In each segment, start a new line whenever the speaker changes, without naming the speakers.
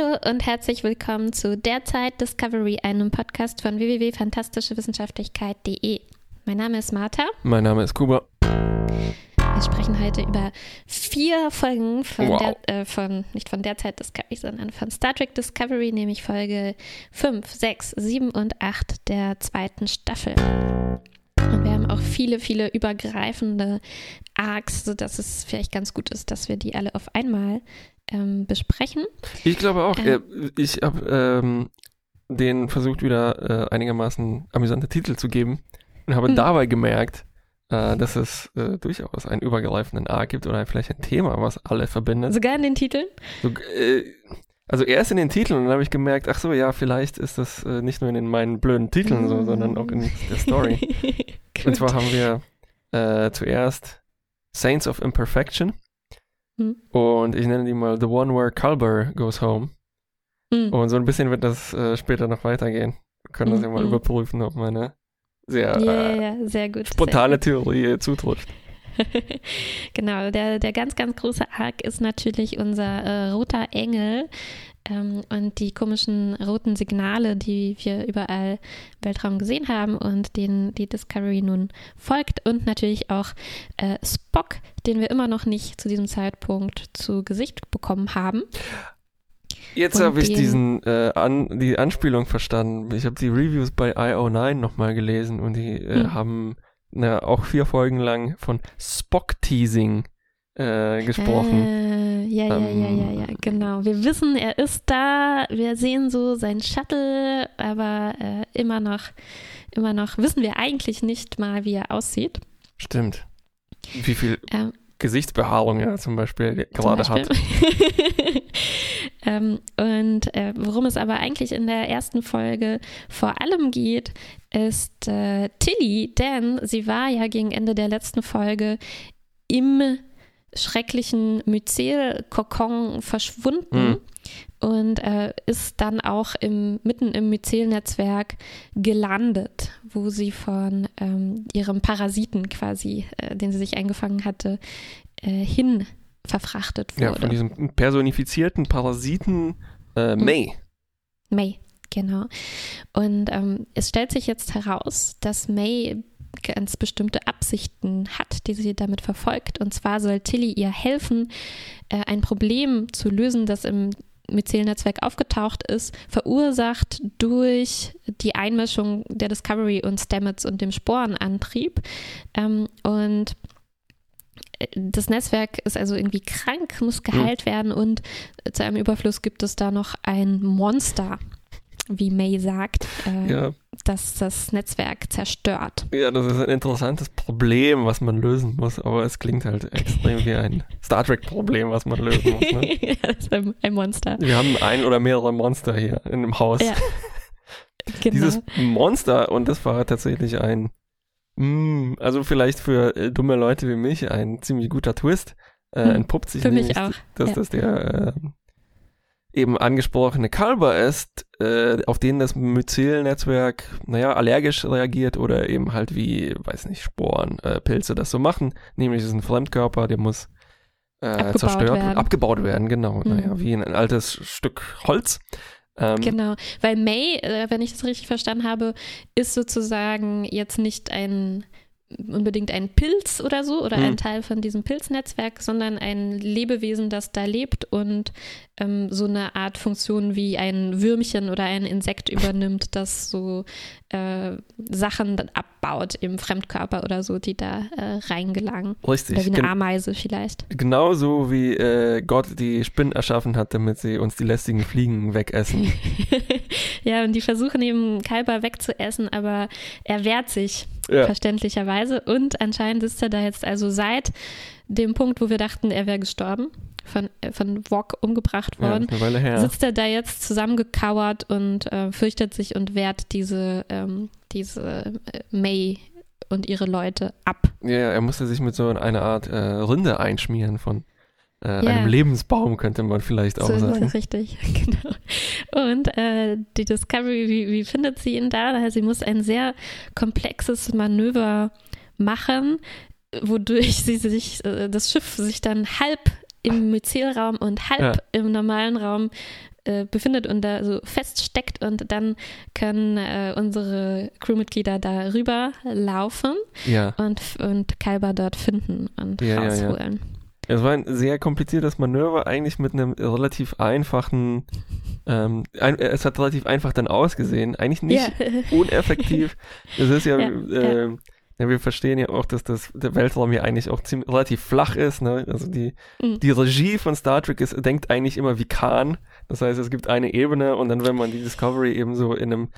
Hallo und herzlich willkommen zu Derzeit Discovery, einem Podcast von www.fantastischewissenschaftlichkeit.de. Mein Name ist Martha.
Mein Name ist Kuba.
Wir sprechen heute über vier Folgen von,
Wow.
der, äh, von nicht von Derzeit Discovery, sondern von Star Trek Discovery, nämlich Folge 5, 6, 7 und 8 der zweiten Staffel. Und wir haben auch viele, viele übergreifende Arcs, sodass es vielleicht ganz gut ist, dass wir die alle auf einmal ähm, besprechen.
Ich glaube auch, äh, ich habe ähm, den versucht wieder äh, einigermaßen amüsante Titel zu geben und habe
Hm.
dabei gemerkt, äh, dass es äh, durchaus einen übergreifenden A gibt oder vielleicht ein Thema, was alle verbindet.
Sogar in den Titeln.
So, äh, also erst in den Titeln und dann habe ich gemerkt, ach so, ja, vielleicht ist das äh, nicht nur in den, meinen blöden Titeln so, sondern auch in der Story. Und zwar haben wir zuerst Saints of Imperfection
Hm.
und ich nenne die mal The One Where Culber Goes Home.
Hm.
Und so ein bisschen wird das äh, später noch weitergehen. Wir können das ja mal
Mhm.
überprüfen, ob meine sehr
Ja,
äh,
sehr gut.
spontane Theorie äh, zutrifft.
genau, der, der ganz, ganz große Arc ist natürlich unser äh, roter Engel ähm, und die komischen roten Signale, die wir überall im Weltraum gesehen haben und denen die Discovery nun folgt und natürlich auch äh, Spock, den wir immer noch nicht zu diesem Zeitpunkt zu Gesicht bekommen haben.
Jetzt habe ich
den-
diesen äh, an, die Anspielung verstanden. Ich habe die Reviews bei IO9 nochmal gelesen und die äh,
Hm.
haben na, auch vier Folgen lang von Spock-Teasing äh, gesprochen.
Äh, ja, ja, ja, ja, ja,
Ähm,
genau. Wir wissen, er ist da. Wir sehen so sein Shuttle, aber äh, immer noch, immer noch wissen wir eigentlich nicht mal, wie er aussieht.
Stimmt. Wie viel
Ähm,
Gesichtsbehaarung er zum Beispiel
zum
gerade hat.
Beispiel. ähm, und äh, worum es aber eigentlich in der ersten Folge vor allem geht, ist äh, Tilly, denn sie war ja gegen Ende der letzten Folge im schrecklichen Myzel-Kokon verschwunden
Mhm.
und äh, ist dann auch im, mitten im Myzel-Netzwerk gelandet, wo sie von ähm, ihrem Parasiten quasi, äh, den sie sich eingefangen hatte, äh, hin verfrachtet
Ja,
wurde.
von diesem personifizierten Parasiten äh,
Mhm.
May.
May, genau. Und ähm, es stellt sich jetzt heraus, dass May ganz bestimmte Absichten hat, die sie damit verfolgt. Und zwar soll Tilly ihr helfen, äh, ein Problem zu lösen, das im Myzel-Netzwerk aufgetaucht ist, verursacht durch die Einmischung der Discovery und Stamets und dem Sporenantrieb. Ähm, und äh, das Netzwerk ist also irgendwie krank, muss geheilt werden und zu einem Überfluss gibt es da noch ein Monster, wie May sagt, äh,
Ja,
das das Netzwerk zerstört.
ja, das ist ein interessantes Problem, was man lösen muss, aber es klingt halt extrem wie ein Star Trek-Problem, was man lösen muss. Ne?
ja, das ist ein, Monster.
Wir haben ein oder mehrere Monster hier in dem Haus.
Ja, Genau.
Dieses Monster, und das war tatsächlich ein, mm, also vielleicht für äh, dumme Leute wie mich, ein ziemlich guter Twist, äh,
Hm,
entpuppt sich
für mich
nämlich,
auch,
dass
ja.
das der äh, eben angesprochene Kalber ist, äh, auf den das Myzel-Netzwerk, naja, allergisch reagiert oder eben halt wie, weiß nicht, Sporen, äh, Pilze das so machen. Nämlich es ist ein Fremdkörper, der muss äh,
Abgebaut
zerstört
werden.
und abgebaut werden, genau.
Mhm.
Naja, wie ein altes Stück Holz. Ähm,
Genau, weil May, äh, wenn ich das richtig verstanden habe, ist sozusagen jetzt nicht ein unbedingt ein Pilz oder so oder
Hm.
ein Teil von diesem Pilznetzwerk, sondern ein Lebewesen, das da lebt und ähm, so eine Art Funktion wie ein Würmchen oder ein Insekt übernimmt, das so äh, Sachen dann abbaut im Fremdkörper oder so, die da äh, reingelangen.
Richtig.
Oder wie eine
gen-
Ameise vielleicht.
Genauso wie äh, Gott die Spinnen erschaffen hat, damit sie uns die lästigen Fliegen wegessen.
ja, und die versuchen eben Kalber wegzuessen, aber er wehrt sich
Ja.
verständlicherweise. Und anscheinend ist er da jetzt also seit dem Punkt, wo wir dachten, er wäre gestorben, von, äh, von Wok umgebracht
Ja,
worden,
ist eine Weile her.
sitzt er da jetzt zusammengekauert und äh, fürchtet sich und wehrt diese, ähm, diese äh, May und ihre Leute ab.
Ja, er musste sich mit so einer Art äh, Rinde einschmieren von äh,
Ja.
einem Lebensbaum, könnte man vielleicht auch
So ist
sagen.
richtig, genau. Und äh, die Discovery, wie, wie findet sie ihn da? Sie muss ein sehr komplexes Manöver machen, wodurch sie sich, äh, das Schiff sich dann halb im Myzelraum und halb im normalen Raum äh, befindet und da so feststeckt und dann können äh, unsere Crewmitglieder da rüber laufen
Ja.
und, und Kalber dort finden und
Ja, ja, ja.
rausholen.
Es war ein sehr kompliziertes Manöver, eigentlich mit einem relativ einfachen, ähm, ein, es hat relativ einfach dann ausgesehen. Eigentlich nicht
Ja.
uneffektiv. Es ist ja,
Ja,
äh, ja, wir verstehen ja auch, dass das, der Weltraum ja eigentlich auch ziemlich, relativ flach ist. Ne? Also die,
Mhm.
die Regie von Star Trek ist, denkt eigentlich immer wie Khan. Das heißt, es gibt eine Ebene und dann, wenn man die Discovery eben so in einem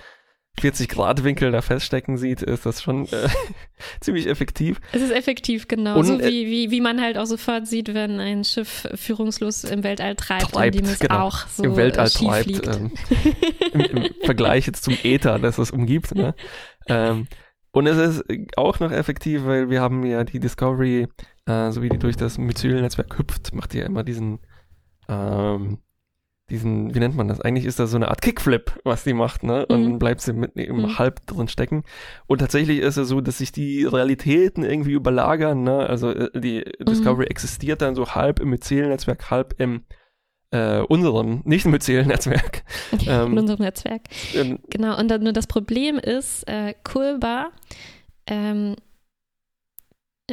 40-Grad-Winkel da feststecken sieht, ist das schon äh, ziemlich effektiv.
Es ist effektiv, genau.
Und,
so
äh,
wie, wie, wie man halt auch sofort sieht, wenn ein Schiff führungslos im Weltall treibt,
Treibt,
indem es
genau.
auch so
Im Weltall treibt. Ähm, im, Im Vergleich jetzt zum Äther, das es umgibt. Ne? Ähm, und es ist auch noch effektiv, weil wir haben ja die Discovery, äh, so wie die durch das Myzel-Netzwerk hüpft, macht die ja immer diesen, ähm, diesen, wie nennt man das? Eigentlich ist das so eine Art Kickflip, was die macht, ne? Und
Mhm.
dann bleibt sie mit eben
Mhm.
halb drin stecken. Und tatsächlich ist es so, dass sich die Realitäten irgendwie überlagern, ne? Also äh, die
Mhm.
Discovery existiert dann so halb im Myzel-Netzwerk, halb im äh, unserem, nicht im Myzel-Netzwerk. ähm,
in unserem Netzwerk.
Ähm,
Genau, und dann nur das Problem ist, äh, Kulba, ähm,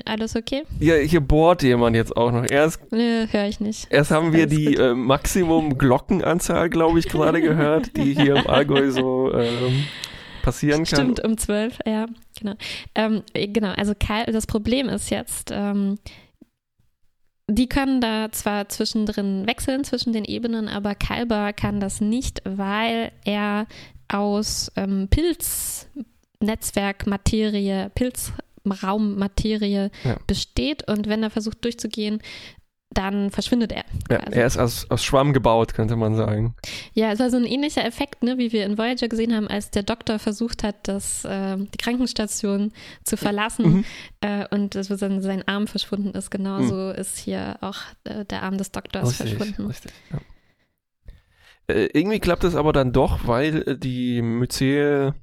alles okay?
Ja, hier bohrt jemand jetzt auch noch. Erst,
Nö, höre ich nicht.
erst haben wir
Alles
die äh, Maximum Glockenanzahl, glaube ich, gerade gehört, die hier im Allgäu so ähm, passieren kann.
Stimmt, um zwölf, ja, genau. Ähm, äh, genau, also das Problem ist jetzt, ähm, die können da zwar zwischendrin wechseln zwischen den Ebenen, aber Kalber kann das nicht, weil er aus ähm, Pilznetzwerkmaterie, Pilzraummaterie
Ja.
besteht und wenn er versucht durchzugehen, dann verschwindet er.
Ja, er ist aus, aus Schwamm gebaut, könnte man sagen.
Ja, es war so ein ähnlicher Effekt, ne, wie wir in Voyager gesehen haben, als der Doktor versucht hat, das, äh, die Krankenstation zu verlassen
Mhm.
äh, und es dann sein Arm verschwunden ist. Genauso ist hier auch äh, der Arm des Doktors verschwunden.
richtig. Ja. Äh, irgendwie klappt es aber dann doch, weil äh, die Myzel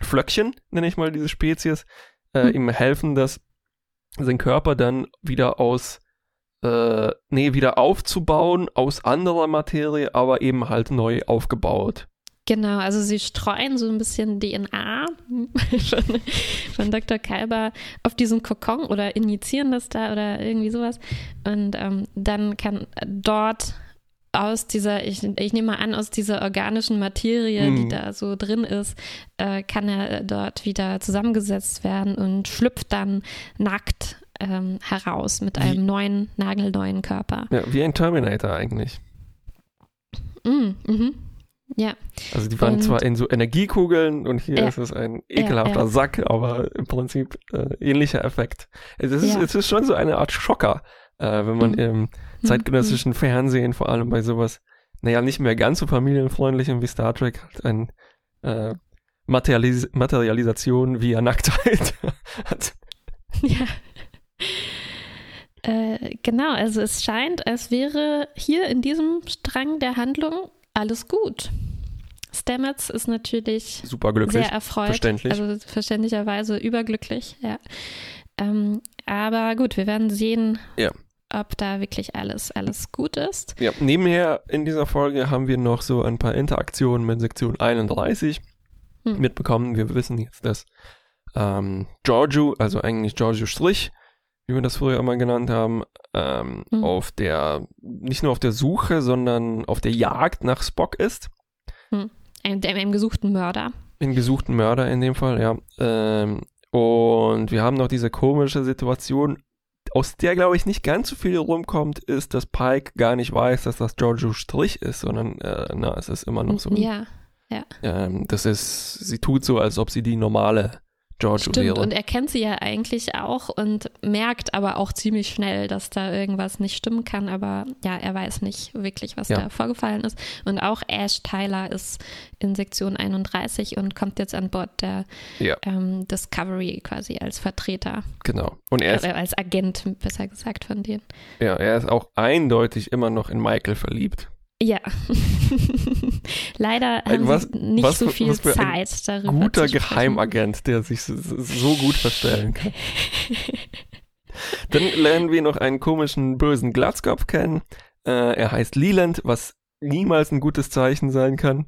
Flöckchen, nenne ich mal diese Spezies, äh,
Hm.
ihm helfen, dass sein Körper dann wieder aus äh, nee, wieder aufzubauen aus anderer Materie, aber eben halt neu aufgebaut.
Genau, also sie streuen so ein bisschen DNA von, von Dr. Kalber auf diesen Kokon oder injizieren das da oder irgendwie sowas. Und ähm, dann kann dort aus dieser, ich, ich nehme mal an, aus dieser organischen Materie, die
Mhm.
da so drin ist, äh, kann er dort wieder zusammengesetzt werden und schlüpft dann nackt ähm, heraus mit
Wie-
einem neuen, nagelneuen Körper.
Ja, wie ein Terminator eigentlich.
Mm, mhm. Ja,
Also die waren
Und-
zwar in so Energiekugeln und hier
Ja.
ist es ein
Ja,
ekelhafter
ja.
Sack, aber im Prinzip äh, ähnlicher Effekt. Es ist,
Ja.
es ist schon so eine Art Schocker, äh, wenn man
Mhm.
im zeitgenössischen Fernsehen, vor allem bei sowas, naja, nicht mehr ganz so familienfreundlichem wie Star Trek, halt ein äh, Materialis Materialisation via Nacktheit hat.
Ja. Äh, genau, also es scheint, als wäre hier in diesem Strang der Handlung alles gut. Stamets ist natürlich sehr erfreut,
verständlich.
also verständlicherweise überglücklich, ja. Ähm, aber gut, wir werden sehen,
Ja.
ob da wirklich alles, alles gut ist.
Ja, nebenher in dieser Folge haben wir noch so ein paar Interaktionen mit Sektion 31
Hm.
mitbekommen. Wir wissen jetzt, dass ähm, Giorgio, also eigentlich Giorgio Strich, wie wir das früher immer genannt haben, ähm,
Hm.
auf der, nicht nur auf der Suche, sondern auf der Jagd nach Spock ist.
Einem, einem gesuchten Mörder.
Den gesuchten Mörder in dem Fall, ja. Ähm, und wir haben noch diese komische Situation, aus der, glaube ich, nicht ganz so viel rumkommt, ist, dass Pike gar nicht weiß, dass das Giorgio Strich ist, sondern, äh, na, es ist immer noch so.
Ja,
Ähm, das ist, sie tut so, als ob sie die normale Giorgio
Stimmt,
wäre.
und er kennt sie ja eigentlich auch und merkt aber auch ziemlich schnell, dass da irgendwas nicht stimmen kann. Aber ja, er weiß nicht wirklich, was
Ja.
da vorgefallen ist. Und auch Ash Tyler ist in Sektion 31 und kommt jetzt an Bord der
Ja.
ähm, Discovery quasi als Vertreter,
genau. Und er ist,
äh, als Agent, besser gesagt, von denen.
ja, er ist auch eindeutig immer noch in Michael verliebt.
Ja. Leider haben
was-
sie nicht
was
so viel
was
Zeit darüber
Guter. Geheimagent, der sich so, so gut verstellen kann. Dann lernen wir noch einen komischen, bösen Glatzkopf kennen. Äh, er heißt Leland, was niemals ein gutes Zeichen sein kann.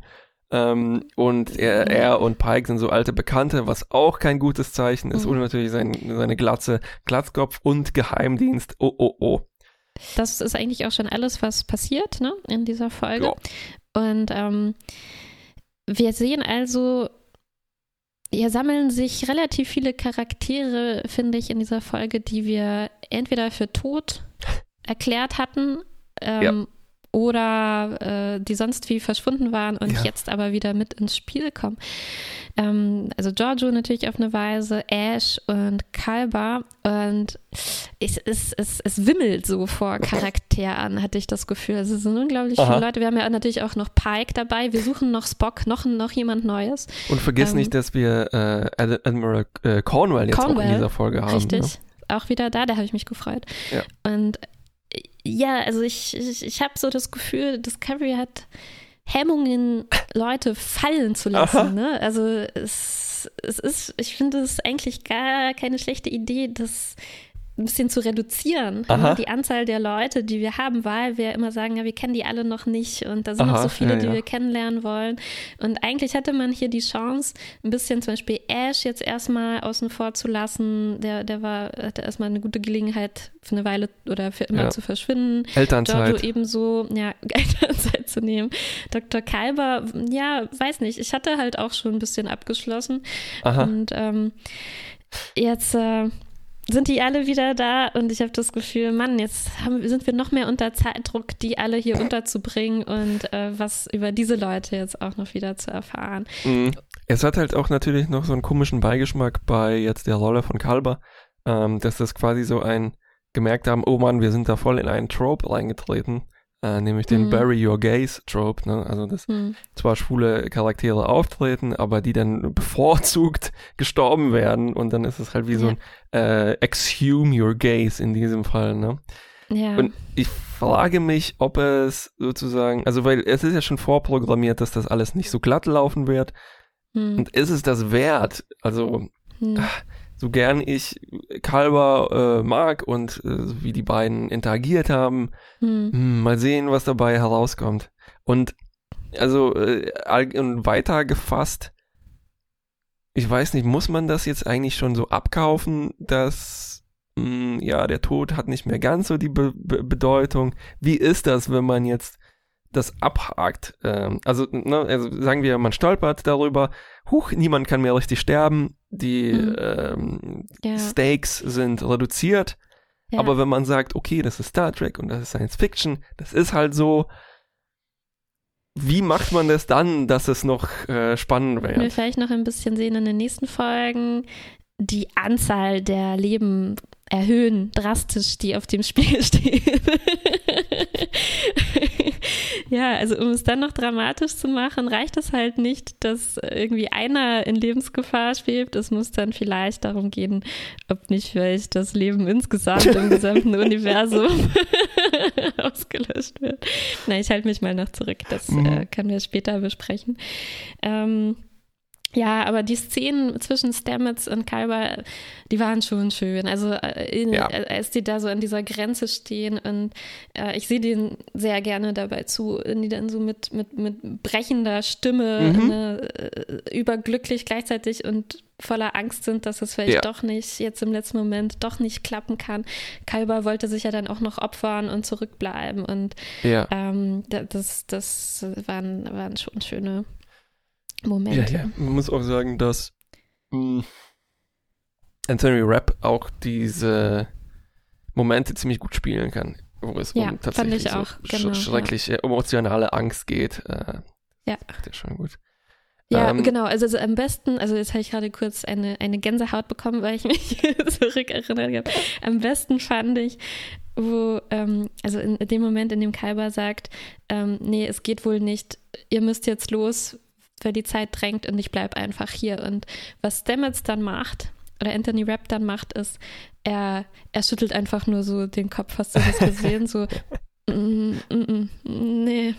Ähm, und er, er und Pike sind so alte Bekannte, was auch kein gutes Zeichen ist. Mhm. Und natürlich sein, seine Glatze, Glatzkopf und Geheimdienst. Oh, oh, oh.
Das ist eigentlich auch schon alles, was passiert ne, in dieser Folge. Ja. Und ähm, wir sehen also, hier sammeln sich relativ viele Charaktere, finde ich, in dieser Folge, die wir entweder für tot erklärt hatten ähm, ja oder äh, die sonst wie verschwunden waren und ja. jetzt aber wieder mit ins Spiel kommen. Ähm, also Giorgio natürlich auf eine Weise, Ash und Kalba und es, es, es, es wimmelt so vor Charakteren, hatte ich das Gefühl. Also es sind unglaublich Aha. viele Leute. Wir haben ja natürlich auch noch Pike dabei. Wir suchen noch Spock, noch, noch jemand Neues.
Und vergiss ähm, nicht, dass wir äh, Admiral äh, Cornwell jetzt Cornwell, auch in dieser Folge haben.
Richtig. Ne? Auch wieder da, da habe ich mich gefreut. Ja. Und ja, also ich, ich, ich habe so das Gefühl, Discovery hat Hemmungen, Leute fallen zu lassen. Ne? Also es, es ist, ich finde es eigentlich gar keine schlechte Idee, dass ein bisschen zu reduzieren. Ne? Die Anzahl der Leute, die wir haben, weil wir immer sagen, ja, wir kennen die alle noch nicht und da sind Aha, noch so viele, ja, ja. die wir kennenlernen wollen. Und eigentlich hatte man hier die Chance, ein bisschen zum Beispiel Ash jetzt erstmal außen vor zu lassen. Der, der war, hatte erstmal eine gute Gelegenheit, für eine Weile oder für immer ja. zu verschwinden.
Elternzeit.
Giorgio ebenso, ja, Elternzeit zu nehmen. Dr. Kalber, ja, weiß nicht, ich hatte halt auch schon ein bisschen abgeschlossen. Aha. Und ähm, jetzt äh, sind die alle wieder da und ich habe das Gefühl, Mann, jetzt haben, sind wir noch mehr unter Zeitdruck, die alle hier unterzubringen und äh, was über diese Leute jetzt auch noch wieder zu erfahren.
Mhm. Es hat halt auch natürlich noch so einen komischen Beigeschmack bei jetzt der Rolle von Kalber, ähm, dass das quasi so ein gemerkt haben, oh Mann, wir sind da voll in einen Trope reingetreten äh, nämlich den mhm. Bury Your Gaze Trope, ne? Also dass mhm. zwar schwule Charaktere auftreten, aber die dann bevorzugt gestorben werden und dann ist es halt wie ja. so ein äh, Exhume Your Gaze in diesem Fall, ne? Ja. Und ich frage mich, ob es sozusagen, also weil es ist ja schon vorprogrammiert, dass das alles nicht so glatt laufen wird. Mhm. Und ist es das wert? Also, mhm. ach, so gern ich Kalber äh, mag und äh, wie die beiden interagiert haben, hm. Hm, mal sehen, was dabei herauskommt. Und also äh, weiter gefasst, ich weiß nicht, muss man das jetzt eigentlich schon so abkaufen, dass mh, hm, ja der Tod hat nicht mehr ganz so die Be Be Bedeutung. Wie ist das, wenn man jetzt das abhakt. Ähm, also, ne, also sagen wir, man stolpert darüber, huch, niemand kann mehr richtig sterben, die mhm. ähm, ja. Stakes sind reduziert. Ja. Aber wenn man sagt, okay, das ist Star Trek und das ist Science Fiction, das ist halt so, wie macht man das dann, dass es noch äh, spannend wird?
Wir vielleicht noch ein bisschen sehen in den nächsten Folgen. Die Anzahl der Leben erhöhen drastisch, die auf dem Spiel stehen. ja, also um es dann noch dramatisch zu machen, reicht es halt nicht, dass irgendwie einer in Lebensgefahr schwebt. Es muss dann vielleicht darum gehen, ob nicht vielleicht das Leben insgesamt im gesamten Universum ausgelöscht wird. Na, ich halte mich mal noch zurück. Das mhm. äh, können wir später besprechen. Ähm, ja, aber die Szenen zwischen Stamets und Kalber, die waren schon schön. Also äh, in, ja. Äh, als die da so an dieser Grenze stehen und äh, ich sehe denen sehr gerne dabei zu, die dann so mit, mit, mit brechender Stimme mhm. ne, äh, überglücklich gleichzeitig und voller Angst sind, dass es vielleicht ja. doch nicht jetzt im letzten Moment doch nicht klappen kann. Kalber wollte sich ja dann auch noch opfern und zurückbleiben und ja. ähm, das, das waren, waren schon schöne Momente. Ja, ja.
Man muss auch sagen, dass mh, hm, Anthony Rapp auch diese Momente ziemlich gut spielen kann, wo es ja, um tatsächlich so genau, sch schreckliche ja. emotionale Angst geht. Äh,
ja.
Das schon gut.
Ja, ähm, genau. Also, also, am besten, also jetzt habe ich gerade kurz eine, eine Gänsehaut bekommen, weil ich mich zurückerinnert habe. Am besten fand ich, wo, ähm, also in dem Moment, in dem Kalber sagt, ähm, nee, es geht wohl nicht, ihr müsst jetzt los, weil die Zeit drängt und ich bleibe einfach hier. Und was Stamets dann macht, oder Anthony Rapp dann macht, ist, er, er schüttelt einfach nur so den Kopf, hast du das gesehen? So, mm, mm, mm, nee,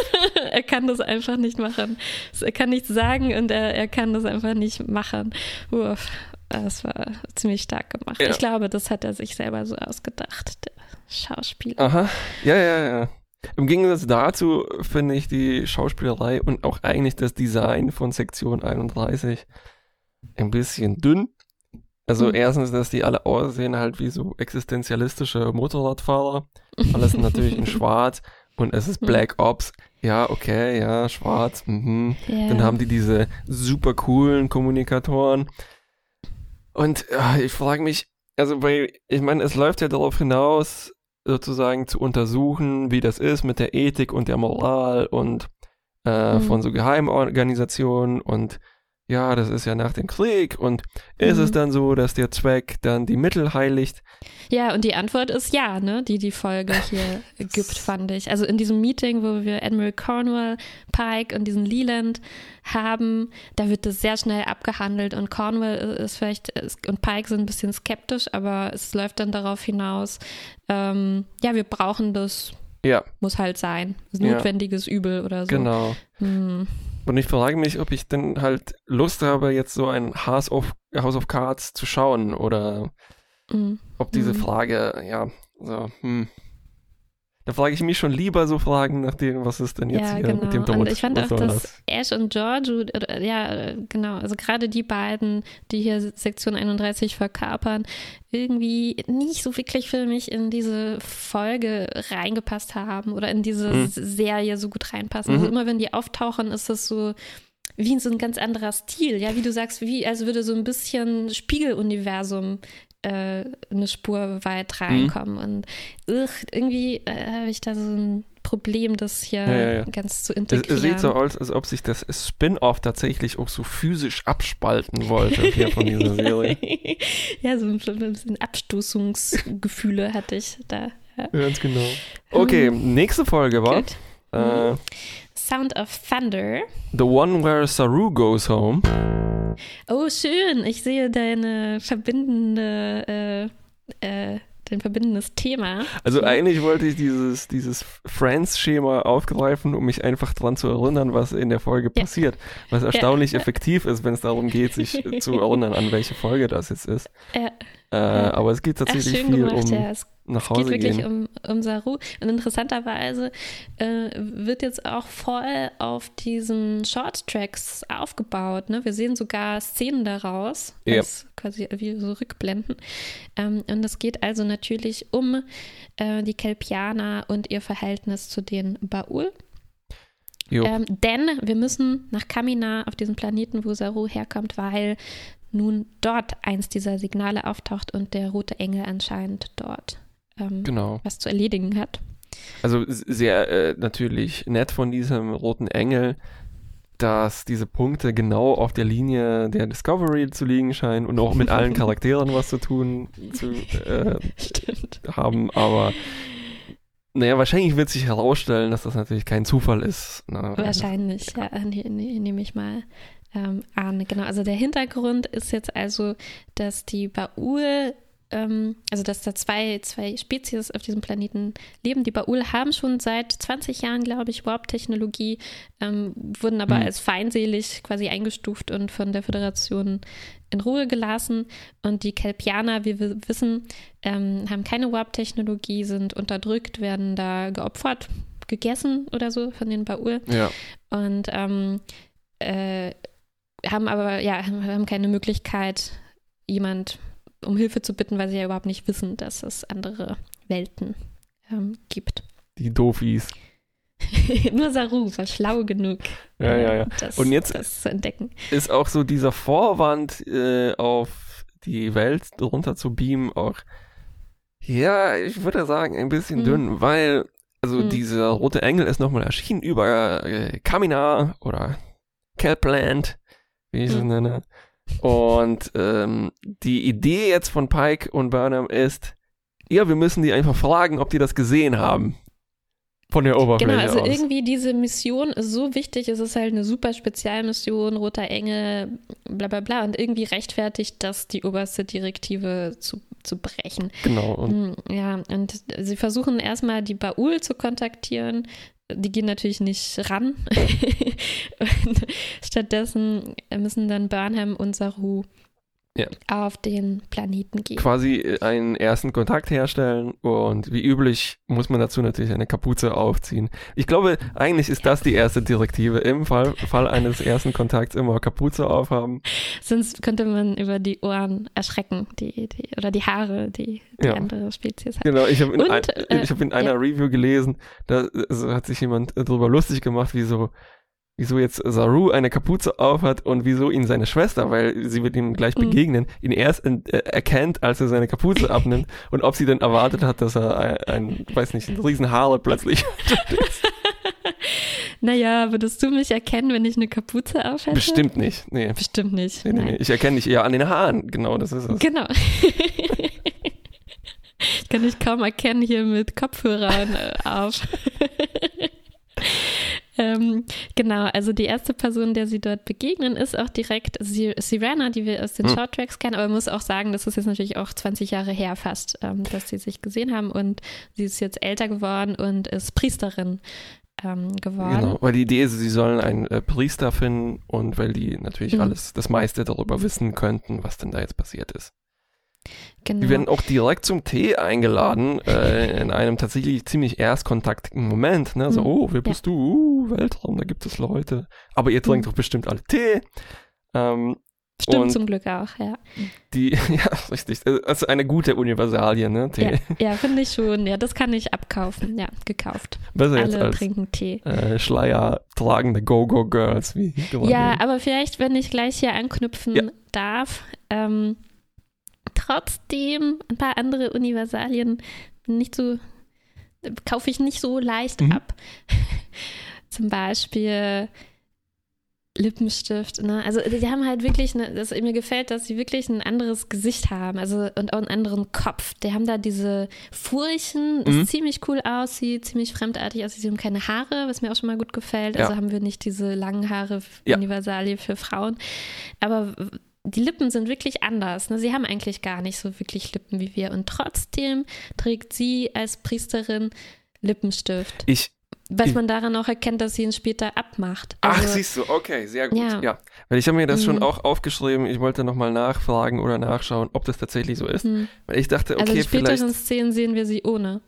er kann das einfach nicht machen. Er kann nichts sagen und er, er kann das einfach nicht machen. Uff, das war ziemlich stark gemacht. Ja. Ich glaube, das hat er sich selber so ausgedacht, der Schauspieler.
Aha, ja, ja, ja. Im Gegensatz dazu finde ich die Schauspielerei und auch eigentlich das Design von Sektion 31 ein bisschen dünn. Also
Mhm.
erstens, dass die alle aussehen halt wie so existenzialistische Motorradfahrer. Alles natürlich in schwarz und es ist
Mhm.
Black Ops. Ja, okay, ja, schwarz. Mhm.
Ja.
Dann haben die diese super coolen Kommunikatoren. Und äh, ich frage mich, also weil, ich meine, es läuft ja darauf hinaus, sozusagen zu untersuchen, wie das ist mit der Ethik und der Moral und äh,
Mhm.
von so Geheimorganisationen und ja, das ist ja nach dem Krieg und ist
Mhm.
es dann so, dass der Zweck dann die Mittel heiligt?
Ja, und die Antwort ist ja, ne, die die Folge hier gibt, fand ich. Also in diesem Meeting, wo wir Admiral Cornwall, Pike und diesen Leland haben, da wird das sehr schnell abgehandelt und Cornwall ist vielleicht ist, und Pike sind ein bisschen skeptisch, aber es läuft dann darauf hinaus, ähm, ja, wir brauchen das,
Ja,
muss halt sein. Ist
Ja.
notwendiges Übel oder so.
genau.
Hm.
Und ich frage mich, ob ich denn halt Lust habe, jetzt so ein House of, House of Cards zu schauen oder
Hm.
ob diese
Mhm.
Frage, ja, so, hm. Da frage ich mich schon lieber so Fragen nach dem, was ist denn jetzt
Ja,
hier
genau.
mit dem Tod?
Und ich fand
Was
auch, dass Ash und George, ja, genau, also gerade die beiden, die hier Sektion 31 verkapern, irgendwie nicht so wirklich für mich in diese Folge reingepasst haben oder in diese
Mhm.
Serie so gut reinpassen. Also
Mhm.
immer wenn die auftauchen, ist das so wie so ein ganz anderer Stil. Ja, wie du sagst, wie als würde so ein bisschen Spiegeluniversum äh, eine Spur weit reinkommen. Und ugh, irgendwie äh, habe ich da so ein Problem, das hier
Ja, ja, ja.
ganz zu integrieren.
es sieht so aus, als ob sich das Spin-off tatsächlich auch so physisch abspalten wollte hier von dieser Serie.
ja, so ein, bisschen Abstoßungsgefühle hatte ich da.
Ganz genau. Okay, nächste Folge war äh,
Sound of Thunder.
The One Where Saru Goes Home.
Oh, schön. Ich sehe deine verbindende, äh, äh, dein verbindendes Thema.
Also eigentlich wollte ich dieses, dieses Friends-Schema aufgreifen, um mich einfach dran zu erinnern, was in der Folge
Ja.
passiert. Was erstaunlich effektiv ist, wenn es darum geht, sich zu erinnern, an welche Folge das jetzt ist.
Ja.
Äh, aber es geht
Ach,
tatsächlich
schön
viel
gemacht,
um
ja. Es
nach
geht
Hause
wirklich
gehen.
um, um Saru. Und interessanterweise äh, wird jetzt auch voll auf diesen Short-Tracks aufgebaut. Ne? Wir sehen sogar Szenen daraus,
Ja.
als quasi wie so Rückblenden. Ähm, und es geht also natürlich um äh, die Kelpianer und ihr Verhältnis zu den Baul. Ähm, denn wir müssen nach Kamina auf diesem Planeten, wo Saru herkommt, weil nun dort eins dieser Signale auftaucht und der rote Engel anscheinend dort ähm,
Genau.
was zu erledigen hat.
Also sehr äh, natürlich nett von diesem roten Engel, dass diese Punkte genau auf der Linie der Discovery zu liegen scheinen und auch mit allen Charakteren was zu tun zu äh, haben, aber naja, wahrscheinlich wird sich herausstellen, dass das natürlich kein Zufall ist. ne?
Wahrscheinlich, ja, ne, ne, nehme ich mal ähm, an. Genau, also der Hintergrund ist jetzt also, dass die Baul, ähm, also dass da zwei, zwei Spezies auf diesem Planeten leben. Die Baul haben schon seit 20 Jahren, glaube ich, Warp-Technologie, ähm, wurden aber
Hm.
als feindselig quasi eingestuft und von der Föderation in Ruhe gelassen. Und die Kelpianer, wie wir wissen, ähm, haben keine Warp-Technologie, sind unterdrückt, werden da geopfert, gegessen oder so von den Baul
Ja,
und ähm, äh, haben aber ja haben keine Möglichkeit, jemand um Hilfe zu bitten, weil sie ja überhaupt nicht wissen, dass es andere Welten ähm, gibt.
die Doofies.
Nur Saru war schlau genug,
Ja, ja, ja.
Das,
Und jetzt-
das zu entdecken.
Ist auch so dieser Vorwand äh, auf die Welt runter zu beamen auch, ja, ich würde sagen, ein bisschen
Mhm.
dünn, weil, also
Mhm.
dieser rote Engel ist nochmal erschienen über äh, Kamina oder Kelpland, wie ich es
Mhm.
nenne. Und ähm, die Idee jetzt von Pike und Burnham ist, ja, wir müssen die einfach fragen, ob die das gesehen haben. Von der Oberfläche
Genau, also
aus.
irgendwie diese Mission ist so wichtig, es ist halt eine super Spezialmission, roter Engel, bla bla bla, und irgendwie rechtfertigt das die oberste Direktive zu, zu brechen.
Genau. Und
Mm, Ja, und sie versuchen erstmal die Baul zu kontaktieren. Die gehen natürlich nicht ran. stattdessen müssen dann Burnham und Saru
Ja.
auf den Planeten gehen.
quasi äh, einen ersten Kontakt herstellen und wie üblich muss man dazu natürlich eine Kapuze aufziehen. Ich glaube, eigentlich ist das die erste Direktive. Im Fall, Fall eines ersten Kontakts immer Kapuze aufhaben.
Sonst könnte man über die Ohren erschrecken, die, die, oder die Haare, die die
Ja.
andere Spezies hat.
Genau, ich habe in, ein,
äh,
hab in einer
ja.
Review gelesen, da also hat sich jemand darüber lustig gemacht, wieso, wieso jetzt Saru eine Kapuze aufhat und wieso ihn seine Schwester, weil sie wird ihm gleich
Mhm.
begegnen, ihn erst äh, erkennt, als er seine Kapuze abnimmt und ob sie denn erwartet hat, dass er ein, ein weiß nicht, ein riesen Haare plötzlich.
Naja, würdest du mich erkennen, wenn ich eine Kapuze aufhätte?
Bestimmt nicht. Nee.
Bestimmt nicht.
Nee, nee, nee. Ich erkenne dich eher an den Haaren. Genau, das ist es.
Genau. ich kann dich kaum erkennen hier mit Kopfhörern äh, auf. Ähm, genau, also die erste Person, der sie dort begegnen, ist auch direkt Sir- Sirena, die wir aus den
Hm.
Shorttracks kennen. Aber man muss auch sagen, das ist jetzt natürlich auch 20 Jahre her fast, ähm, dass sie sich gesehen haben. Und sie ist jetzt älter geworden und ist Priesterin ähm, geworden.
Genau, weil die Idee ist, sie sollen einen äh, Priester finden und weil die natürlich
Mhm.
alles, das meiste darüber wissen könnten, was denn da jetzt passiert ist.
Genau.
Die werden auch direkt zum Tee eingeladen, äh, in einem tatsächlich ziemlich erstkontaktigen Moment. Ne? So,
Mhm.
oh, wer bist du? Uh, Weltraum, da gibt es Leute. Aber ihr trinkt
Mhm.
doch bestimmt alle Tee. Ähm,
Stimmt zum Glück auch, ja.
die, ja, richtig. Also eine gute Universalie, ne? Tee.
Ja, ja finde ich schon. Ja, das kann ich abkaufen. Ja, gekauft.
Besser jetzt
Alle
als
trinken Tee.
äh, Schleier tragende Go-Go-Girls wie.
Ja, aber vielleicht, wenn ich gleich hier anknüpfen
Ja.
darf, ähm, trotzdem ein paar andere Universalien nicht so, kaufe ich nicht so leicht
Mhm.
ab. Zum Beispiel Lippenstift, ne? Also die haben halt wirklich, eine, das, mir gefällt, dass sie wirklich ein anderes Gesicht haben, also und auch einen anderen Kopf. Die haben da diese Furchen, das
Mhm.
ziemlich cool aussieht, ziemlich fremdartig aussieht. Sie haben keine Haare, was mir auch schon mal gut gefällt.
Ja.
Also haben wir nicht diese langen Haare
Ja.
Universalie für Frauen. Aber die Lippen sind wirklich anders. Ne? Sie haben eigentlich gar nicht so wirklich Lippen wie wir. Und trotzdem trägt sie als Priesterin Lippenstift.
Ich,
Was
Ich-
man daran auch erkennt, dass sie ihn später abmacht.
ach,
Also,
siehst du, okay, sehr gut. Ja.
Ja.
Weil ich habe mir das schon
Mhm.
auch aufgeschrieben. Ich wollte nochmal nachfragen oder nachschauen, ob das tatsächlich so ist.
hm.
Weil ich dachte,
also
okay,
in späteren Szenen sehen wir sie ohne.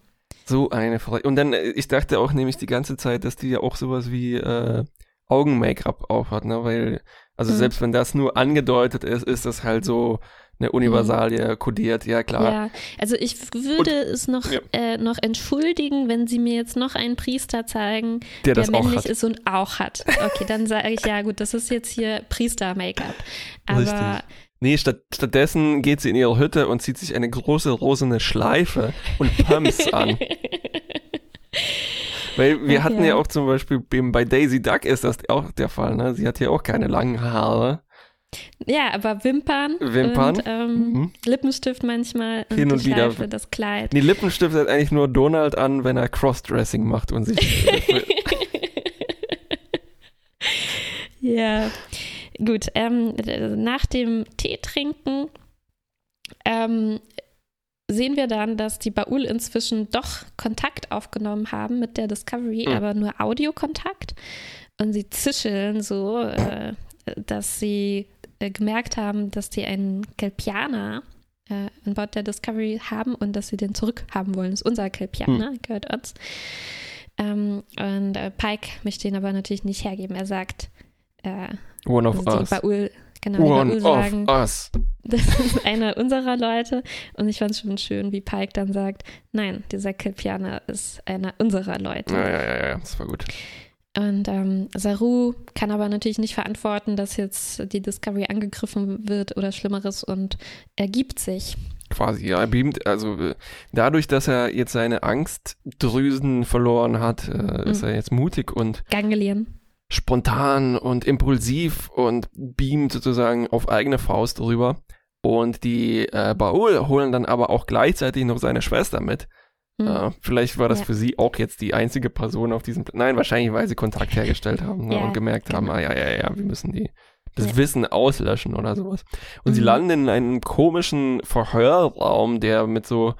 so eine Frage. Und dann, äh, ich dachte auch nämlich die ganze Zeit, dass die ja auch sowas wie äh, Augen-Make-up aufhat, ne? Weil, also
Mhm.
selbst wenn das nur angedeutet ist, ist das halt so eine Universalie kodiert, ja klar.
Ja, also ich würde es noch,
Ja.
äh, noch entschuldigen, wenn sie mir jetzt noch einen Priester zeigen,
Der
der
das auch
männlich ist und auch hat. Okay, dann sage ich, ja gut, das ist jetzt hier Priester-Make-up. Aber
Richtig. Nee, statt, stattdessen geht sie in ihre Hütte und zieht sich eine große rosene Schleife und Pumps an. Weil wir
Ach
hatten
ja.
auch zum Beispiel bei Daisy Duck ist das auch der Fall, ne? Sie hat ja auch keine langen Haare.
ja, aber Wimpern,
Wimpern,
und ähm,
Mhm.
Lippenstift manchmal und
Hin und wieder.
Schleife, das Kleid.
Die Lippenstift hat eigentlich nur Donald an, wenn er Crossdressing macht und sich.
Ja, gut. Ähm, nach dem Tee trinken ähm, sehen wir dann, dass die Baul inzwischen doch Kontakt aufgenommen haben mit der Discovery,
Mhm.
aber nur Audiokontakt. Und sie zischeln so, äh, dass sie äh, gemerkt haben, dass die einen Kelpianer äh, an Bord der Discovery haben und dass sie den zurückhaben wollen. Das ist unser Kelpianer, gehört uns. Ähm, und äh, Pike möchte ihn aber natürlich nicht hergeben. Er sagt, äh,
One of
die
us.
Baul, genau,
One
sagen,
of us.
das ist einer unserer Leute. Und ich fand es schon schön, wie Pike dann sagt, nein, dieser Kelpianer ist einer unserer Leute.
Ja, ja, ja, ja, das war gut.
Und ähm, Saru kann aber natürlich nicht verantworten, dass jetzt die Discovery angegriffen wird oder Schlimmeres und ergibt sich.
Quasi, ja, er beamt, also äh, dadurch, dass er jetzt seine Angstdrüsen verloren hat, äh, ist
Mhm.
er jetzt mutig und
Ganglien.
Spontan und impulsiv und beamt sozusagen auf eigene Faust rüber. Und die äh, Baul holen dann aber auch gleichzeitig noch seine Schwester mit.
Hm.
Äh, vielleicht war das
Ja.
für sie auch jetzt die einzige Person auf diesem. Nein, wahrscheinlich, weil sie Kontakt hergestellt haben ne,
Ja,
und gemerkt haben,
genau.
ah ja, ja, ja, wir müssen die das. Wissen auslöschen oder sowas. Und sie
Mhm.
landen in einem komischen Verhörraum, der mit so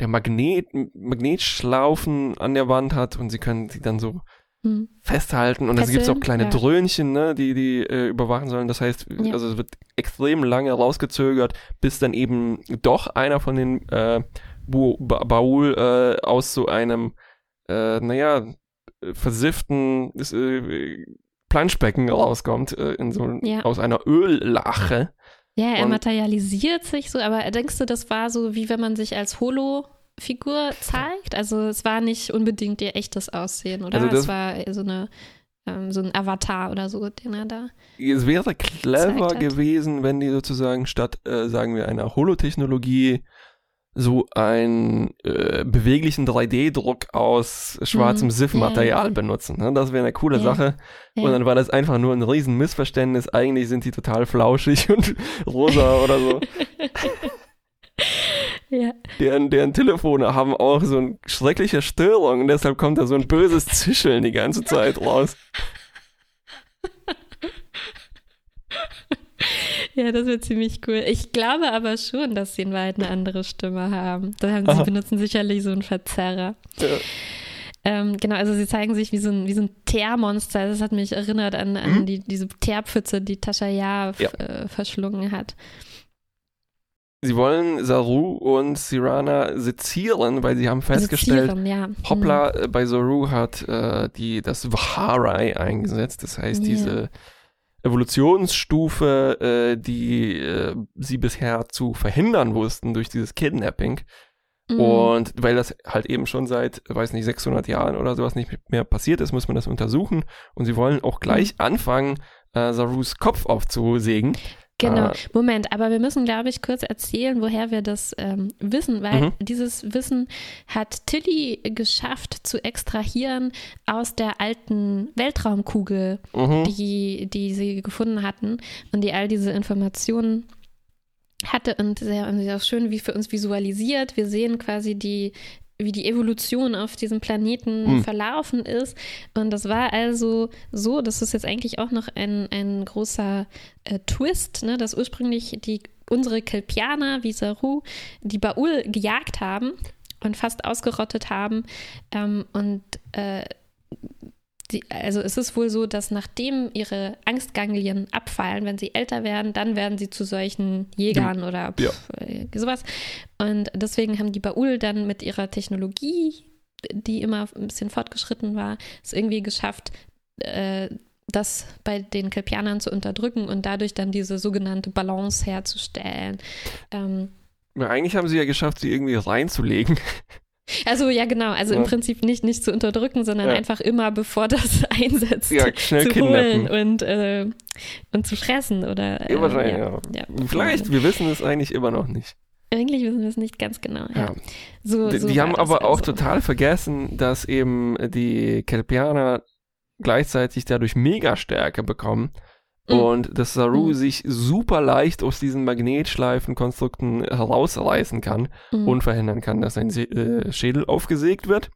der Magnet, Magnetschlaufen an der Wand hat und sie können sie dann so hm. festhalten. Und es gibt auch kleine ja. Dröhnchen, ne, die die äh, überwachen sollen. Das heißt, ja. also es wird extrem lange rausgezögert, bis dann eben doch einer von den äh, ba Baul äh, aus so einem, äh, naja, versifften äh, Planschbecken rauskommt, äh, in so, ja. aus einer Öllache.
Ja, er und, materialisiert sich so, aber denkst du, das war so, wie wenn man sich als Holo Figur zeigt. Also es war nicht unbedingt ihr echtes Aussehen, oder? Also es war so eine ähm, so ein Avatar oder so, den er da.
Es wäre clever gewesen, wenn die sozusagen statt, äh, sagen wir, einer Holotechnologie so einen äh, beweglichen 3D-Druck aus schwarzem mm, SIF-Material yeah. benutzen. Ne? Das wäre eine coole yeah. Sache. Und dann war das einfach nur ein riesen Missverständnis. Eigentlich sind die total flauschig und rosa oder so. Ja. Deren, deren Telefone haben auch so eine schreckliche Störung und deshalb kommt da so ein böses Zischeln die ganze Zeit raus.
Ja, das wird ziemlich cool. Ich glaube aber schon, dass sie in Wahrheit eine andere Stimme haben. Da haben sie benutzen sicherlich so einen Verzerrer. Ja. Ähm, genau, also sie zeigen sich wie so ein, wie so ein Teermonster. Das hat mich erinnert an, an mhm. die, diese Teerpfütze, die Tascha ja, ja. Äh, verschlungen hat.
Sie wollen Saru und Sirana sezieren, weil sie haben festgestellt, sezieren, ja. Hoppla, mhm. Äh, bei Saru hat äh, die das Vaharai eingesetzt. Das heißt, yeah. diese Evolutionsstufe, äh, die äh, sie bisher zu verhindern wussten durch dieses Kidnapping. Mhm. Und weil das halt eben schon seit, weiß nicht, 600 Jahren oder sowas nicht mehr passiert ist, muss man das untersuchen. Und sie wollen auch gleich mhm. anfangen, äh, Sarus Kopf aufzusägen.
Genau, ah. Moment, aber wir müssen, glaube ich, kurz erzählen, woher wir das ähm, wissen, weil mhm. dieses Wissen hat Tilly geschafft zu extrahieren aus der alten Weltraumkugel, mhm. die, die sie gefunden hatten und die all diese Informationen hatte und sehr, sehr schön wie für uns visualisiert. Wir sehen quasi die wie die Evolution auf diesem Planeten hm. verlaufen ist. Und das war also so, das ist jetzt eigentlich auch noch ein, ein großer äh, Twist, ne, dass ursprünglich die, unsere Kelpianer wie Saru die Baul gejagt haben und fast ausgerottet haben. Ähm, und äh, die, also es ist wohl so, dass nachdem ihre Angstganglien abfallen, wenn sie älter werden, dann werden sie zu solchen Jägern ja. oder pff, ja. Äh, sowas. Und deswegen haben die Baul dann mit ihrer Technologie, die immer ein bisschen fortgeschritten war, es irgendwie geschafft, äh, das bei den Kelpianern zu unterdrücken und dadurch dann diese sogenannte Balance herzustellen. Ähm,
eigentlich haben sie ja geschafft, sie irgendwie reinzulegen.
Also ja, genau. Also ja. im Prinzip nicht, nicht zu unterdrücken, sondern ja. einfach immer, bevor das einsetzt, ja, zu holen und, äh, und zu fressen. Oder,
äh, wahrscheinlich, ja. Vielleicht, wir wissen es eigentlich immer noch nicht.
Eigentlich wissen wir es nicht ganz genau. Ja.
So, die, so die haben aber auch also. total vergessen, dass eben die Kelpianer gleichzeitig dadurch Megastärke bekommen. Und dass Saru mhm. sich super leicht aus diesen Magnetschleifenkonstrukten herausreißen kann mhm. und verhindern kann, dass sein äh, Schädel aufgesägt wird.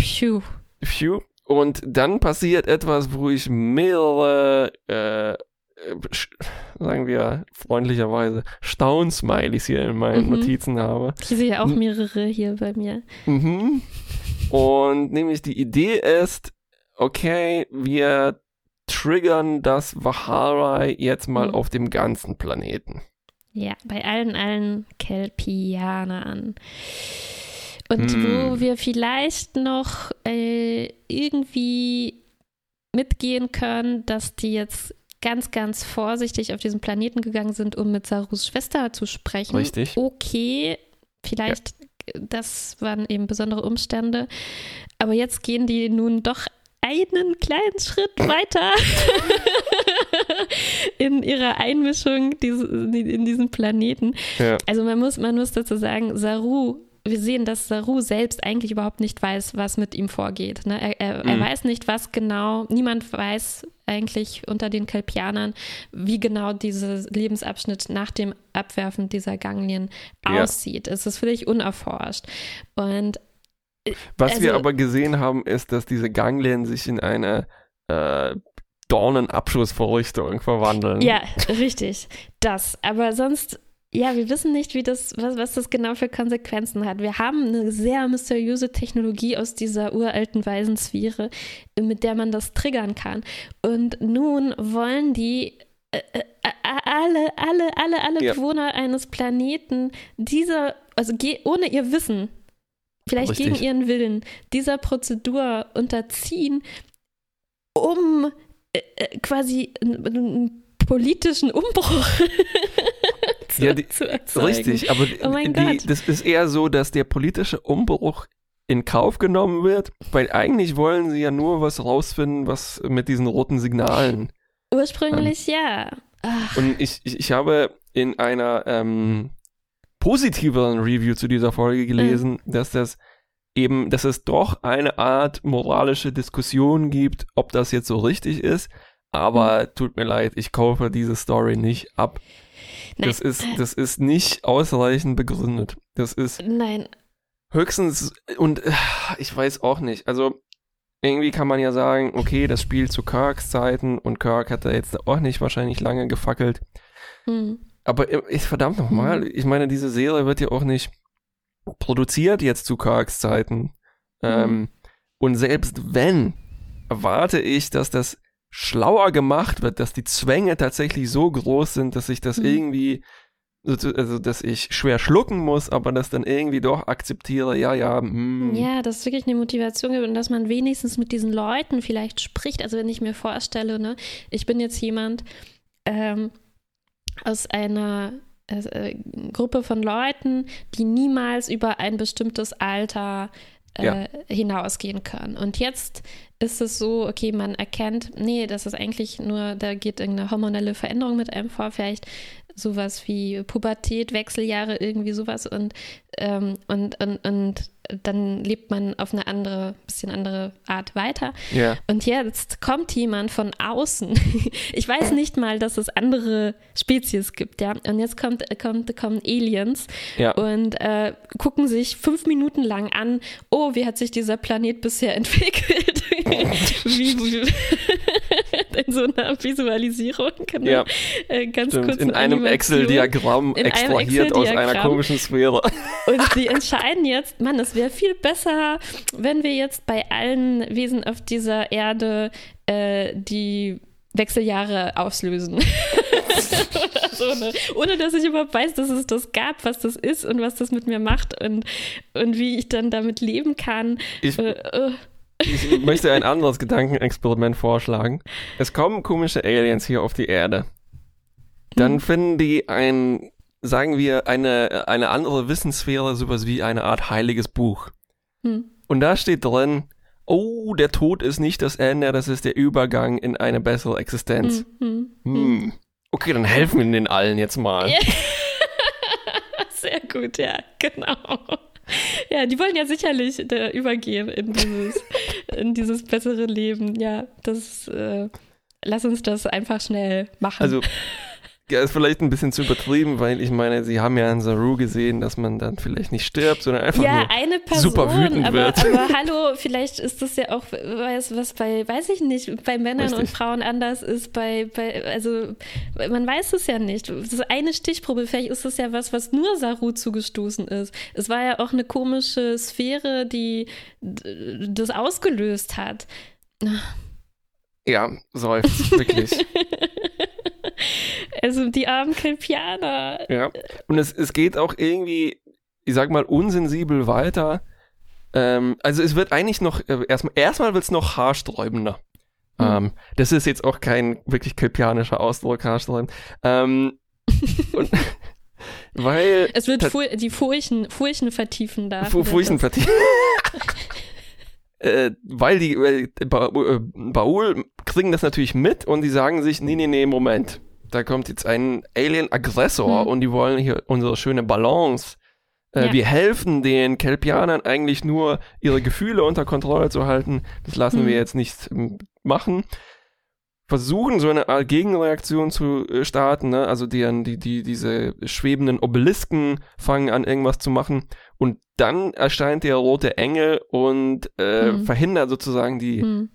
Phew. Phew. Und dann passiert etwas, wo ich mehrere, äh, sagen wir freundlicherweise, Staunsmileys hier in meinen mhm. Notizen habe.
Ich sehe auch mehrere hier bei mir.
Mhm. Und nämlich die Idee ist, okay, wir triggern das Vaharai jetzt mal mhm. auf dem ganzen Planeten.
Ja, bei allen, allen Kelpianern. Und hm. wo wir vielleicht noch äh, irgendwie mitgehen können, dass die jetzt ganz, ganz vorsichtig auf diesen Planeten gegangen sind, um mit Sarus Schwester zu sprechen.
Richtig.
Okay, vielleicht, ja. das waren eben besondere Umstände. Aber jetzt gehen die nun doch einen kleinen Schritt weiter in ihrer Einmischung in diesen Planeten. Ja. Also man muss, man muss dazu sagen, Saru wir sehen, dass Saru selbst eigentlich überhaupt nicht weiß, was mit ihm vorgeht. Ne? Er, er, mhm. er, weiß nicht, was genau, niemand weiß eigentlich unter den Kelpianern, wie genau dieser Lebensabschnitt nach dem Abwerfen dieser Ganglien ja. aussieht. Es ist völlig unerforscht. Und
was also, wir aber gesehen haben, ist, dass diese Ganglien sich in eine äh, Dornenabschussvorrichtung verwandeln.
Ja, richtig. Das. Aber sonst, Ja, wir wissen nicht, wie das, was, was das genau für Konsequenzen hat. Wir haben eine sehr mysteriöse Technologie aus dieser uralten Weisensphäre, mit der man das triggern kann. Und nun wollen die äh, äh, alle, alle, alle, alle ja. Bewohner eines Planeten dieser, also ohne ihr Wissen, vielleicht Richtig. gegen ihren Willen, dieser Prozedur unterziehen, um äh, äh quasi einen politischen Umbruch
zu, ja, die, zu. Richtig, aber oh die, das ist eher so, dass der politische Umbruch in Kauf genommen wird, weil eigentlich wollen sie ja nur was rausfinden, was mit diesen roten Signalen.
Ursprünglich ähm, ja.
Ach. Und ich, ich, ich habe in einer ähm, positiveren Review zu dieser Folge gelesen, mhm. dass das eben, dass es doch eine Art moralische Diskussion gibt, ob das jetzt so richtig ist. Aber mhm. tut mir leid, ich kaufe diese Story nicht ab. Nein. Das ist, das ist nicht ausreichend begründet. Das ist
Nein.
höchstens und äh, ich weiß auch nicht. Also irgendwie kann man ja sagen, okay, das Spiel zu Kirks Zeiten und Kirk hat da jetzt auch nicht wahrscheinlich lange gefackelt. Hm. Aber ist verdammt nochmal, hm. ich meine, diese Serie wird ja auch nicht produziert jetzt zu Kirks Zeiten. Hm. Ähm, und selbst wenn, erwarte ich, dass das schlauer gemacht wird, dass die Zwänge tatsächlich so groß sind, dass ich das hm. irgendwie also dass ich schwer schlucken muss, aber das dann irgendwie doch akzeptiere, ja, ja.
Mm. Ja, dass es wirklich eine Motivation gibt und dass man wenigstens mit diesen Leuten vielleicht spricht. Also wenn ich mir vorstelle, ne, ich bin jetzt jemand ähm, aus einer äh, Gruppe von Leuten, die niemals über ein bestimmtes Alter äh, ja. hinausgehen können. Und jetzt ist es so, okay, man erkennt, nee, das ist eigentlich nur, da geht irgendeine hormonelle Veränderung mit einem vor, vielleicht sowas wie Pubertät, Wechseljahre, irgendwie sowas und, ähm, und, und, und dann lebt man auf eine andere, bisschen andere Art weiter.
Ja.
Und jetzt kommt jemand von außen. Ich weiß nicht mal, dass es andere Spezies gibt, ja. Und jetzt kommt, kommt, kommen Aliens
ja.
und äh, gucken sich fünf Minuten lang an, oh, wie hat sich dieser Planet bisher entwickelt? wie, wie in so einer Visualisierung,
genau. Ja. Äh, ganz Stimmt. kurz. In einem Excel-Diagramm extrahiert Excel aus einer komischen Sphäre.
Und sie entscheiden jetzt, Mann, es wäre viel besser, wenn wir jetzt bei allen Wesen auf dieser Erde äh, die Wechseljahre auslösen. so, ne? Ohne dass ich überhaupt weiß, dass es das gab, was das ist und was das mit mir macht und, und wie ich dann damit leben kann.
Ich, äh, uh. Ich möchte ein anderes Gedankenexperiment vorschlagen. Es kommen komische Aliens hier auf die Erde. Dann hm. finden die ein sagen wir, eine, eine andere Wissenssphäre, sowas wie eine Art heiliges Buch. Hm. Und da steht drin, oh, der Tod ist nicht das Ende, das ist der Übergang in eine bessere Existenz. Hm, hm, hm. hm. Okay, dann helfen wir den allen jetzt mal.
Sehr gut, ja, genau. Ja, die wollen ja sicherlich äh, übergehen in dieses, in dieses bessere Leben. Ja, das, äh, lass uns das einfach schnell machen.
Also, ja, ist vielleicht ein bisschen zu übertrieben, weil ich meine, sie haben ja in Saru gesehen, dass man dann vielleicht nicht stirbt, sondern einfach ja, nur eine Person, super wütend
aber,
wird.
Aber hallo, vielleicht ist das ja auch, was, was bei, weiß ich nicht, bei Männern Richtig. und Frauen anders ist, bei, bei, also man weiß es ja nicht. Das ist eine Stichprobe, vielleicht ist das ja was, was nur Saru zugestoßen ist. Es war ja auch eine komische Sphäre, die das ausgelöst hat.
Ja, seufzt, wirklich.
Also die armen Kelpianer.
Ja. Und es, es geht auch irgendwie, ich sag mal, unsensibel weiter. Ähm, also es wird eigentlich noch, äh, erstmal, erstmal wird es noch haarsträubender. Mhm. Ähm, das ist jetzt auch kein wirklich kelpianischer Ausdruck, haarsträubend. Ähm, und, weil.
Es wird Fu die Furchen, Furchen vertiefen da.
Fu Furchen vertiefen. äh, weil die äh, ba äh, Baul kriegen das natürlich mit und die sagen sich, nee, nee, nee, Moment da kommt jetzt ein Alien-Aggressor hm. und die wollen hier unsere schöne Balance. Äh, ja. Wir helfen den Kelpianern eigentlich nur, ihre Gefühle unter Kontrolle zu halten. Das lassen hm. wir jetzt nicht ähm, machen. Versuchen so eine Art Gegenreaktion zu äh, starten, ne? also die, die, die, diese schwebenden Obelisken fangen an, irgendwas zu machen. Und dann erscheint der rote Engel und äh, hm. verhindert sozusagen die hm.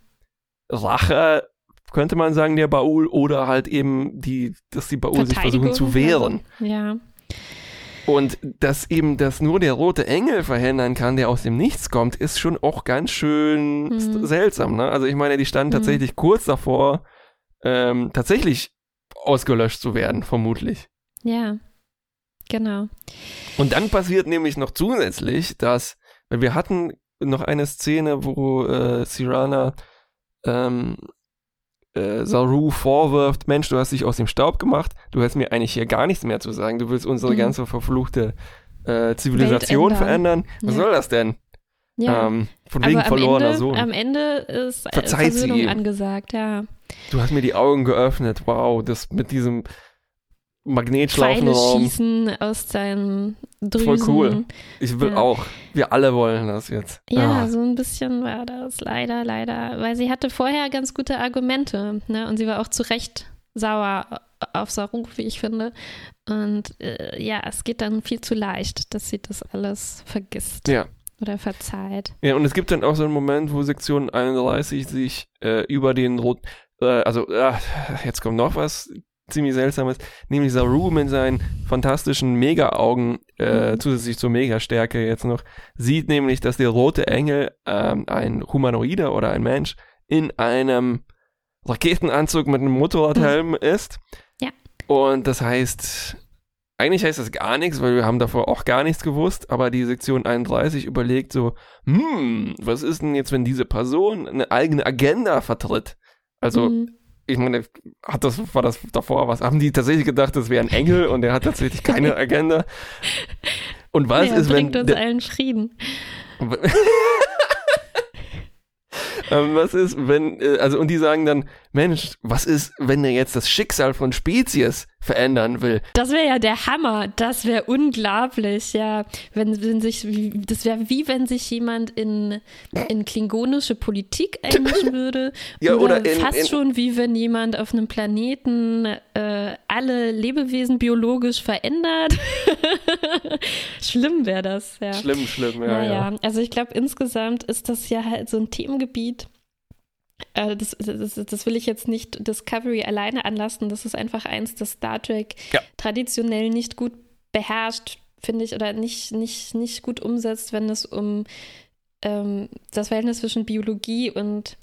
Rache könnte man sagen, der Baul, oder halt eben die, dass die Baul sich versuchen zu wehren.
Ja.
Und dass eben das nur der rote Engel verhindern kann, der aus dem Nichts kommt, ist schon auch ganz schön
Mhm.
seltsam. Ne? Also ich meine, die standen
Mhm.
tatsächlich kurz davor, ähm, tatsächlich ausgelöscht zu werden, vermutlich.
Ja, genau.
Und dann passiert nämlich noch zusätzlich, dass, weil wir hatten noch eine Szene, wo äh, Sirana ähm, äh, Saru vorwirft, Mensch, du hast dich aus dem Staub gemacht, du hast mir eigentlich hier gar nichts mehr zu sagen, du willst unsere
Mhm.
ganze verfluchte äh, Zivilisation verändern. Was
Ja.
soll das denn?
Ja.
Ähm, von wegen verlorener
Ende,
Sohn.
am Ende ist äh,
Verzeiht
Versöhnung angesagt, ja.
Du hast mir die Augen geöffnet. Wow, das mit diesem
Pfeile
Magnetschlaufenraum.
schießen aus seinen Drüsen.
Voll cool. Ich will
Ja.
auch. Wir alle wollen das jetzt.
Ja,
Ah.
so ein bisschen war das leider, leider, weil sie hatte vorher ganz gute Argumente, ne? Und sie war auch zu Recht sauer auf Saru, wie ich finde. Und äh, ja, es geht dann viel zu leicht, dass sie das alles vergisst
Ja.
oder verzeiht.
Ja, und es gibt dann auch so einen Moment, wo Sektion 31 sich äh, über den Rot, äh, also, äh, jetzt kommt noch was ziemlich Seltsames, nämlich Saru mit seinen fantastischen Mega-Augen, äh,
Mhm.
zusätzlich zur Mega-Stärke jetzt noch, sieht nämlich, dass der rote Engel ähm, ein Humanoider oder ein Mensch in einem Raketenanzug mit einem Motorradhelm ist.
Ja.
Und das heißt, eigentlich heißt das gar nichts, weil wir haben davor auch gar nichts gewusst, aber die Sektion 31 überlegt so, hm, was ist denn jetzt, wenn diese Person eine eigene Agenda vertritt? Also,
Mhm.
Ich meine, hat das, war das davor was? Haben die tatsächlich gedacht, das wäre ein Engel und der hat tatsächlich keine Agenda? Und was
ja,
ist, wenn.
bringt uns allen Frieden.
Ähm, was ist, wenn, äh, also, und die sagen dann, Mensch, was ist, wenn er jetzt das Schicksal von Spezies verändern will?
Das wäre ja der Hammer. Das wäre unglaublich, ja. Wenn, wenn sich, das wäre wie wenn sich jemand in, in klingonische Politik einmischen würde.
Ja,
oder
oder in-
fast
in-
schon wie wenn jemand auf einem Planeten äh, alle Lebewesen biologisch verändert. Schlimm wäre das, ja.
Schlimm, schlimm, ja,
Naja,
ja.
also ich glaube, insgesamt ist das ja halt so ein Themengebiet. Äh, das, das, das will ich jetzt nicht Discovery alleine anlassen. Das ist einfach eins, das Star Trek
Ja.
traditionell nicht gut beherrscht, finde ich, oder nicht, nicht, nicht gut umsetzt, wenn es um ähm, das Verhältnis zwischen Biologie und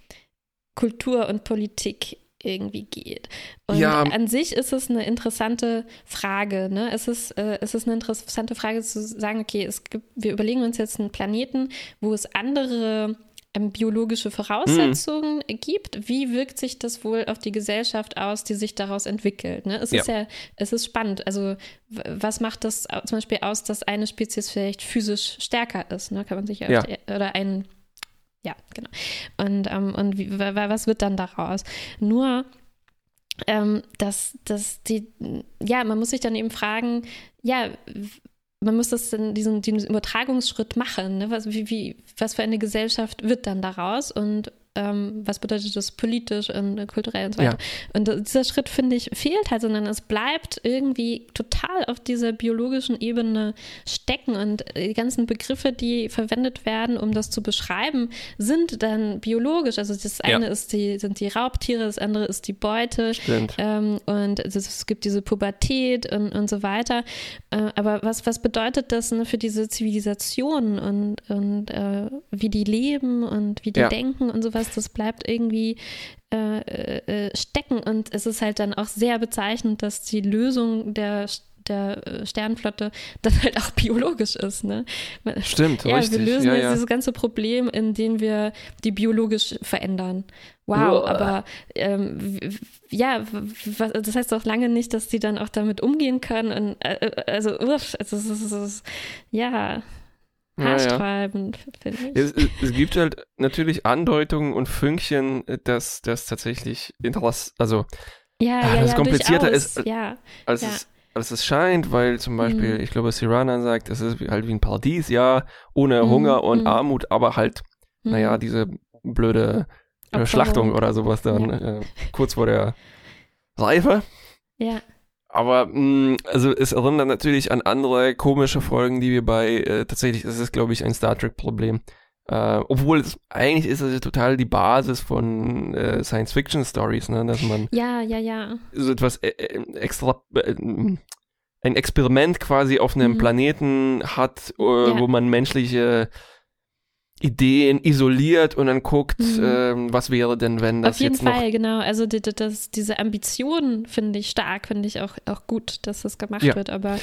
Kultur und Politik irgendwie geht. Und
Ja.
an sich ist es eine interessante Frage. Ne? Es, ist, äh, es ist eine interessante Frage zu sagen, okay, es gibt, wir überlegen uns jetzt einen Planeten, wo es andere biologische Voraussetzungen gibt. Wie wirkt sich das wohl auf die Gesellschaft aus, die sich daraus entwickelt? Ne? Es ist ja, es ist spannend. Also was macht das zum Beispiel aus, dass eine Spezies vielleicht physisch stärker ist? Ne? Kann man sich ja,
Ja.
oder ein ja, genau. Und, ähm, und wie, wa- wa- was wird dann daraus? Nur, ähm, dass, dass die, ja, man muss sich dann eben fragen, ja, man muss das in diesen, diesen Übertragungsschritt machen. Ne? Was, wie, wie, was für eine Gesellschaft wird dann daraus und ähm, was bedeutet das politisch und äh, kulturell und so weiter. Und äh, dieser Schritt, finde ich, fehlt halt, sondern es bleibt irgendwie total auf dieser biologischen Ebene stecken und äh, die ganzen Begriffe, die verwendet werden, um das zu beschreiben, sind dann biologisch. Also das
Ja.
eine ist die, sind die Raubtiere, das andere ist die Beute. Ähm, und es, es gibt diese Pubertät und, und so weiter. Äh, aber was, was bedeutet das ne, für diese Zivilisation und, und äh, wie die leben und wie die
Ja.
denken und sowas? Das bleibt irgendwie äh, äh, stecken. Und es ist halt dann auch sehr bezeichnend, dass die Lösung der der äh, Sternenflotte dann halt auch biologisch ist. Ne?
Stimmt,
Ja,
richtig.
wir lösen
ja,
jetzt
ja.
dieses ganze Problem, indem wir die biologisch verändern. Wow,
Uah.
aber ähm, ja, w- w- das heißt auch lange nicht, dass die dann auch damit umgehen können. Und, äh, äh, also, uff, also es ist, es ist ja haarsträubend, finde ich.
Es, es, gibt halt natürlich Andeutungen und Fünkchen, äh, dass das tatsächlich Interesse, also
ja,
ah,
ja,
das
ja,
komplizierter
durchaus,
ist,
Ja,
als, es, als es scheint, weil zum Beispiel,
Mhm.
ich glaube, Sirana sagt, es ist halt wie ein Paradies, ja, ohne
Mhm,
Hunger und
mhm.
Armut, aber halt, naja, diese blöde äh,
Opferung.
Schlachtung oder sowas dann äh, kurz vor der Reife.
ja,
Aber mh, also es erinnert natürlich an andere komische Folgen, die wir bei äh, tatsächlich ist es glaube ich ein Star Trek Problem. Äh, obwohl es eigentlich ist es ja total die Basis von äh, Science Fiction Stories, ne, dass man
ja, ja, ja.
so etwas äh, äh, extra äh, ein Experiment quasi auf einem
Mhm.
Planeten hat, äh, wo man menschliche Ideen isoliert und dann guckt,
Mhm.
ähm, was wäre denn, wenn das
Auf jeden
jetzt noch
Fall, genau. Also die, die, das, diese Ambition finde ich stark, finde ich auch, auch gut, dass das gemacht
Ja.
wird. Aber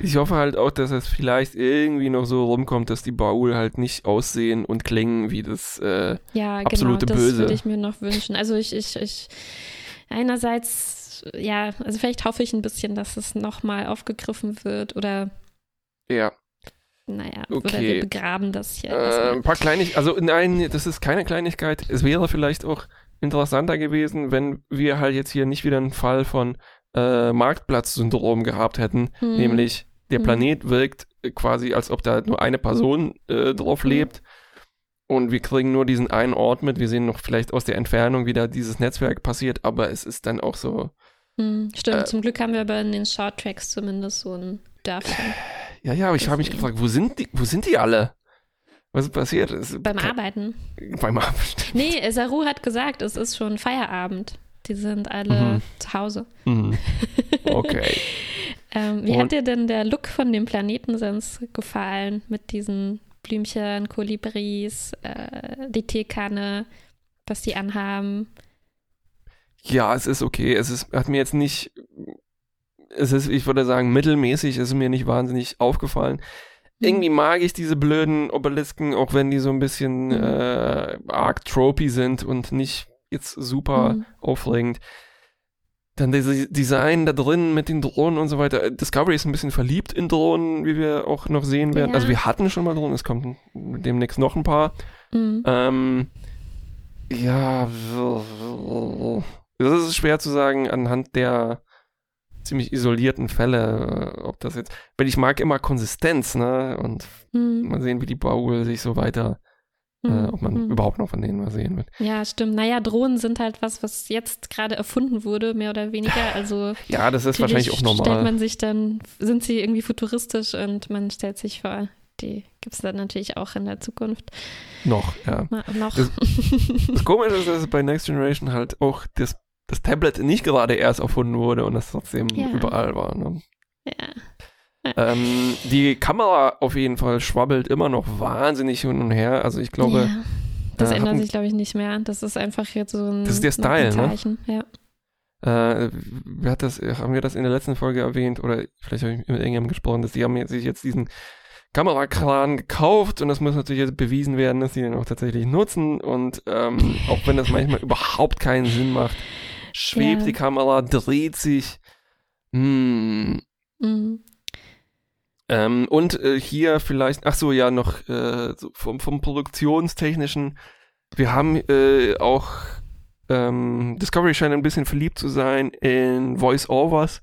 Ich hoffe halt auch, dass es vielleicht irgendwie noch so rumkommt, dass die Baul halt nicht aussehen und klingen wie das. Äh,
ja,
Absolute
genau, das
Böse.
würde ich mir noch wünschen. Also ich, ich, ich einerseits, ja, also vielleicht hoffe ich ein bisschen, dass es nochmal aufgegriffen wird oder
ja,
naja, oder
Okay.
wir begraben das hier.
äh, ein paar Kleinigkeiten. Also nein, das ist keine Kleinigkeit. Es wäre vielleicht auch interessanter gewesen, wenn wir halt jetzt hier nicht wieder einen Fall von äh, Marktplatzsyndrom gehabt hätten,
Hm.
nämlich der
Hm.
Planet wirkt äh, quasi, als ob da nur eine Person äh, drauf
Hm.
lebt. Und wir kriegen nur diesen einen Ort mit. Wir sehen noch vielleicht aus der Entfernung, wie da dieses Netzwerk passiert, aber es ist dann auch so,
Hm, stimmt,
äh,
zum Glück haben wir aber in den Shorttracks zumindest so ein Dörfchen
Ja, ja, aber ich habe mich gefragt, wo sind die, wo sind die alle? Was ist passiert? Es-
beim Arbeiten.
Beim Arbeiten.
Nee, Saru hat gesagt, es ist schon Feierabend. Die sind alle
Mhm.
zu Hause.
Mhm. Okay.
Ähm, wie
Und-
hat dir denn der Look von dem Planeten sonst gefallen? Mit diesen Blümchen, Kolibris, äh, die Teekanne, was die anhaben?
Ja, es ist okay. Es ist, hat mir jetzt nicht, es ist, ich würde sagen, mittelmäßig, es ist mir nicht wahnsinnig aufgefallen.
Mhm.
Irgendwie mag ich diese blöden Obelisken, auch wenn die so ein bisschen
Mhm.
äh, arg tropey sind und nicht jetzt super
Mhm.
aufregend. Dann dieses Design da drin mit den Drohnen und so weiter. Discovery ist ein bisschen verliebt in Drohnen, wie wir auch noch sehen werden.
Ja.
Also wir hatten schon mal Drohnen, es kommt demnächst noch ein paar.
Mhm.
Ähm, ja, das ist schwer zu sagen anhand der ziemlich isolierten Fälle, äh, ob das jetzt, weil ich mag immer Konsistenz, ne, und
Mhm.
mal sehen, wie die Baul sich so weiter, äh,
Mhm.
ob man
Mhm.
überhaupt noch von denen was sehen wird.
Ja, stimmt. Naja, Drohnen sind halt was, was jetzt gerade erfunden wurde, mehr oder weniger. Also
Ja, das ist wahrscheinlich auch
natürlich stellt
normal.
man sich dann, sind sie irgendwie futuristisch und man stellt sich vor, die gibt es dann natürlich auch in der Zukunft
Noch, ja.
Ma- noch.
Das- Das Komische ist, dass bei Next Generation halt auch das, das Tablet nicht gerade erst erfunden wurde und das trotzdem
Ja.
überall war. Ne?
ja.
Ähm, die Kamera auf jeden Fall schwabbelt immer noch wahnsinnig hin und her. Also ich glaube,
ja. Das
äh,
ändert
hatten-
sich, glaube ich, nicht mehr. Das ist einfach jetzt so ein,
Das ist der Style, ne?
Zeichen. Ja.
äh, hat das, haben wir das in der letzten Folge erwähnt oder vielleicht habe ich mit irgendjemandem gesprochen, dass die haben jetzt- sich jetzt diesen Kamerakran gekauft und das muss natürlich jetzt bewiesen werden, dass sie den auch tatsächlich nutzen und ähm, auch wenn das manchmal überhaupt keinen Sinn macht, schwebt
Ja.
die Kamera, dreht sich. Hm,
Mhm.
Ähm, und äh, hier vielleicht, ach so, ja, noch äh, so vom, vom Produktionstechnischen. Wir haben äh, auch ähm, Discovery scheint ein bisschen verliebt zu sein in Voice-Overs.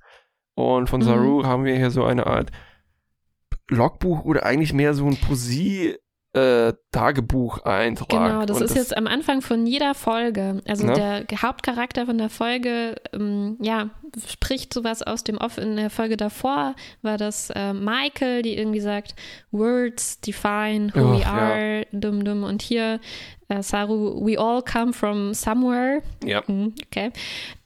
Und von
Mhm.
Saru haben wir hier so eine Art Logbuch oder eigentlich mehr so ein Poesie äh, Tagebucheintrag.
Genau, das
Und
ist jetzt am Anfang von jeder Folge. Also
Ne?
der Hauptcharakter von der Folge, ähm, ja, spricht sowas aus dem Off. In der Folge davor war das äh, Michael, die irgendwie sagt, Words define who
Och,
we
ja.
are, dumm, dumm. Und hier äh, Saru, we all come from somewhere.
Ja.
Hm, okay.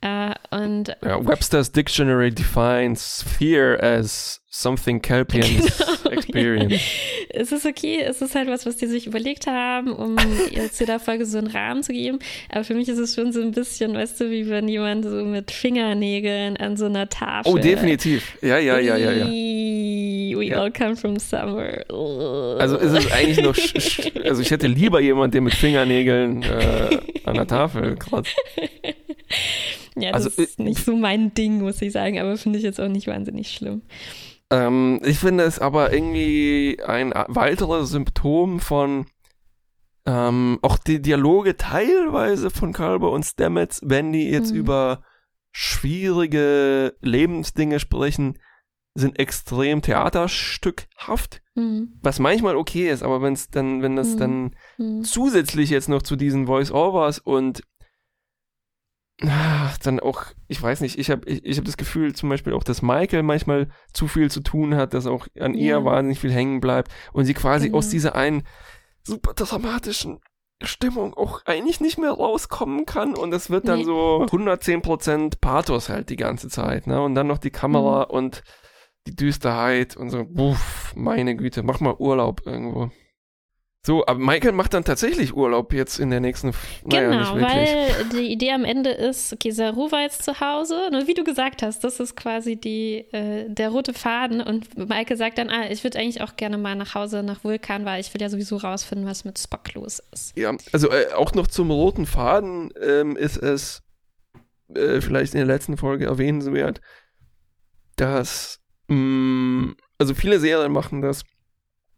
Äh, und
Ja, Webster's Dictionary defines fear as something Kelpians
Genau,
experience.
es ist okay, es ist halt was, was die sich überlegt haben, um jetzt jeder Folge so einen Rahmen zu geben. Aber für mich ist es schon so ein bisschen, weißt du, wie wenn jemand so mit Fingernägeln an so einer Tafel.
Oh, definitiv. Ja, ja, ja, ja, ja.
We
Ja.
all come from somewhere.
Also ist es eigentlich noch, also ich hätte lieber jemand, der mit Fingernägeln äh, an der Tafel kratzt.
ja, das
also,
ist nicht so mein Ding, muss ich sagen, aber finde ich jetzt auch nicht wahnsinnig schlimm.
Ähm, ich finde es aber irgendwie ein weiteres Symptom von ähm, auch die Dialoge teilweise von Kalber und Stamets, wenn die jetzt
Mhm.
über schwierige Lebensdinge sprechen, sind extrem theaterstückhaft,
Hm,
was manchmal okay ist, aber wenn es dann, wenn das
Mhm.
dann
hm.
zusätzlich jetzt noch zu diesen Voice-Overs und ach, dann auch, ich weiß nicht, ich habe ich, ich hab das Gefühl zum Beispiel auch, dass Michael manchmal zu viel zu tun hat, dass auch an ihr
Ja.
wahnsinnig viel hängen bleibt und sie quasi
Genau.
aus dieser einen super dramatischen Stimmung auch eigentlich nicht mehr rauskommen kann und es wird dann
Nee.
so 110% Pathos halt die ganze Zeit, ne? Und dann noch die Kamera
Mhm.
und die Düsterheit und so, uff, meine Güte, mach mal Urlaub irgendwo. So, aber Michael macht dann tatsächlich Urlaub jetzt in der nächsten.
Naja, genau, weil die Idee am Ende ist, okay, Saru war jetzt zu Hause. Und wie du gesagt hast, das ist quasi die, äh, der rote Faden. Und Michael sagt dann, ah, ich würde eigentlich auch gerne mal nach Hause nach Vulkan, weil ich will ja sowieso rausfinden, was mit Spock los ist.
Ja, also äh, auch noch zum roten Faden ähm, ist es äh, vielleicht in der letzten Folge erwähnenswert, dass mh, mm, also viele Serien machen das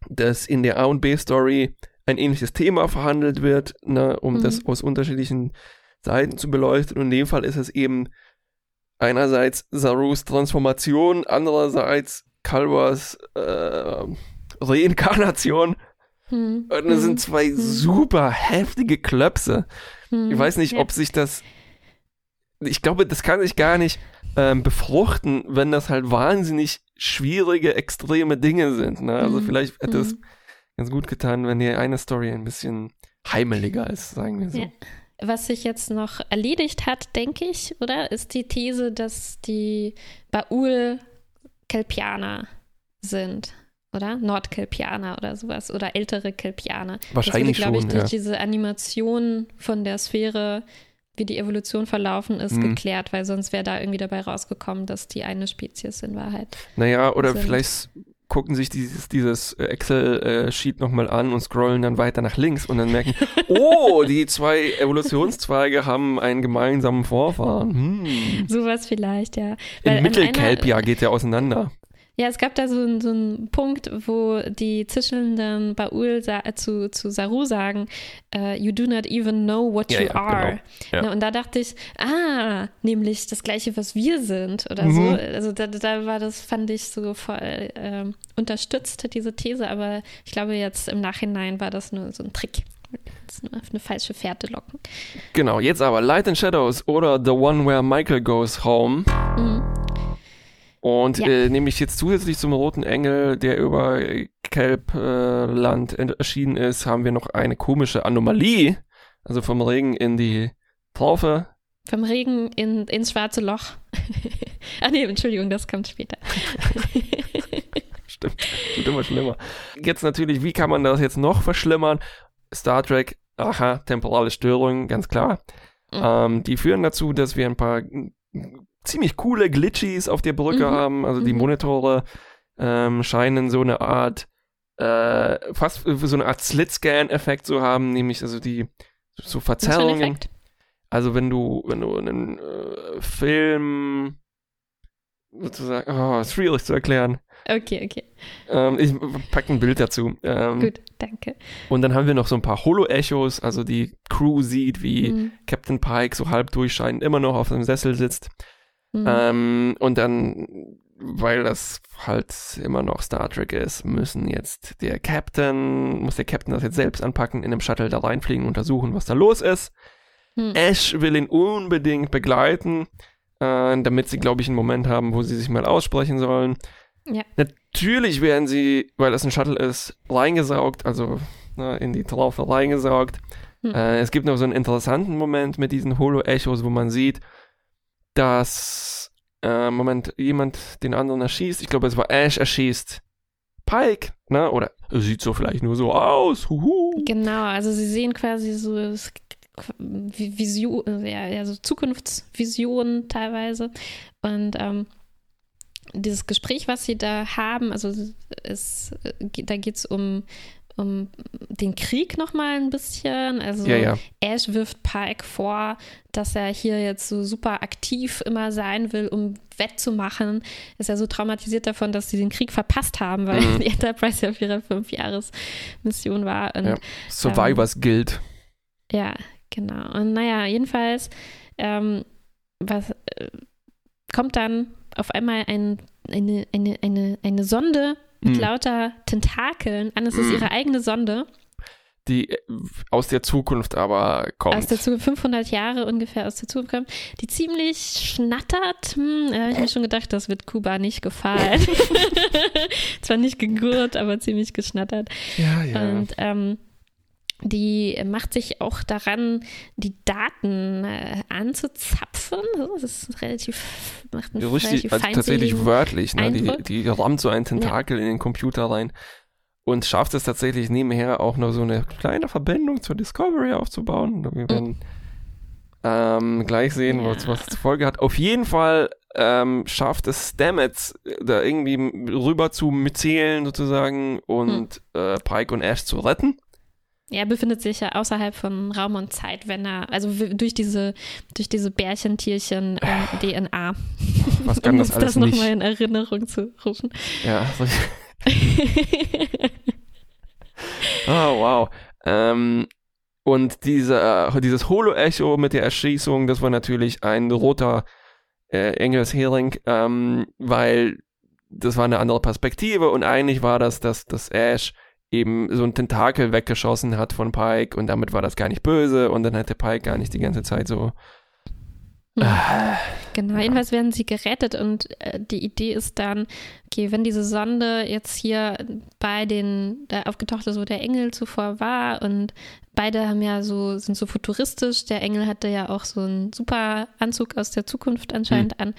dass in der A und B-Story ein ähnliches Thema verhandelt wird, ne, um mhm. das aus unterschiedlichen Seiten zu beleuchten. Und in dem Fall ist es eben einerseits Sarus Transformation, andererseits Kalvas äh, Reinkarnation. Hm. Und das sind mhm. zwei hm. super heftige Klöpse. Hm. Ich weiß nicht, ob sich das. Ich glaube, das kann sich gar nicht ähm, befruchten, wenn das halt wahnsinnig schwierige, extreme Dinge sind. Ne? Also mhm. vielleicht hätte es mhm. ganz gut getan, wenn die eine Story ein bisschen heimeliger ist, sagen wir so. Ja.
Was sich jetzt noch erledigt hat, denke ich, oder? Ist die These, dass die Baul Kelpianer sind, oder? Nordkelpianer oder sowas. Oder ältere Kelpianer.
Wahrscheinlich das
glaube ich, durch diese Animation von der Sphäre wie die Evolution verlaufen ist, mhm. geklärt, weil sonst wäre da irgendwie dabei rausgekommen, dass die eine Spezies in Wahrheit.
Naja, oder sind. vielleicht gucken sich dieses, dieses Excel-Sheet nochmal an und scrollen dann weiter nach links und dann merken, oh, die zwei Evolutionszweige haben einen gemeinsamen Vorfahren. Hm.
Sowas vielleicht, ja.
Weil Mittelkelpia geht ja auseinander.
Ja, es gab da so, so einen Punkt, wo die zischelnden Baul zu, zu Saru sagen, uh, you do not even know what ja, you ja, are. Genau. Ja. Und da dachte ich, ah, nämlich das gleiche, was wir sind oder mhm. so. Also da, da war das, fand ich so voll äh, unterstützt, diese These, aber ich glaube jetzt im Nachhinein war das nur so ein Trick. Eine, eine falsche Fährte locken.
Genau, jetzt aber Light and Shadows oder The One Where Michael Goes Home. Mhm. Und ja. äh, nämlich jetzt zusätzlich zum Roten Engel, der über Kelpland äh, erschienen ist, haben wir noch eine komische Anomalie. Also vom Regen in die Taufe.
Vom Regen in, ins schwarze Loch. Ach nee, Entschuldigung, das kommt später.
Stimmt, wird immer schlimmer. Jetzt natürlich, wie kann man das jetzt noch verschlimmern? Star Trek, aha, temporale Störungen, ganz klar. Mhm. Ähm, die führen dazu, dass wir ein paar ziemlich coole Glitchies auf der Brücke mhm. haben. Also die mhm. Monitore ähm, scheinen so eine Art, äh, fast so eine Art Slit-Scan-Effekt zu haben, nämlich also die so Verzerrungen. Also wenn du, wenn du einen äh, Film sozusagen, oh, ist schwierig zu erklären.
Okay, okay.
Ähm, ich packe ein Bild dazu. Ähm,
Gut, danke.
Und dann haben wir noch so ein paar Holo-Echos, also die Crew sieht, wie mhm. Captain Pike so halb durchscheinend immer noch auf dem Sessel sitzt. Mhm. Ähm, und dann, weil das halt immer noch Star Trek ist, müssen jetzt der Captain, muss der Captain das jetzt selbst anpacken, in einem Shuttle da reinfliegen, untersuchen, was da los ist. Mhm. Ash will ihn unbedingt begleiten, äh, damit sie, glaube ich, einen Moment haben, wo sie sich mal aussprechen sollen.
Ja.
Natürlich werden sie, weil das ein Shuttle ist, reingesaugt, also ne, in die Traufe reingesaugt. Hm. Äh, es gibt noch so einen interessanten Moment mit diesen Holo-Echos, wo man sieht, dass, äh, Moment, jemand den anderen erschießt. Ich glaube, es war Ash erschießt Pike, ne? Oder sieht so vielleicht nur so aus. Huhu.
Genau, also sie sehen quasi so Vision, ja, ja, so Zukunftsvisionen teilweise. Und ähm, dieses Gespräch, was sie da haben, also es, da geht es um um den Krieg nochmal ein bisschen. Also
ja, ja.
Ash wirft Pike vor, dass er hier jetzt so super aktiv immer sein will, um wettzumachen. Ist ja so traumatisiert davon, dass sie den Krieg verpasst haben, weil mhm. die Enterprise ja auf ihrer Fünfjahres-Mission war. Und, ja.
Survivors ähm, Guild.
Ja, genau. Und naja, jedenfalls ähm, was, äh, kommt dann auf einmal ein, eine, eine, eine, eine Sonde mit mm. lauter Tentakeln an. Es ist mm. ihre eigene Sonde.
Die äh, aus der Zukunft aber kommt.
Aus der Zukunft, 500 Jahre ungefähr aus der Zukunft kommt, die ziemlich schnattert. Hm, da habe ich mir schon gedacht, das wird Kuba nicht gefallen. Zwar nicht gegurrt, aber ziemlich geschnattert.
Ja, ja.
Und ähm, die macht sich auch daran, die Daten äh, anzuzapfen. Das ist relativ, macht einen
Ja, richtig,
relativ
also tatsächlich wörtlich. Ne? Die, die rammt so einen Tentakel in den Computer rein und schafft es tatsächlich nebenher auch noch so eine kleine Verbindung zur Discovery aufzubauen. Wir werden ähm, gleich sehen, was,
Ja.
was zur Folge hat. Auf jeden Fall ähm, schafft es Stamets, da irgendwie rüber zu zählen sozusagen und äh, Pike und Ash zu retten.
Er befindet sich ja außerhalb von Raum und Zeit, wenn er, also durch diese, durch diese Bärchentierchen ähm, DNA.
Was kann
um
das alles
das
nicht?
nochmal in Erinnerung zu rufen.
Ja, so- Oh, wow. Ähm, und diese, äh, dieses Holo-Echo mit der Erschießung, das war natürlich ein roter äh, Engelshering, ähm, weil das war eine andere Perspektive und eigentlich war das, dass, dass Ash eben so ein Tentakel weggeschossen hat von Pike und damit war das gar nicht böse und dann hätte Pike gar nicht die ganze Zeit so.
Hm.
Äh,
Genau, jedenfalls werden sie gerettet und äh, die Idee ist dann, okay, wenn diese Sonde jetzt hier bei den, da aufgetaucht ist, wo der Engel zuvor war und beide haben ja so, sind so futuristisch, der Engel hatte ja auch so einen super Anzug aus der Zukunft anscheinend an,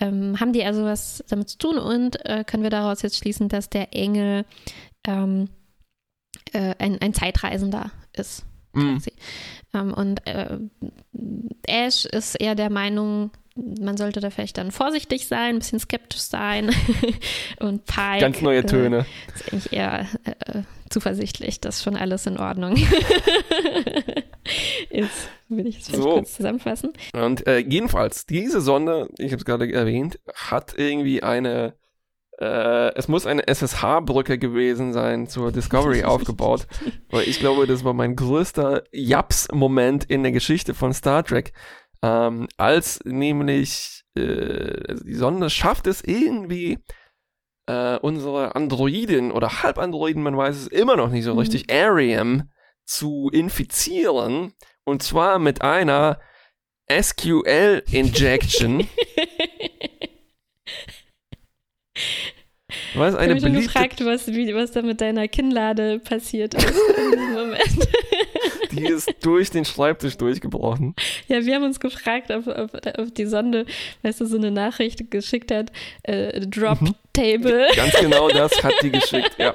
ähm, haben die also was damit zu tun und äh, können wir daraus jetzt schließen, dass der Engel ähm, äh, ein, ein Zeitreisender ist.
mh,
quasi. Ähm, und äh, Ash ist eher der Meinung, man sollte da vielleicht dann vorsichtig sein, ein bisschen skeptisch sein. und Pike
ganz neue
äh,
Töne.
ist eigentlich eher äh, zuversichtlich, dass schon alles in Ordnung ist. Will ich es
So.
kurz zusammenfassen?
Und äh, jedenfalls, diese Sonde, ich habe es gerade erwähnt, hat irgendwie eine, äh, es muss eine SSH-Brücke gewesen sein zur Discovery aufgebaut, weil ich glaube, das war mein größter Japs-Moment in der Geschichte von Star Trek, ähm, als nämlich äh, also die Sonde schafft es irgendwie, äh, unsere Androidin oder Halbandroiden, man weiß es immer noch nicht so
Mhm.
richtig, Ariam zu infizieren und zwar mit einer SQL-Injection. Was
Ich
eine
habe mich schon gefragt, was, wie, was da mit deiner Kinnlade passiert ist in diesem Moment.
die ist durch den Schreibtisch durchgebrochen.
Ja, wir haben uns gefragt, ob, ob, ob die Sonde, weißt du, so eine Nachricht geschickt hat, äh, Drop
Mhm.
Table.
Ganz genau das hat die geschickt, ja.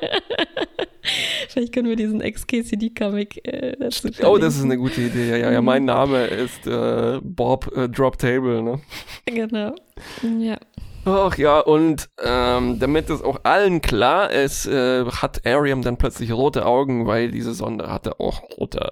Vielleicht können wir diesen XKCD-Comic äh, dazu
Oh, das ist
verlinken.
eine gute Idee. Ja, ja, ja. Mein Name ist äh, Bob äh, Drop Table, ne?
Genau. Ja.
Ach ja, und ähm, damit es auch allen klar ist, äh, hat Ariam dann plötzlich rote Augen, weil diese Sonde hatte auch rote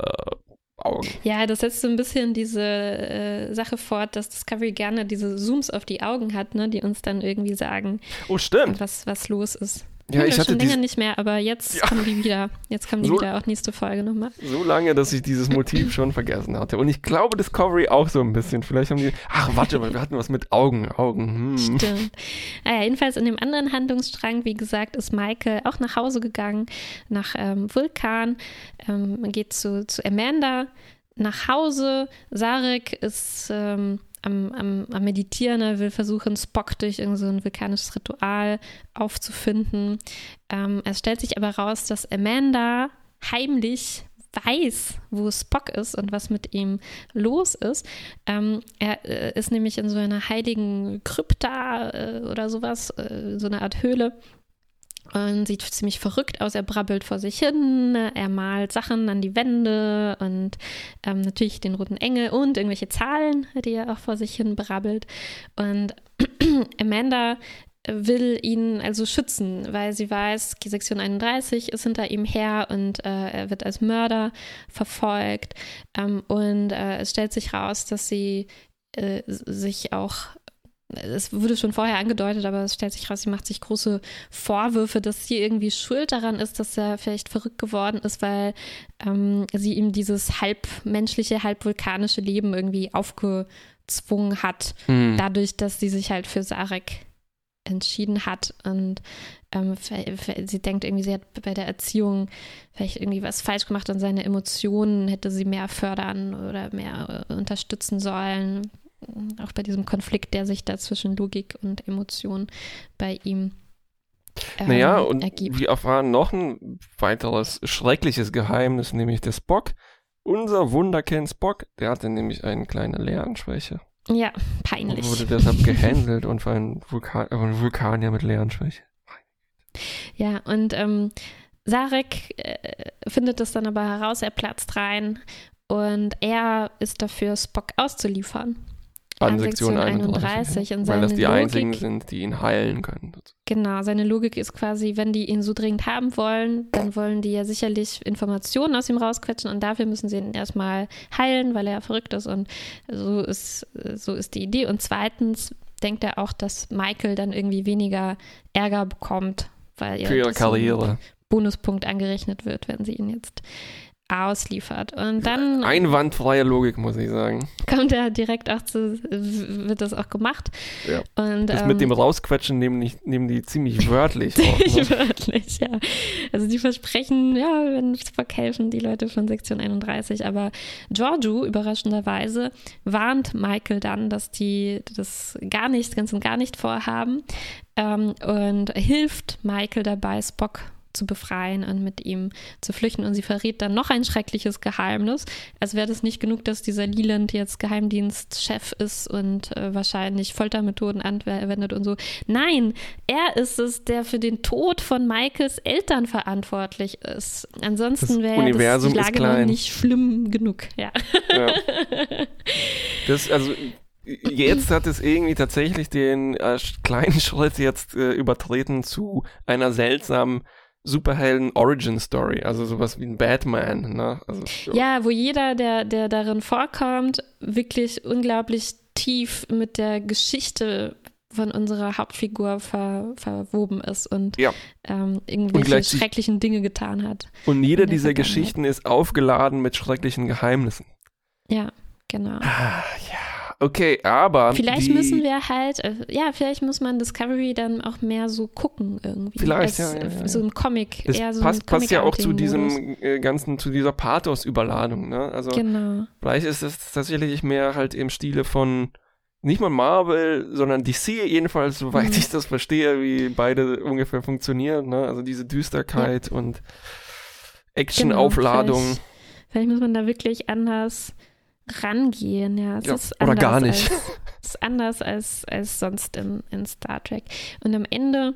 Augen.
ja, das setzt so ein bisschen diese äh, Sache fort, dass Discovery gerne diese Zooms auf die Augen hat, ne, die uns dann irgendwie sagen,
Oh, stimmt.
was, was los ist.
Ja, ich hatte
schon länger nicht mehr, aber jetzt
Ja.
kommen die wieder. Jetzt kommen die
So-
wieder, auch nächste Folge nochmal.
so lange, dass ich dieses Motiv schon vergessen hatte. Und ich glaube, Discovery auch so ein bisschen. Vielleicht haben die. Ach, warte mal, wir hatten was mit Augen. Augen. Hm.
Stimmt. Naja, jedenfalls in dem anderen Handlungsstrang, wie gesagt, ist Michael auch nach Hause gegangen, nach ähm, Vulkan. Ähm, man geht zu, zu Amanda nach Hause. Sarek ist ähm, am, am, am Meditieren, er will versuchen, Spock durch irgend so ein vulkanisches Ritual aufzufinden. Ähm, es stellt sich aber raus, dass Amanda heimlich weiß, wo Spock ist und was mit ihm los ist. Ähm, er äh, ist nämlich in so einer heiligen Krypta äh, oder sowas, äh, so eine Art Höhle. Und sieht ziemlich verrückt aus. Er brabbelt vor sich hin, er malt Sachen an die Wände und ähm, natürlich den roten Engel und irgendwelche Zahlen, die er auch vor sich hin brabbelt. Und Amanda will ihn also schützen, weil sie weiß, die Sektion 31 ist hinter ihm her und äh, er wird als Mörder verfolgt. Ähm, und äh, es stellt sich raus, dass sie äh, sich auch es wurde schon vorher angedeutet, aber es stellt sich raus, sie macht sich große Vorwürfe, dass sie irgendwie schuld daran ist, dass er vielleicht verrückt geworden ist, weil ähm, sie ihm dieses halbmenschliche, halbvulkanische Leben irgendwie aufgezwungen hat,
Hm.
dadurch, dass sie sich halt für Sarek entschieden hat und ähm, sie denkt irgendwie, sie hat bei der Erziehung vielleicht irgendwie was falsch gemacht und seine Emotionen hätte sie mehr fördern oder mehr äh, unterstützen sollen. Auch bei diesem Konflikt, der sich da zwischen Logik und Emotion bei ihm ähm,
Naja, und
ergibt.
wir erfahren noch ein weiteres schreckliches Geheimnis, nämlich der Spock. Unser Wunderkind Spock, der hatte nämlich eine kleine Lernschwäche.
Ja,
Und
peinlich.
wurde deshalb gehänselt und war ein, Vulkan, äh, ein Vulkanier mit Lernschwäche.
Ja, und ähm, Sarek äh, findet es dann aber heraus, er platzt rein und er ist dafür, Spock auszuliefern.
An
An
Sektion
Sektion
31.
31 und
weil das die einzigen
Logik-
sind, die ihn heilen können.
Genau, seine Logik ist quasi, wenn die ihn so dringend haben wollen, dann wollen die ja sicherlich Informationen aus ihm rausquetschen und dafür müssen sie ihn erstmal heilen, weil er verrückt ist und so ist, so ist die Idee. Und zweitens denkt er auch, dass Michael dann irgendwie weniger Ärger bekommt, weil ihr
Für ihre Karriere.
Bonuspunkt angerechnet wird, wenn sie ihn jetzt ausliefert. Und dann
Einwandfreie Logik, muss ich sagen.
kommt er direkt auch zu, wird das auch gemacht.
Ja.
Und,
Das
ähm,
mit dem Rausquetschen nehmen die, nehmen die ziemlich wörtlich. Ne?
Wörtlich, ja. Also die versprechen, ja, werden Spock helfen, die Leute von Sektion 31. Aber Giorgio, überraschenderweise, warnt Michael dann, dass die das gar nicht, ganz und gar nicht vorhaben ähm, und hilft Michael dabei, Spock zu befreien und mit ihm zu flüchten. Und sie verrät dann noch ein schreckliches Geheimnis. Als wäre das nicht genug, dass dieser Leland jetzt Geheimdienstchef ist und äh, wahrscheinlich Foltermethoden anwendet und so. Nein, er ist es, der für den Tod von Michaels Eltern verantwortlich ist. Ansonsten wäre die Lage noch nicht schlimm genug. Ja.
Ja. Das, also, jetzt hat es irgendwie tatsächlich den äh, kleinen Schritt jetzt äh, übertreten zu einer seltsamen Superhelden-Origin-Story. Also sowas wie ein Batman. Ne? Also,
Ja, wo jeder, der, der darin vorkommt, wirklich unglaublich tief mit der Geschichte von unserer Hauptfigur ver, verwoben ist und
Ja.
ähm,
Und
irgendwelche
gleichzeitig-
schrecklichen Dinge getan hat.
Und jede dieser. Geschichten ist aufgeladen mit schrecklichen Geheimnissen.
Ja, genau.
Ah, ja. Okay, aber.
Vielleicht müssen wir halt, äh, ja, vielleicht muss man Discovery dann auch mehr so gucken irgendwie.
Vielleicht,
Als,
ja, ja, ja.
So im Comic,
Das
eher so
passt,
ein
passt ja auch zu diesem äh, ganzen, zu dieser Pathos-Überladung, ne? Also
Genau.
vielleicht ist es tatsächlich mehr halt im Stile von nicht mal Marvel, sondern DC jedenfalls, soweit
Mhm.
ich das verstehe, wie beide ungefähr funktionieren, ne? Also diese Düsterkeit und Action-Aufladung.
Genau, vielleicht, vielleicht muss man da wirklich anders rangehen, ja.
Ja, oder gar nicht.
Als, ist anders als, als sonst in, in Star Trek. Und am Ende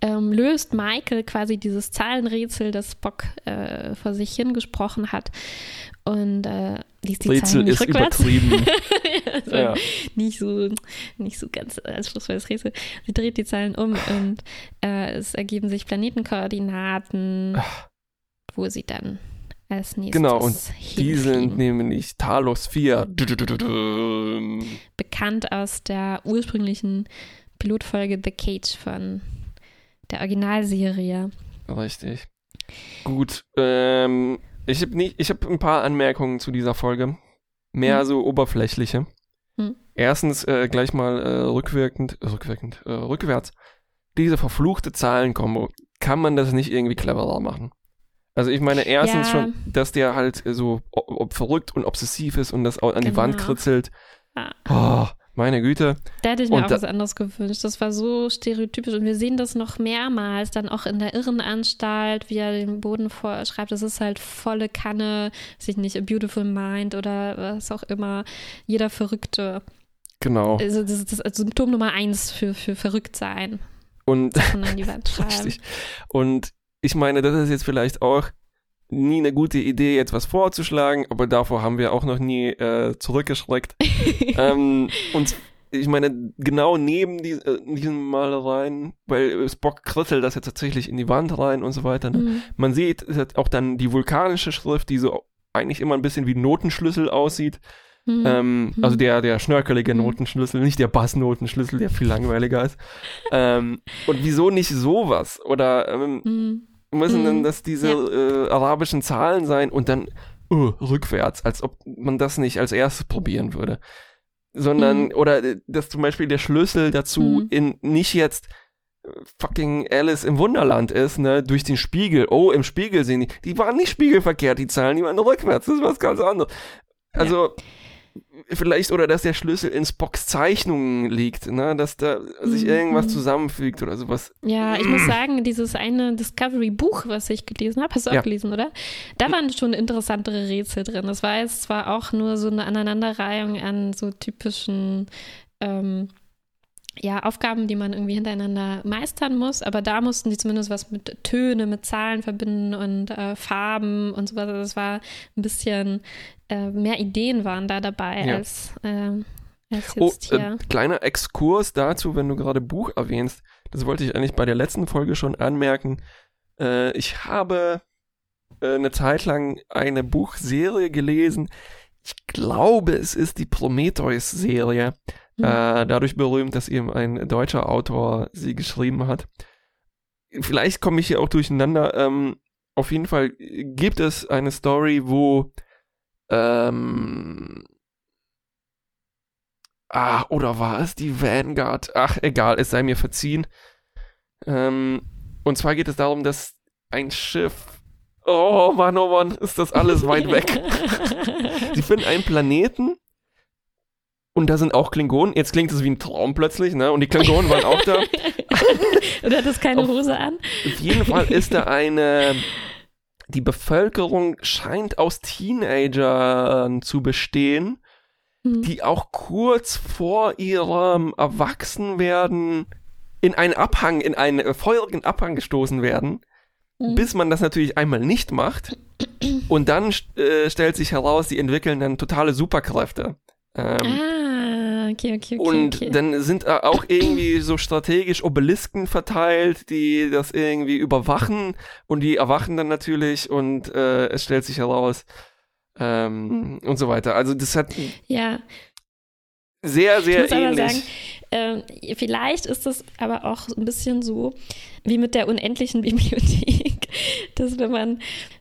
ähm, löst Michael quasi dieses Zahlenrätsel, das Spock äh, vor sich hingesprochen hat. Und äh, liest die
Rätsel
Zahlen nicht
ist
rückwärts.
übertrieben.
also
ja.
nicht so nicht so ganz anspruchsvolles Rätsel. Sie dreht die Zahlen um und äh, es ergeben sich Planetenkoordinaten, wo sie dann als nächstes
Genau, und Die sind nämlich Talos 4. Du, du, du, du, du.
bekannt aus der ursprünglichen Pilotfolge The Cage von der Originalserie.
Richtig. Gut, ähm, ich habe habe ein paar Anmerkungen zu dieser Folge. Mehr
Hm.
so oberflächliche.
Hm.
Erstens äh, gleich mal äh, rückwirkend, äh, rückwirkend, äh, rückwärts. Diese verfluchte Zahlenkombo, kann man das nicht irgendwie cleverer machen? Also ich meine erstens
Ja.
schon, dass der halt so ob, ob verrückt und obsessiv ist und das auch an die Wand
Genau.
kritzelt.
Ah.
Oh, meine Güte.
Da hätte ich mir
Und
auch was anderes gewünscht. Das war so stereotypisch und wir sehen das noch mehrmals, dann auch in der Irrenanstalt, wie er den Boden vorschreibt. Das ist halt volle Kanne, weiß ich nicht, A Beautiful Mind oder was auch immer. Jeder Verrückte.
Genau.
Also das ist das Symptom Nummer eins für, für verrückt sein.
Und
Und an die Wand schreiben.
Richtig. Und ich meine, das ist jetzt vielleicht auch nie eine gute Idee, jetzt was vorzuschlagen, aber davor haben wir auch noch nie äh, zurückgeschreckt. ähm, und ich meine, genau neben die, äh, diesen Malereien, weil Spock kritzelt das jetzt tatsächlich in die Wand rein und so weiter. Ne?
Mhm.
Man sieht auch dann die vulkanische Schrift, die so eigentlich immer ein bisschen wie Notenschlüssel aussieht.
Mhm.
Ähm,
Mhm.
Also der, der schnörkelige
Mhm.
Notenschlüssel, nicht der Bassnotenschlüssel, der viel langweiliger ist. ähm, und wieso nicht sowas? Oder ähm,
Mhm.
Müssen
Mhm.
denn das diese äh, arabischen Zahlen sein und dann oh, rückwärts, als ob man das nicht als erstes probieren würde. Sondern,
Mhm.
oder äh, dass zum Beispiel der Schlüssel dazu
Mhm.
in nicht jetzt äh, fucking Alice im Wunderland ist, ne, durch den Spiegel. Oh, im Spiegel sehen die. Die waren nicht spiegelverkehrt, die Zahlen, die waren rückwärts. Das ist was ganz anderes. Also, vielleicht oder dass der Schlüssel in Spocks Zeichnungen liegt, ne, dass da sich
Mhm.
irgendwas zusammenfügt oder sowas.
Ja, ich muss sagen, dieses eine Discovery-Buch, was ich gelesen habe, hast du auch
Ja.
gelesen, oder? Da waren schon interessantere Rätsel drin. Das war jetzt zwar auch nur so eine Aneinanderreihung an so typischen ähm, ja, Aufgaben, die man irgendwie hintereinander meistern muss, aber da mussten die zumindest was mit Töne, mit Zahlen verbinden und äh, Farben und so weiter. Das war ein bisschen äh, mehr Ideen waren da dabei
Ja.
als, ähm, als
Oh,
jetzt hier.
äh, kleiner Exkurs dazu, wenn du gerade Buch erwähnst. Das wollte ich eigentlich bei der letzten Folge schon anmerken. Äh, ich habe äh, eine Zeit lang eine Buchserie gelesen. Ich glaube, es ist die Prometheus-Serie.
Hm.
Äh, dadurch berühmt, dass eben ein deutscher Autor sie geschrieben hat. Vielleicht komme ich hier auch durcheinander. Ähm, auf jeden Fall gibt es eine Story, wo ähm, Ah, oder war es die Vanguard? Ach, egal, es sei mir verziehen. Ähm, und zwar geht es darum, dass ein Schiff. Oh Mann, oh Mann, ist das alles weit weg. Sie finden einen Planeten und da sind auch Klingonen. Jetzt klingt es wie ein Traum plötzlich, ne? Und die Klingonen waren auch da.
Und hat das keine Hose an?
Auf jeden Fall ist da eine. Die Bevölkerung scheint aus Teenagern zu bestehen,
Hm.
die auch kurz vor ihrem Erwachsenwerden in einen Abhang, in einen feurigen Abhang gestoßen werden,
Mhm.
bis man das natürlich einmal nicht macht. Und dann äh, stellt sich heraus, die entwickeln dann totale Superkräfte. Ähm,
Ah, okay, okay, okay.
und
okay.
dann sind äh, auch irgendwie so strategisch Obelisken verteilt, die das irgendwie überwachen und die erwachen dann natürlich und äh, es stellt sich heraus ähm, und so weiter. Also das hat
ja,
sehr,
ich
sehr
muss aber
ähnlich.
sagen, ähm, vielleicht ist es aber auch ein bisschen so wie mit der unendlichen Bibliothek, dass wenn man,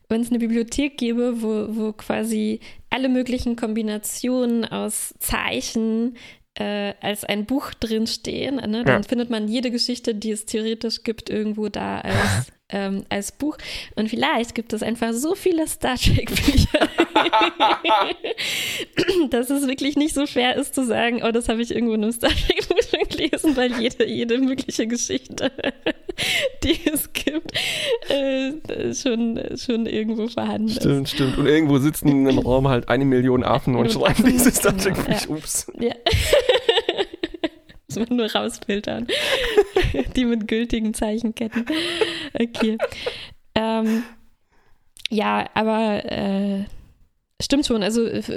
wenn es eine Bibliothek gäbe, wo, wo quasi alle möglichen Kombinationen aus Zeichen äh, als ein Buch drinstehen, ne? dann
Ja.
findet man jede Geschichte, die es theoretisch gibt, irgendwo da als, ähm, als Buch. Und vielleicht gibt es einfach so viele Star Trek-Bücher, dass es wirklich nicht so schwer ist zu sagen, oh, das habe ich irgendwo in einem Star Trek-Buch schon gelesen, weil jede, jede mögliche Geschichte, die es gibt, äh, schon, schon irgendwo vorhanden ist.
Stimmt, stimmt. Und irgendwo sitzen in einem Raum halt eine Million Affen und
Und
schreiben dieses Star
genau,
Trek
ja.
Ups.
Ja. Man nur rausfiltern. Die mit gültigen Zeichenketten. Okay. Ähm, ja, aber äh, stimmt schon. Also f-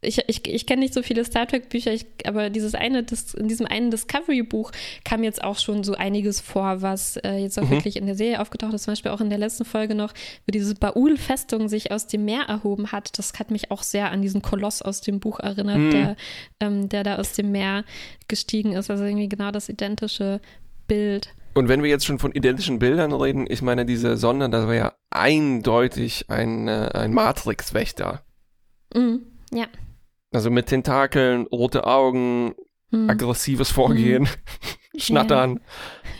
ich, ich, ich kenne nicht so viele Star Trek-Bücher, aber dieses eine, das, in diesem einen Discovery-Buch kam jetzt auch schon so einiges vor, was äh, jetzt auch
Mhm.
wirklich in der Serie aufgetaucht ist. Zum Beispiel auch in der letzten Folge noch, wo diese Baul-Festung sich aus dem Meer erhoben hat. Das hat mich auch sehr an diesen Koloss aus dem Buch erinnert,
Mhm.
der, ähm, der da aus dem Meer gestiegen ist. Also irgendwie genau das identische Bild.
Und wenn wir jetzt schon von identischen Bildern reden, ich meine, diese Sonne, das war ja eindeutig ein, äh, ein Matrix-Wächter.
Mhm. Ja.
Also mit Tentakeln, rote Augen,
Mhm.
aggressives Vorgehen, Schnattern.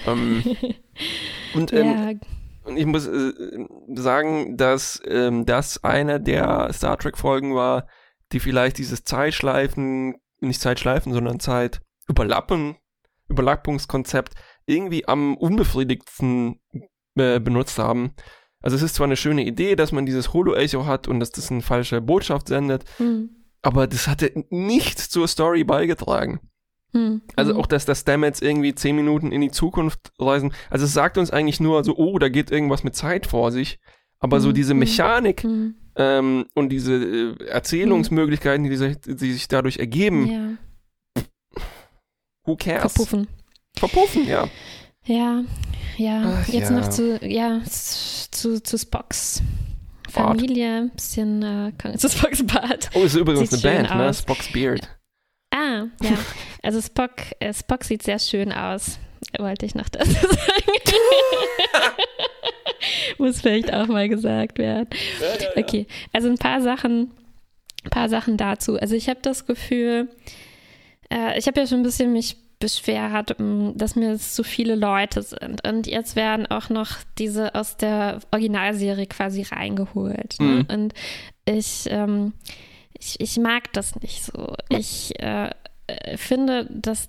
Ähm, und ähm,
ja,
ich muss äh, sagen, dass ähm, das eine der Star Trek-Folgen war, die vielleicht dieses Zeitschleifen, nicht Zeitschleifen, sondern Zeit überlappen, Überlappungskonzept irgendwie am unbefriedigtsten äh, benutzt haben. Also es ist zwar eine schöne Idee, dass man dieses Holo-Echo hat und dass das eine falsche Botschaft sendet,
Mhm.
aber das hatte nichts zur Story beigetragen.
Mhm.
Also
Mhm.
auch, dass das Stamets irgendwie zehn Minuten in die Zukunft reisen. Also es sagt uns eigentlich nur so, oh, da geht irgendwas mit Zeit vor sich. Aber so
Mhm.
diese
Mhm.
Mechanik
Mhm.
ähm, und diese äh, Erzählungsmöglichkeiten, die, sich- die sich dadurch ergeben,
Ja.
who cares?
Verpuffen.
Verpuffen, ja.
Ja, ja.
Ach,
Jetzt
ja.
noch zu, ja, zu, zu Spocks
Bart.
Familie, bisschen äh, zu Spocks Bart.
Oh, ist übrigens
Sieht
eine Band, ne? Spock's Beard.
Ah, ja. Also Spock, äh, Spock sieht sehr schön aus. Wollte ich noch dazu sagen. Muss vielleicht auch mal gesagt werden. Okay, also ein paar Sachen, ein paar Sachen dazu. Also ich habe das Gefühl, äh, ich habe ja schon ein bisschen mich beschwert, m, dass mir jetzt zu viele Leute sind. Und jetzt werden auch noch diese aus der Originalserie quasi reingeholt. Ne?
Mhm.
Und ich, ähm, ich, ich mag das nicht so. Ich äh, äh finde, dass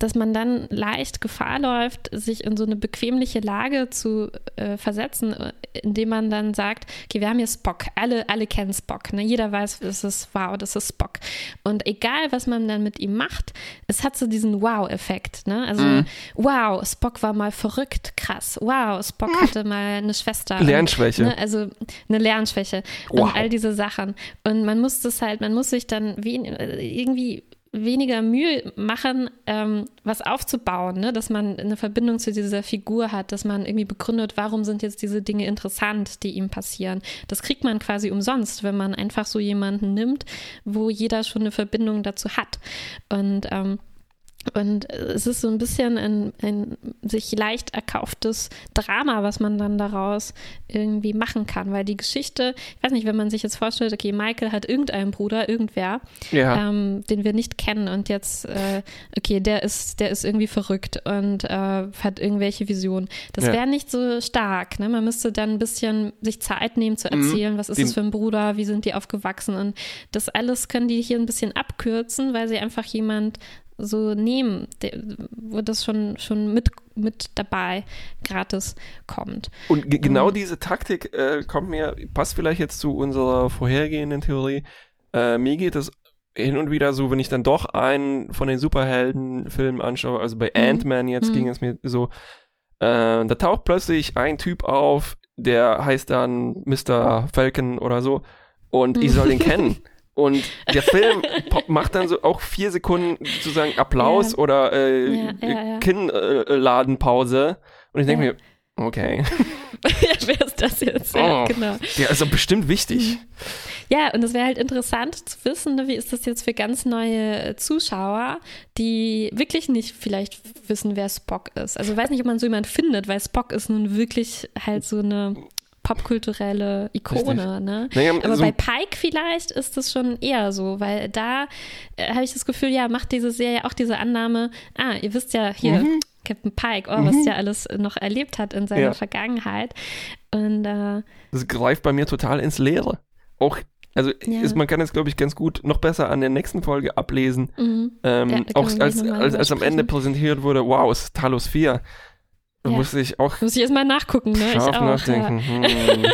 dass man dann leicht Gefahr läuft, sich in so eine bequemliche Lage zu äh, versetzen, äh, indem man dann sagt, okay, wir haben hier Spock, alle, alle kennen Spock, ne? jeder weiß, es ist wow, das ist Spock. Und egal, was man dann mit ihm macht, es hat so diesen Wow-Effekt. Ne? Also, mhm. wow, Spock war mal verrückt, krass. Wow, Spock mhm. hatte mal eine Schwester.
Lernschwäche.
Und, ne? Also eine Lernschwäche wow. und all diese Sachen. Und man muss das halt, man muss sich dann wie, äh, irgendwie weniger Mühe machen, ähm, was aufzubauen, ne? dass man eine Verbindung zu dieser Figur hat, dass man irgendwie begründet, warum sind jetzt diese Dinge interessant, die ihm passieren. Das kriegt man quasi umsonst, wenn man einfach so jemanden nimmt, wo jeder schon eine Verbindung dazu hat. Und ähm, und es ist so ein bisschen ein, ein, sich leicht erkauftes Drama, was man dann daraus irgendwie machen kann. Weil die Geschichte, ich weiß nicht, wenn man sich jetzt vorstellt, okay, Michael hat irgendeinen Bruder, irgendwer, ja. ähm, den wir nicht kennen und jetzt, äh, okay, der ist, der ist irgendwie verrückt und äh, hat irgendwelche Visionen. Das ja. wäre nicht so stark. Ne? Man müsste dann ein bisschen sich Zeit nehmen zu mhm. erzählen, mhm. was ist das für ein Bruder, wie sind die aufgewachsen und das alles können die hier ein bisschen abkürzen, weil sie einfach jemand so nehmen, wo das schon, schon mit, mit dabei gratis kommt.
Und genau um, diese Taktik äh, kommt mir, passt vielleicht jetzt zu unserer vorhergehenden Theorie. Äh, mir geht es hin und wieder so, wenn ich dann doch einen von den Superheldenfilmen anschaue, also bei mhm. Ant-Man jetzt mhm. ging es mir so, äh, da taucht plötzlich ein Typ auf, der heißt dann Mr. Falcon oder so und ich soll den kennen. Und der Film macht dann so auch vier Sekunden sozusagen Applaus ja. oder äh, ja, ja, Kinnladenpause. Und ich denke mir, okay.
Wer ist das jetzt? Ja,
oh, genau. Der ist doch bestimmt wichtig.
Ja, und es wäre halt interessant zu wissen, ne, wie ist das jetzt für ganz neue Zuschauer, die wirklich nicht vielleicht wissen, wer Spock ist. Also ich weiß nicht, ob man so jemand findet, weil Spock ist nun wirklich halt so eine popkulturelle Ikone. Ne? Naja, Aber so bei Pike vielleicht ist das schon eher so, weil da äh, habe ich das Gefühl, ja, macht diese Serie auch diese Annahme, ah, ihr wisst ja hier, mhm. Captain Pike, oh, mhm. was der alles noch erlebt hat in seiner ja. Vergangenheit. Und äh,
das greift bei mir total ins Leere. Auch also ja. ist, man kann es, glaube ich, ganz gut noch besser an der nächsten Folge ablesen. Mhm. Ähm, ja, auch als, als, als am Ende präsentiert wurde, wow, es ist Talos 4. Da ja. musste ich auch.
Muss ich erstmal nachgucken, ne?
Scharf auch, nachdenken. Ja. Hm.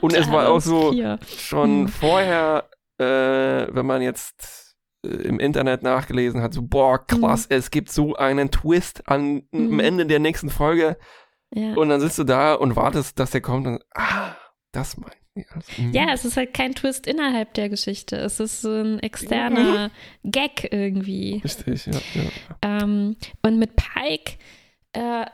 Und es war auch so schon hm. vorher, äh, wenn man jetzt äh, im Internet nachgelesen hat, so, boah, krass, hm. es gibt so einen Twist an, am hm. Ende der nächsten Folge. Ja. Und dann sitzt du da und wartest, dass der kommt und, ah, das mein
hm. ja, es ist halt kein Twist innerhalb der Geschichte. Es ist so ein externer Gag irgendwie.
Richtig, ja. ja.
Ähm, und mit Pike äh,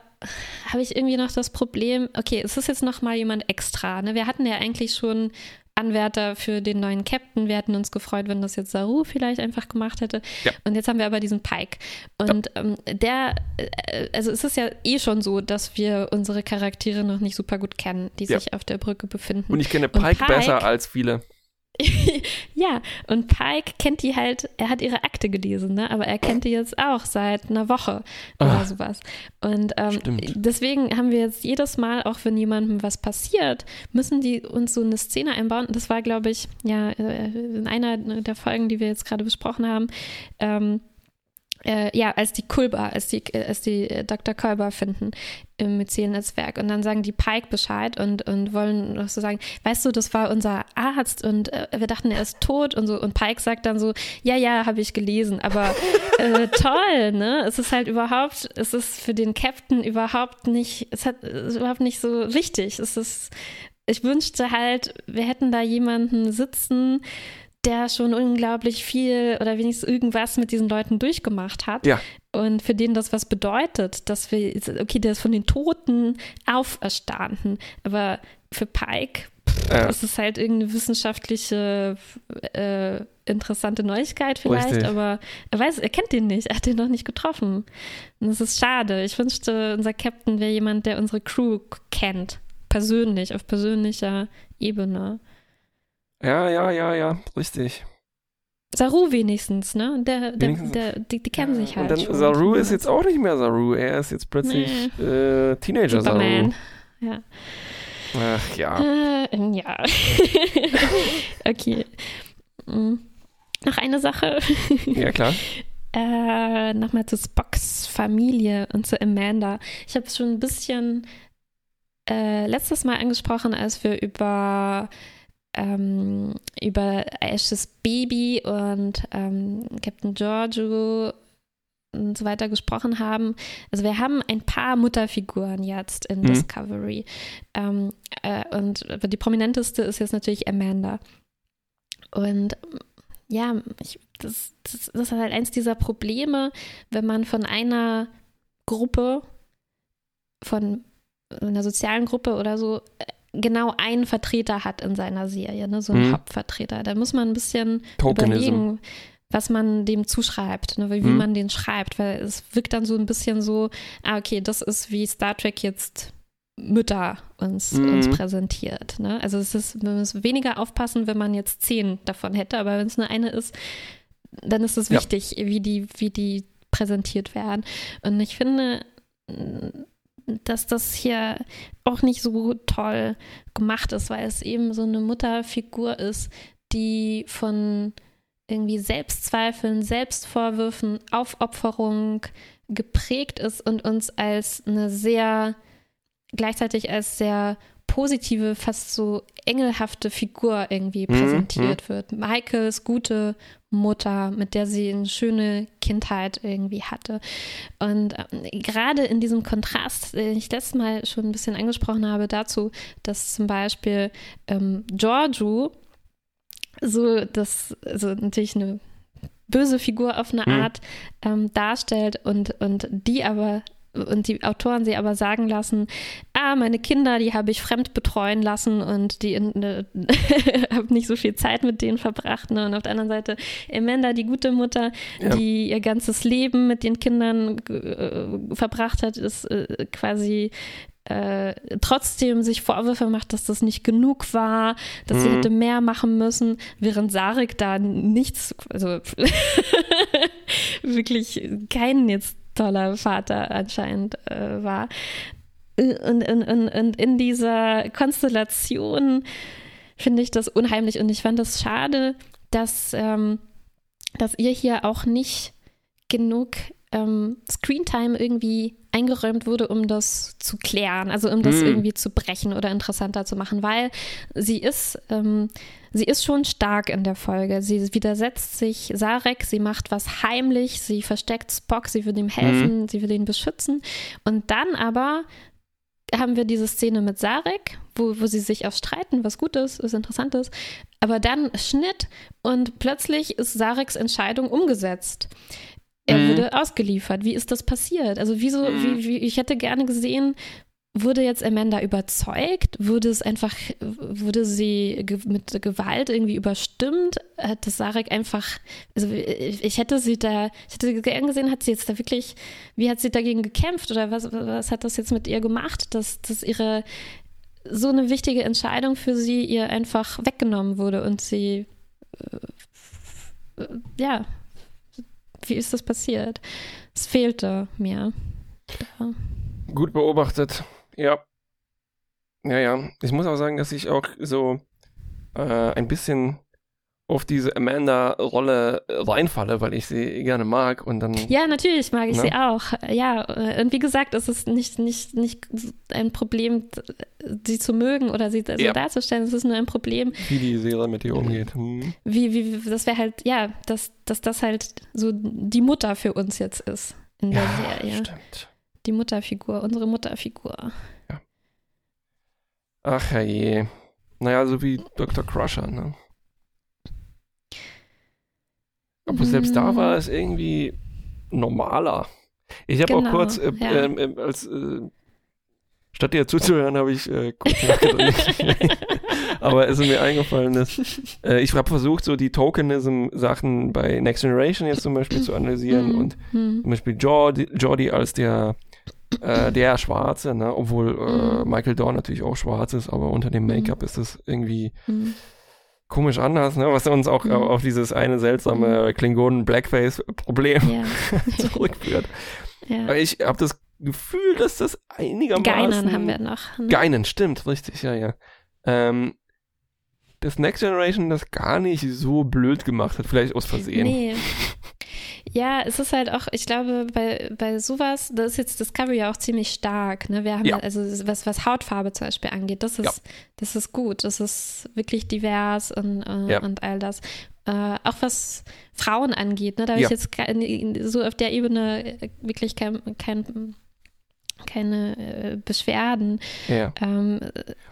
habe ich irgendwie noch das Problem, okay, es ist jetzt noch mal jemand extra. Ne? Wir hatten ja eigentlich schon Anwärter für den neuen Captain. Wir hätten uns gefreut, wenn das jetzt Saru vielleicht einfach gemacht hätte. Ja. Und jetzt haben wir aber diesen Pike. Und ja. ähm, der, äh, also es ist ja eh schon so, dass wir unsere Charaktere noch nicht super gut kennen, die ja. sich auf der Brücke befinden.
Und ich kenne Pike, Pike besser als viele.
ja, und Pike kennt die halt, er hat ihre Akte gelesen, ne? aber er kennt die jetzt auch seit einer Woche oder Ach, sowas. Und ähm, deswegen haben wir jetzt jedes Mal, auch wenn jemandem was passiert, müssen die uns so eine Szene einbauen. Das war, glaube ich, ja, äh, in einer der Folgen, die wir jetzt gerade besprochen haben. Ähm, äh, ja, als die Kulba, als die, äh, als die äh, Dr. Kolber finden im Myzel-Netzwerk. Und dann sagen die Pike Bescheid und, und wollen noch so sagen, weißt du, das war unser Arzt und äh, wir dachten, er ist tot und so. Und Pike sagt dann so, ja, ja, habe ich gelesen, aber äh, toll, ne? Es ist halt überhaupt, es ist für den Captain überhaupt nicht, es hat es überhaupt nicht so wichtig. Es ist, ich wünschte halt, wir hätten da jemanden sitzen, der schon unglaublich viel oder wenigstens irgendwas mit diesen Leuten durchgemacht hat.
Ja.
Und für den das was bedeutet, dass wir, okay, der ist von den Toten auferstanden. Aber für Pike ja. ist es halt irgendeine wissenschaftliche äh, interessante Neuigkeit vielleicht, Richtig. aber er weiß, er kennt den nicht, er hat den noch nicht getroffen. Und das ist schade. Ich wünschte, unser Captain wäre jemand, der unsere Crew kennt. Persönlich, auf persönlicher Ebene.
Ja, ja, ja, ja, richtig.
Saru wenigstens, ne? Der, der, wenigstens. der, die, die kennen sich halt.
Und dann, schon. Saru ist jetzt auch nicht mehr Saru. Er ist jetzt plötzlich nee. äh, Teenager Superman.
Saru. Ja.
Ach ja.
Äh, ja. okay. mm, noch eine Sache.
Ja, klar.
äh, Nochmal zu Spocks Familie und zu Amanda. Ich habe es schon ein bisschen äh, letztes Mal angesprochen, als wir über ähm, über Ashes Baby und ähm, Captain Giorgio und so weiter gesprochen haben. Also wir haben ein paar Mutterfiguren jetzt in mhm. Discovery. Ähm, äh, und die prominenteste ist jetzt natürlich Amanda. Und ja, ich, das, das, das ist halt eins dieser Probleme, wenn man von einer Gruppe, von einer sozialen Gruppe oder so, genau einen Vertreter hat in seiner Serie, ne? so einen mhm. Hauptvertreter. Da muss man ein bisschen überlegen, was man dem zuschreibt, ne? wie, mhm. man den schreibt, weil es wirkt dann so ein bisschen so, ah, okay, das ist wie Star Trek jetzt Mütter uns, mhm. uns präsentiert. Ne? Also es ist, man muss weniger aufpassen, wenn man jetzt zehn davon hätte, aber wenn es nur eine ist, dann ist es wichtig, ja. wie, die, wie die präsentiert werden. Und ich finde, dass das hier auch nicht so toll gemacht ist, weil es eben so eine Mutterfigur ist, die von irgendwie Selbstzweifeln, Selbstvorwürfen, Aufopferung geprägt ist und uns als eine sehr, gleichzeitig als sehr positive, fast so engelhafte Figur irgendwie mhm, präsentiert mhm. wird. Michaels gute Mutter, mit der sie eine schöne Kindheit irgendwie hatte. Und ähm, gerade in diesem Kontrast, den ich letztes Mal schon ein bisschen angesprochen habe, dazu, dass zum Beispiel ähm, Giorgio so das, also natürlich eine böse Figur auf eine mhm. Art ähm, darstellt und, und die aber und die Autoren sie aber sagen lassen, ah, meine Kinder, die habe ich fremd betreuen lassen und die äh, habe nicht so viel Zeit mit denen verbracht. Ne? Und auf der anderen Seite Amanda, die gute Mutter, ja. die ihr ganzes Leben mit den Kindern äh, verbracht hat, ist äh, quasi äh, trotzdem sich Vorwürfe macht, dass das nicht genug war, dass mhm. sie hätte mehr machen müssen, während Sarik da nichts, also wirklich kein jetzt toller Vater anscheinend äh, war. Und, und, und, und in dieser Konstellation finde ich das unheimlich und ich fand es schade, dass, ähm, dass ihr hier auch nicht genug ähm, Screentime irgendwie eingeräumt wurde, um das zu klären, also um das mm. irgendwie zu brechen oder interessanter zu machen, weil sie ist, ähm, sie ist schon stark in der Folge. Sie widersetzt sich Sarek, sie macht was heimlich, sie versteckt Spock, sie will ihm helfen, mm. sie will ihn beschützen. Und dann aber haben wir diese Szene mit Sarek, wo, wo sie sich auch streiten, was gut ist, was interessant ist. Aber dann Schnitt und plötzlich ist Sareks Entscheidung umgesetzt. Er mhm. wurde ausgeliefert. Wie ist das passiert? Also wieso, mhm. wie, wie, ich hätte gerne gesehen, wurde jetzt Amanda überzeugt? Wurde es einfach, wurde sie ge mit Gewalt irgendwie überstimmt? Hat das Sarek einfach, also ich hätte sie da, ich hätte gern gesehen, hat sie jetzt da wirklich, wie hat sie dagegen gekämpft oder was, was hat das jetzt mit ihr gemacht, dass, dass ihre so eine wichtige Entscheidung für sie ihr einfach weggenommen wurde und sie äh, ja, wie ist das passiert? Es fehlte mir.
Ja. Gut beobachtet, ja. Ja, ja. Ich muss auch sagen, dass ich auch so äh, ein bisschen auf diese Amanda-Rolle reinfalle, weil ich sie gerne mag und dann.
Ja, natürlich mag ich ne? sie auch. Ja, und wie gesagt, es ist nicht, nicht, nicht ein Problem, sie zu mögen oder sie so ja. darzustellen. Es ist nur ein Problem.
Wie die Serie mit ihr umgeht. Hm.
Wie, wie, das wäre halt, ja, dass, dass das halt so die Mutter für uns jetzt ist in der ja, Serie. Stimmt. Die Mutterfigur, unsere Mutterfigur. Ja.
Ach je. Naja, so wie Dr. Crusher, ne? Aber selbst da war es irgendwie normaler. Ich habe genau, auch kurz, äh, ja. Ähm, äh, als äh, statt dir zuzuhören, habe ich äh, kurz nachgedacht. Aber es ist mir eingefallen, dass äh, ich habe versucht, so die Tokenism-Sachen bei Next Generation jetzt zum Beispiel zu analysieren mhm. und mhm. zum Beispiel Jordi, Jordi als der äh, der Schwarze, ne? obwohl äh, mhm. Michael Dorn natürlich auch schwarz ist, aber unter dem Make-up ist das irgendwie komisch anders, ne? was uns auch mhm. auf dieses eine seltsame mhm. Klingonen-Blackface-Problem ja. zurückführt. Ja. Ich habe das Gefühl, dass das einigermaßen...
Geinen haben wir noch.
Ne? Geinen, stimmt, richtig, ja, ja. Ähm, dass Next Generation das gar nicht so blöd gemacht hat, vielleicht aus Versehen.
Nee. Ja, es ist halt auch, ich glaube, bei, bei sowas, da ist jetzt Discovery ja auch ziemlich stark. Ne? Wir haben
Ja.
also was, was Hautfarbe zum Beispiel angeht, das ist,
Ja.
das ist gut. Das ist wirklich divers und, äh,
Ja.
und all das. Äh, auch was Frauen angeht, ne? da habe ich jetzt so auf der Ebene äh, wirklich kein, kein, keine äh, Beschwerden.
Ja.
Ähm,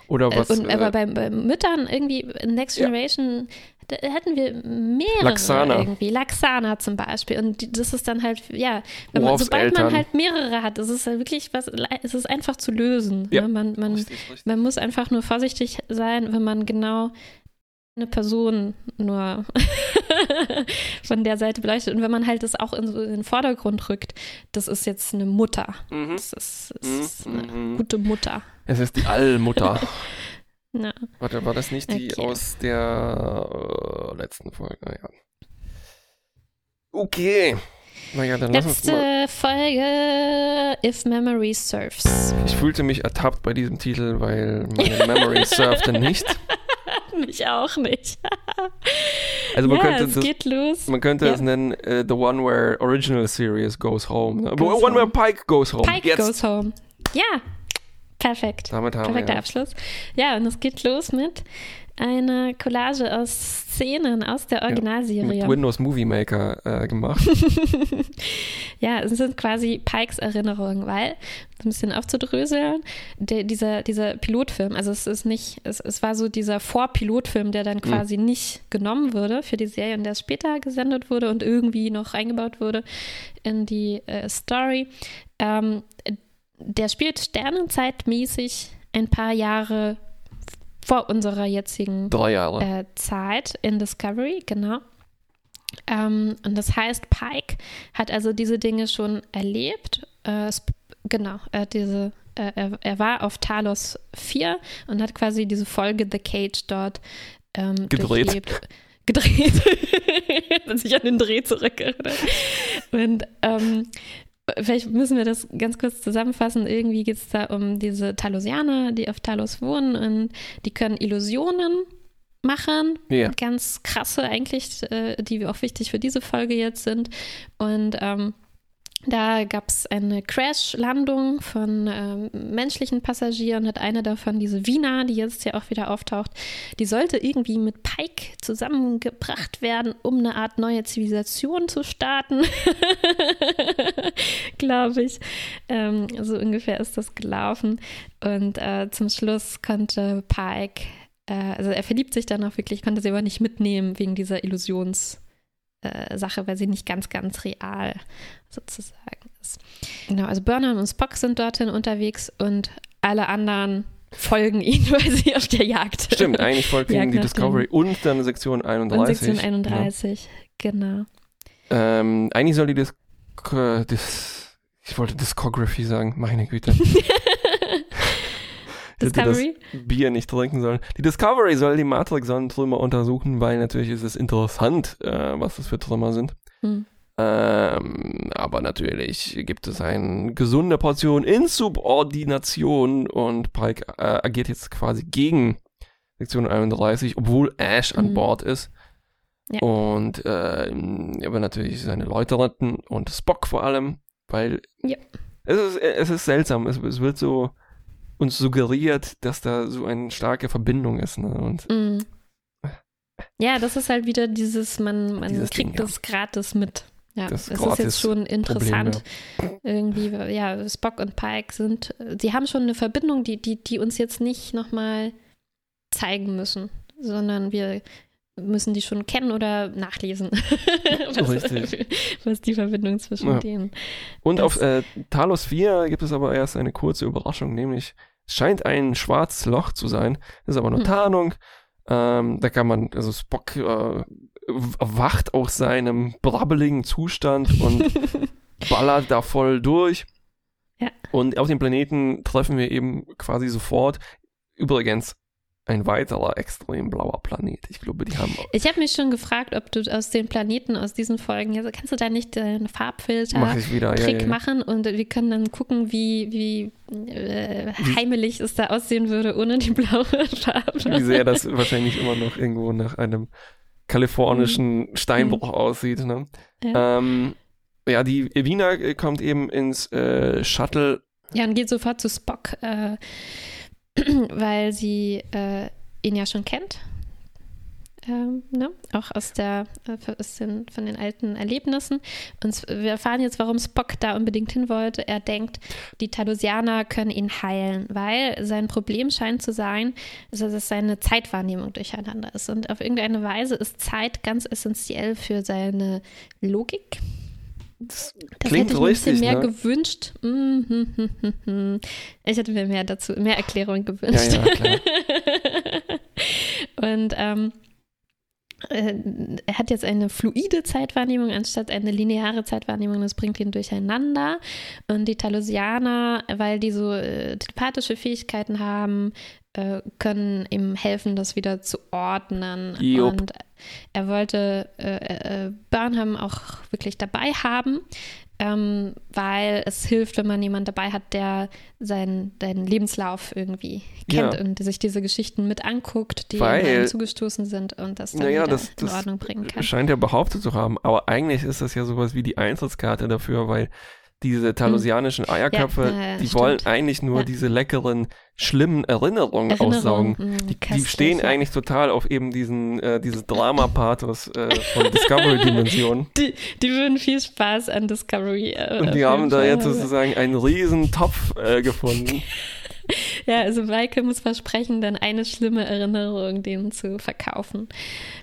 Oder was.
und,
äh,
aber bei, bei Müttern irgendwie Next. Generation da hätten wir mehrere
Laxana.
irgendwie. Laxana zum Beispiel. Und die, das ist dann halt, ja, wenn man, sobald man
Eltern.
halt mehrere hat, ist es halt wirklich was, es ist einfach zu lösen.
Ja.
Ne? Man, man,
richtig, richtig.
man muss einfach nur vorsichtig sein, wenn man genau eine Person nur von der Seite beleuchtet. Und wenn man halt das auch in, so in den Vordergrund rückt, das ist jetzt eine Mutter.
Mhm.
Das ist, das ist eine
Mhm.
gute Mutter.
Es ist die Allmutter.
Ja.
Warte, war das nicht die
Okay.
aus der äh, letzten Folge? Naja. Okay. Naja, dann lass uns mal.
Letzte Folge If Memory Serves.
Ich fühlte mich ertappt bei diesem Titel, weil meine Memory surfte nicht.
Mich auch nicht.
Also man
ja,
könnte
es
das,
geht los.
man könnte
Ja.
es nennen äh, The One Where Original Series Goes Home. Ne?
Goes
one Where
home.
Pike Goes Home.
Pike
Jetzt.
goes home. Ja, perfekt.
Damit haben
Perfekter
wir
Abschluss. Ja, und es geht los mit einer Collage aus Szenen aus der Originalserie.
mit Windows Movie Maker äh, gemacht.
Ja, es sind quasi Pikes Erinnerungen, weil, um ein bisschen aufzudröseln, der, dieser, dieser Pilotfilm, also es ist nicht, es, es war so dieser Vorpilotfilm, der dann quasi nicht genommen wurde für die Serie und der später gesendet wurde und irgendwie noch eingebaut wurde in die äh, Story. Ähm, der spielt sternenzeitmäßig ein paar Jahre vor unserer jetzigen
Drei Jahre.
äh, Zeit in Discovery, genau. Ähm, und das heißt, Pike hat also diese Dinge schon erlebt. Äh, genau, er, hat diese, äh, er, er war auf Talos 4 und hat quasi diese Folge The Cage dort ähm,
Gedreht.
durchlebt. Gedreht. Wenn sich an den Dreh zurückerinnert. Und ähm, Vielleicht müssen wir das ganz kurz zusammenfassen. Irgendwie geht es da um diese Talosianer, die auf Talos wohnen und die können Illusionen machen.
Ja.
Ganz krasse eigentlich, äh, die auch wichtig für diese Folge jetzt sind. Und ähm, da gab es eine Crash-Landung von ähm, menschlichen Passagieren und eine davon, diese Wiener, die jetzt ja auch wieder auftaucht, die sollte irgendwie mit Pike zusammengebracht werden, um eine Art neue Zivilisation zu starten. Glaube ich. Ähm, so ungefähr ist das gelaufen. Und äh, zum Schluss konnte Pike, äh, also er verliebt sich dann auch wirklich, konnte sie aber nicht mitnehmen wegen dieser Illusions- äh, Sache, weil sie nicht ganz, ganz real sozusagen ist. Genau, also Burnham und Spock sind dorthin unterwegs und alle anderen folgen ihnen, weil sie auf der Jagd
Stimmt, eigentlich folgt ihnen die Discovery und dann Sektion 31.
und Sektion 31, genau.
Ja. Ähm, eigentlich soll die Dis Dis ich wollte Discography sagen, meine Güte.
Discovery?
das Bier nicht trinken sollen. Die Discovery soll die Matrix-Sonnentrümmer untersuchen, weil natürlich ist es interessant, äh, was das für Trümmer sind.
Hm.
Ähm, aber natürlich gibt es eine gesunde Portion Insubordination und Pike äh, agiert jetzt quasi gegen Sektion 31, obwohl Ash an
Mhm.
Bord ist.
Ja.
Und äh, er will natürlich seine Leute retten und Spock vor allem, weil
Ja.
es, ist, es ist seltsam. Es, es wird so uns suggeriert, dass da so eine starke Verbindung ist. Ne? Und
Mm. Ja, das ist halt wieder dieses, man, man
Dieses
kriegt
Ding, ja.
das gratis mit. Ja,
Das
es ist jetzt schon interessant.
Problem,
Irgendwie, ja, Spock und Pike sind, sie haben schon eine Verbindung, die, die, die uns jetzt nicht nochmal zeigen müssen, sondern wir müssen die schon kennen oder nachlesen. was, was die Verbindung zwischen
Ja.
denen.
Und
Das-
auf äh, Talos 4 gibt es aber erst eine kurze Überraschung, nämlich scheint ein schwarzes Loch zu sein. Das ist aber nur
Hm.
Tarnung. Ähm, da kann man, also Spock äh, wacht aus seinem brabbeligen Zustand und ballert da voll durch.
Ja.
Und auf dem Planeten treffen wir eben quasi sofort. Übrigens, ein weiterer extrem blauer Planet. Ich glaube, die haben.
Ich habe mich schon gefragt, ob du aus den Planeten, aus diesen Folgen, also kannst du da nicht einen Farbfilter
Mach ich wieder,
Trick
ja, ja.
machen und wir können dann gucken, wie, wie äh, heimelig es da aussehen würde ohne die blaue Farbe.
Wie sehr das wahrscheinlich immer noch irgendwo nach einem kalifornischen Steinbruch aussieht. Ne?
Ja.
Ähm, ja, die Evina äh, kommt eben ins äh, Shuttle.
Ja, und geht sofort zu Spock, äh, weil sie äh, ihn ja schon kennt. Ähm, ne? Auch aus der, äh, aus den, von den alten Erlebnissen. Und wir erfahren jetzt, warum Spock da unbedingt hin wollte. Er denkt, die Talusianer können ihn heilen, weil sein Problem scheint zu sein, dass es seine Zeitwahrnehmung durcheinander ist. Und auf irgendeine Weise ist Zeit ganz essentiell für seine Logik.
Das
Das
klingt
hätte ich mir ein bisschen mehr
ne?
gewünscht. Mm, hm, hm, hm, hm. Ich hätte mir mehr dazu, mehr Erklärung
Ja,
gewünscht.
ja, klar.
Und ähm, äh, er hat jetzt eine fluide Zeitwahrnehmung anstatt eine lineare Zeitwahrnehmung. Das bringt ihn durcheinander. Und die Talusianer, weil die so äh, telepathische Fähigkeiten haben, äh, können ihm helfen, das wieder zu ordnen.
Jupp.
Und er wollte äh, äh, Burnham auch wirklich dabei haben, ähm, weil es hilft, wenn man jemanden dabei hat, der seinen, seinen Lebenslauf irgendwie kennt
Ja.
und sich diese Geschichten mit anguckt, die
Weil-
ihm zugestoßen sind und das dann
Naja, das,
in
das
Ordnung bringen kann.
scheint er behauptet zu haben, aber eigentlich ist das ja sowas wie die Eintrittskarte dafür, weil diese talusianischen Eierköpfe,
Hm. Ja, ja,
die
stimmt.
wollen eigentlich nur
Ja.
diese leckeren, schlimmen Erinnerungen
Erinnerung,
aussaugen.
mh,
Die, die
köstlich,
stehen eigentlich total auf eben diesen, äh, dieses Drama-Pathos äh, von Discovery-Dimension.
Die, die würden viel Spaß an Discovery. Äh,
Und die haben da jetzt sozusagen einen riesen Topf äh, gefunden.
Ja, also Maike muss versprechen, dann eine schlimme Erinnerung denen zu verkaufen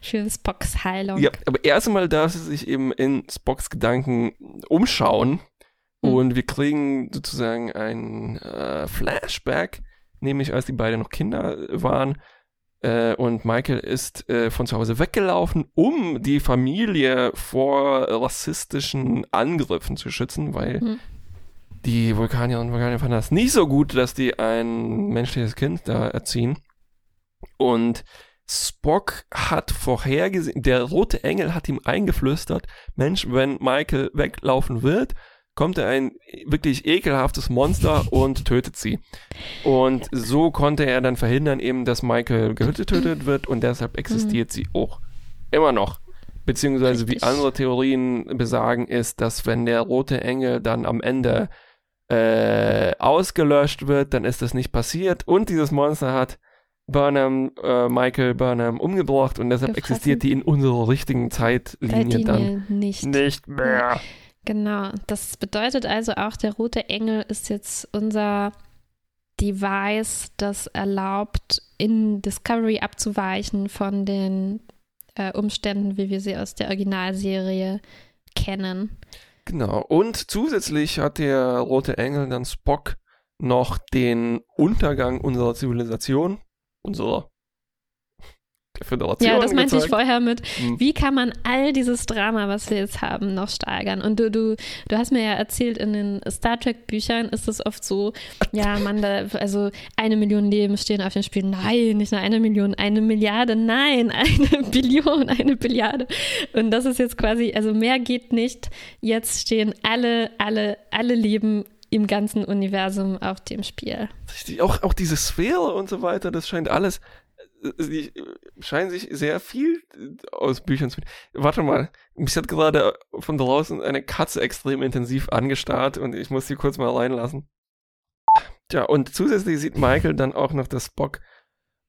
für Spocks Heilung.
Ja, aber erstmal darf sie sich eben in Spocks Gedanken umschauen.
Hm.
Und wir kriegen sozusagen ein äh, Flashback, nämlich als die beiden noch Kinder waren. Äh, und Michael ist äh, von zu Hause weggelaufen, um die Familie vor rassistischen Angriffen zu schützen, weil
Hm.
die Vulkanier und Vulkanier fanden das nicht so gut, dass die ein menschliches Kind da erziehen. Und Spock hat vorhergesehen, der rote Engel hat ihm eingeflüstert, Mensch, wenn Michael weglaufen wird, kommt er ein wirklich ekelhaftes Monster und tötet sie. Und so konnte er dann verhindern eben, dass Michael getötet wird und deshalb existiert sie auch immer noch. Beziehungsweise wie andere Theorien besagen, ist, dass wenn der rote Engel dann am Ende äh, ausgelöscht wird, dann ist das nicht passiert und dieses Monster hat Burnham, äh, Michael Burnham umgebracht und deshalb
Gefressen.
existiert die in unserer richtigen Zeitlinie dann
nicht.
nicht mehr.
Genau. Das bedeutet also auch, der rote Engel ist jetzt unser Device, das erlaubt, in Discovery abzuweichen von den äh, Umständen, wie wir sie aus der Originalserie kennen.
Genau. Und zusätzlich hat der rote Engel dann Spock noch den Untergang unserer Zivilisation, unserer Föderation
Ja, das meinte ich vorher mit,
Hm.
wie kann man all dieses Drama, was wir jetzt haben, noch steigern? Und du, du, du hast mir ja erzählt, in den Star Trek-Büchern ist es oft so, ja, man, da, also eine Million Leben stehen auf dem Spiel. Nein, nicht nur eine Million, eine Milliarde, nein, eine Billion, eine Billiarde. Und das ist jetzt quasi, also mehr geht nicht. Jetzt stehen alle, alle, alle Leben im ganzen Universum auf dem Spiel.
Auch, auch diese Sphäre und so weiter, das scheint alles, sie scheinen sich sehr viel äh, aus Büchern zu. Warte mal, mich hat gerade von draußen eine Katze extrem intensiv angestarrt und ich muss sie kurz mal reinlassen. Tja, und zusätzlich sieht Michael dann auch noch, dass Spock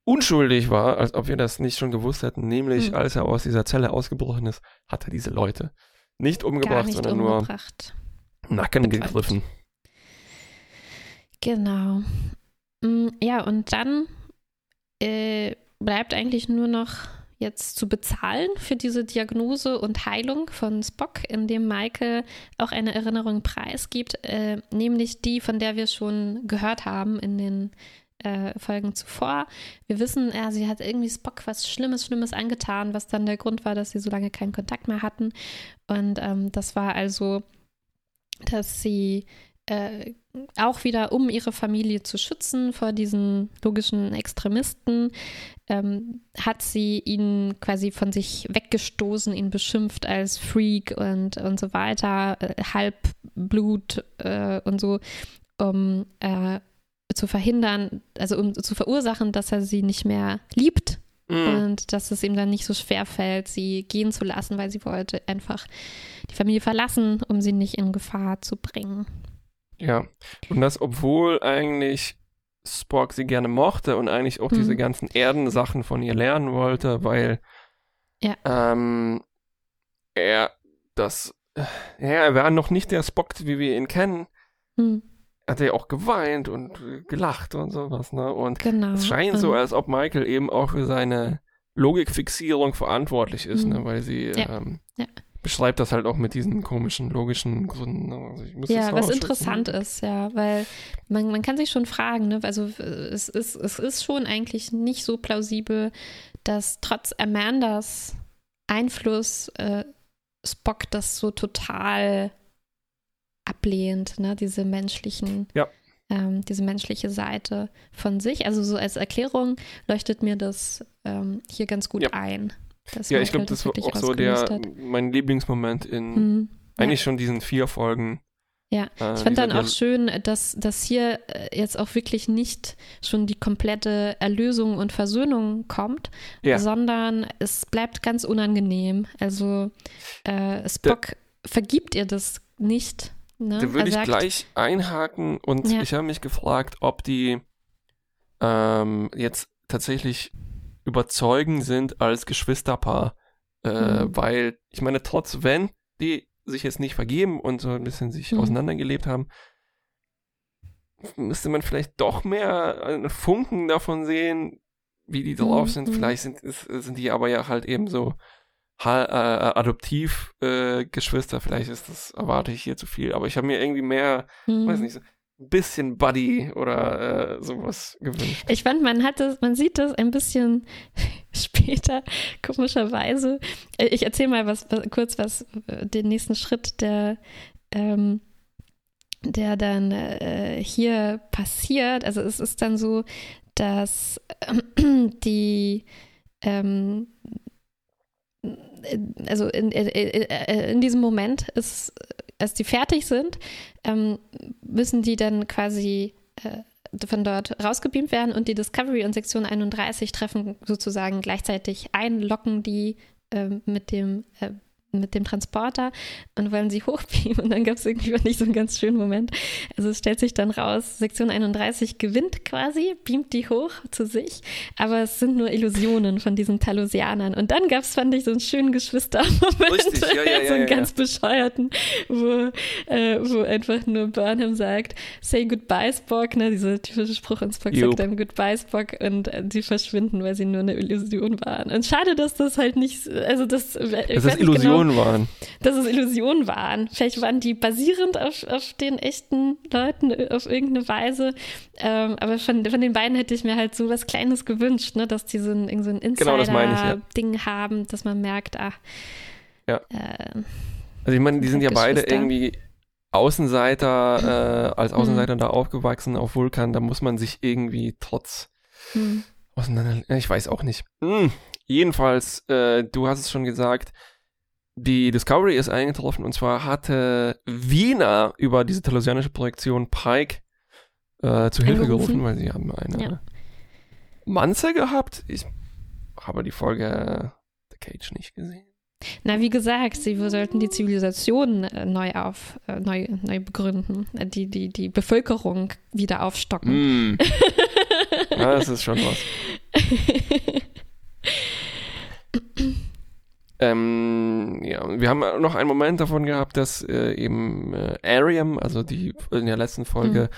unschuldig war, als ob wir das nicht schon gewusst hätten, nämlich
Hm.
als er aus dieser Zelle ausgebrochen ist, hat er diese Leute nicht umgebracht,
nicht
sondern nur
umgebracht.
Nacken
Betäubt.
gegriffen.
Genau. Mm, Ja, und dann äh, bleibt eigentlich nur noch jetzt zu bezahlen für diese Diagnose und Heilung von Spock, indem Michael auch eine Erinnerung preisgibt, äh, nämlich die, von der wir schon gehört haben in den äh, Folgen zuvor. Wir wissen, ja, sie hat irgendwie Spock was Schlimmes, Schlimmes angetan, was dann der Grund war, dass sie so lange keinen Kontakt mehr hatten. Und ähm, das war also, dass sie äh, auch wieder, um ihre Familie zu schützen vor diesen logischen Extremisten, ähm, hat sie ihn quasi von sich weggestoßen, ihn beschimpft als Freak und, und so weiter, äh, Halbblut äh, und so, um äh, zu verhindern, also um zu verursachen, dass er sie nicht mehr liebt mhm. und dass es ihm dann nicht so schwer fällt, sie gehen zu lassen, weil sie wollte einfach die Familie verlassen, um sie nicht in Gefahr zu bringen.
Ja, und das, obwohl eigentlich Spock sie gerne mochte und eigentlich auch mhm. diese ganzen Erdensachen von ihr lernen wollte, weil
ja.
ähm, er das, ja, er war noch nicht der Spock, wie wir ihn kennen. Mhm. Hat er auch geweint und gelacht und sowas, ne? Und genau. es scheint mhm. so, als ob Michael eben auch für seine Logikfixierung verantwortlich ist, ne? Mhm. Weil sie ja. Ähm, ja beschreibt das halt auch mit diesen komischen, logischen Gründen. Also
ja, was interessant ist, ja, weil man, man kann sich schon fragen, ne? also es ist, es ist schon eigentlich nicht so plausibel, dass trotz Amandas Einfluss äh, Spock das so total ablehnt, ne? diese menschlichen,
ja.
ähm, diese menschliche Seite von sich. Also so als Erklärung leuchtet mir das ähm, hier ganz gut ja. ein.
Das ja, ich glaube, das war auch so der, hat. mein Lieblingsmoment in mhm. eigentlich ja. schon diesen vier Folgen.
Ja, äh, ich fand dann auch schön, dass, dass hier äh, jetzt auch wirklich nicht schon die komplette Erlösung und Versöhnung kommt, ja. sondern es bleibt ganz unangenehm. Also äh, Spock da, vergibt ihr das nicht. Ne?
Da würde ich gleich einhaken und ja. ich habe mich gefragt, ob die ähm, jetzt tatsächlich überzeugend sind als Geschwisterpaar. Äh, mhm. Weil, ich meine, trotz wenn die sich jetzt nicht vergeben und so ein bisschen sich mhm. auseinandergelebt haben, müsste man vielleicht doch mehr einen Funken davon sehen, wie die drauf mhm. sind. Vielleicht sind, sind die aber ja halt eben so äh, Adoptivgeschwister. Äh, vielleicht ist das, erwarte ich hier zu viel. Aber ich habe mir irgendwie mehr, weiß mhm. nicht, so, bisschen Buddy oder äh, sowas gewünscht.
Ich fand, man hat das, man sieht das ein bisschen später, komischerweise. Äh, ich erzähle mal was, was, kurz was, äh, den nächsten Schritt, der, ähm, der dann äh, hier passiert. Also es ist dann so, dass äh, die ähm, also in, in, in, diesem Moment ist als die fertig sind, ähm, müssen die dann quasi äh, von dort rausgebeamt werden und die Discovery und Sektion 31 treffen sozusagen gleichzeitig ein, locken die äh, mit dem äh, mit dem Transporter und wollen sie hochbeamen. Und dann gab es irgendwie nicht so einen ganz schönen Moment. Also es stellt sich dann raus, Sektion 31 gewinnt quasi, beamt die hoch zu sich, aber es sind nur Illusionen von diesen Talosianern. Und dann gab es, fand ich, so einen schönen Geschwistermoment, ja, ja, ja, so einen ganz bescheuerten, wo, äh, wo einfach nur Burnham sagt, say goodbye Spock, ne, dieser typische Spruch und Spock Jupp. sagt dann goodbye Spock und äh, sie verschwinden, weil sie nur eine Illusion waren. Und schade, dass das halt nicht, also das,
äh, das ist Illusion Illusionen waren.
Dass es Illusionen waren. Vielleicht waren die basierend auf, auf den echten Leuten auf irgendeine Weise. Ähm, aber von, von den beiden hätte ich mir halt so was Kleines gewünscht, ne? dass die so ein, so ein Insider-Ding ja. haben, dass man merkt, ach.
Ja. Äh, also ich meine, die sind ja beide irgendwie Außenseiter, äh, als. Außenseiter mhm. da aufgewachsen auf Vulkan, da muss man sich irgendwie trotz mhm. auseinander. Ich weiß auch nicht. Mhm. Jedenfalls, äh, du hast es schon gesagt, die Discovery ist eingetroffen und zwar hatte Wiener über diese telosianische Projektion Pike äh, zu Hilfe gerufen, weil sie haben eine ja. Manze gehabt. Ich habe die Folge The Cage nicht gesehen.
Na, wie gesagt, sie sollten die Zivilisation äh, neu auf, äh, neu, neu begründen, äh, die, die, die Bevölkerung wieder aufstocken.
Mm. ja, das ist schon was. Ähm, ja, wir haben noch einen Moment davon gehabt, dass äh, eben äh, Ariam, also die in der letzten Folge, mhm.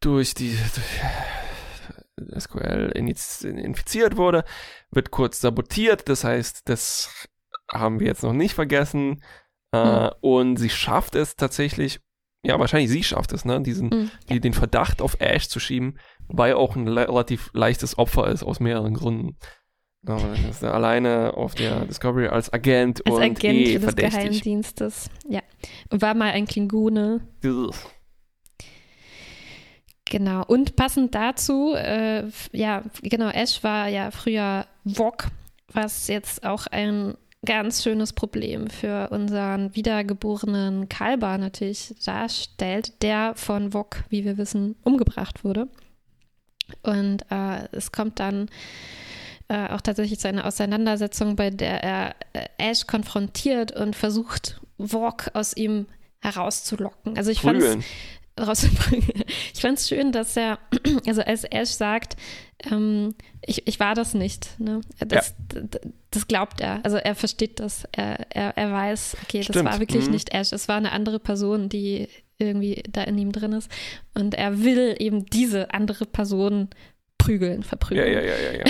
durch die durch SQL infiziert wurde, wird kurz sabotiert. Das heißt, das haben wir jetzt noch nicht vergessen. Äh, mhm. Und sie schafft es tatsächlich, ja, wahrscheinlich sie schafft es, ne, diesen, mhm. die, den Verdacht auf Ash zu schieben, wobei auch ein relativ leichtes Opfer ist aus mehreren Gründen. No, ist er alleine auf der Discovery als Agent als und Agent eh des
Geheimdienstes. Ja. Und war mal ein Klingone. Genau. Und passend dazu, äh, ja, genau, Ash war ja früher Wok, was jetzt auch ein ganz schönes Problem für unseren wiedergeborenen Kalber natürlich darstellt, der von Wok, wie wir wissen, umgebracht wurde. Und äh, es kommt dann äh, auch tatsächlich zu einer Auseinandersetzung, bei der er äh, Ash konfrontiert und versucht, Wok aus ihm herauszulocken. Also ich fand es Ich fand es schön, dass er, also als Ash sagt, ähm, ich, ich war das nicht. Ne? Das, ja. das glaubt er. Also er versteht das. Er, er, er weiß, okay, das Stimmt. war wirklich mhm. nicht Ash. Es war eine andere Person, die irgendwie da in ihm drin ist. Und er will eben diese andere Person prügeln, verprügeln.
Ja, ja, ja, ja. ja.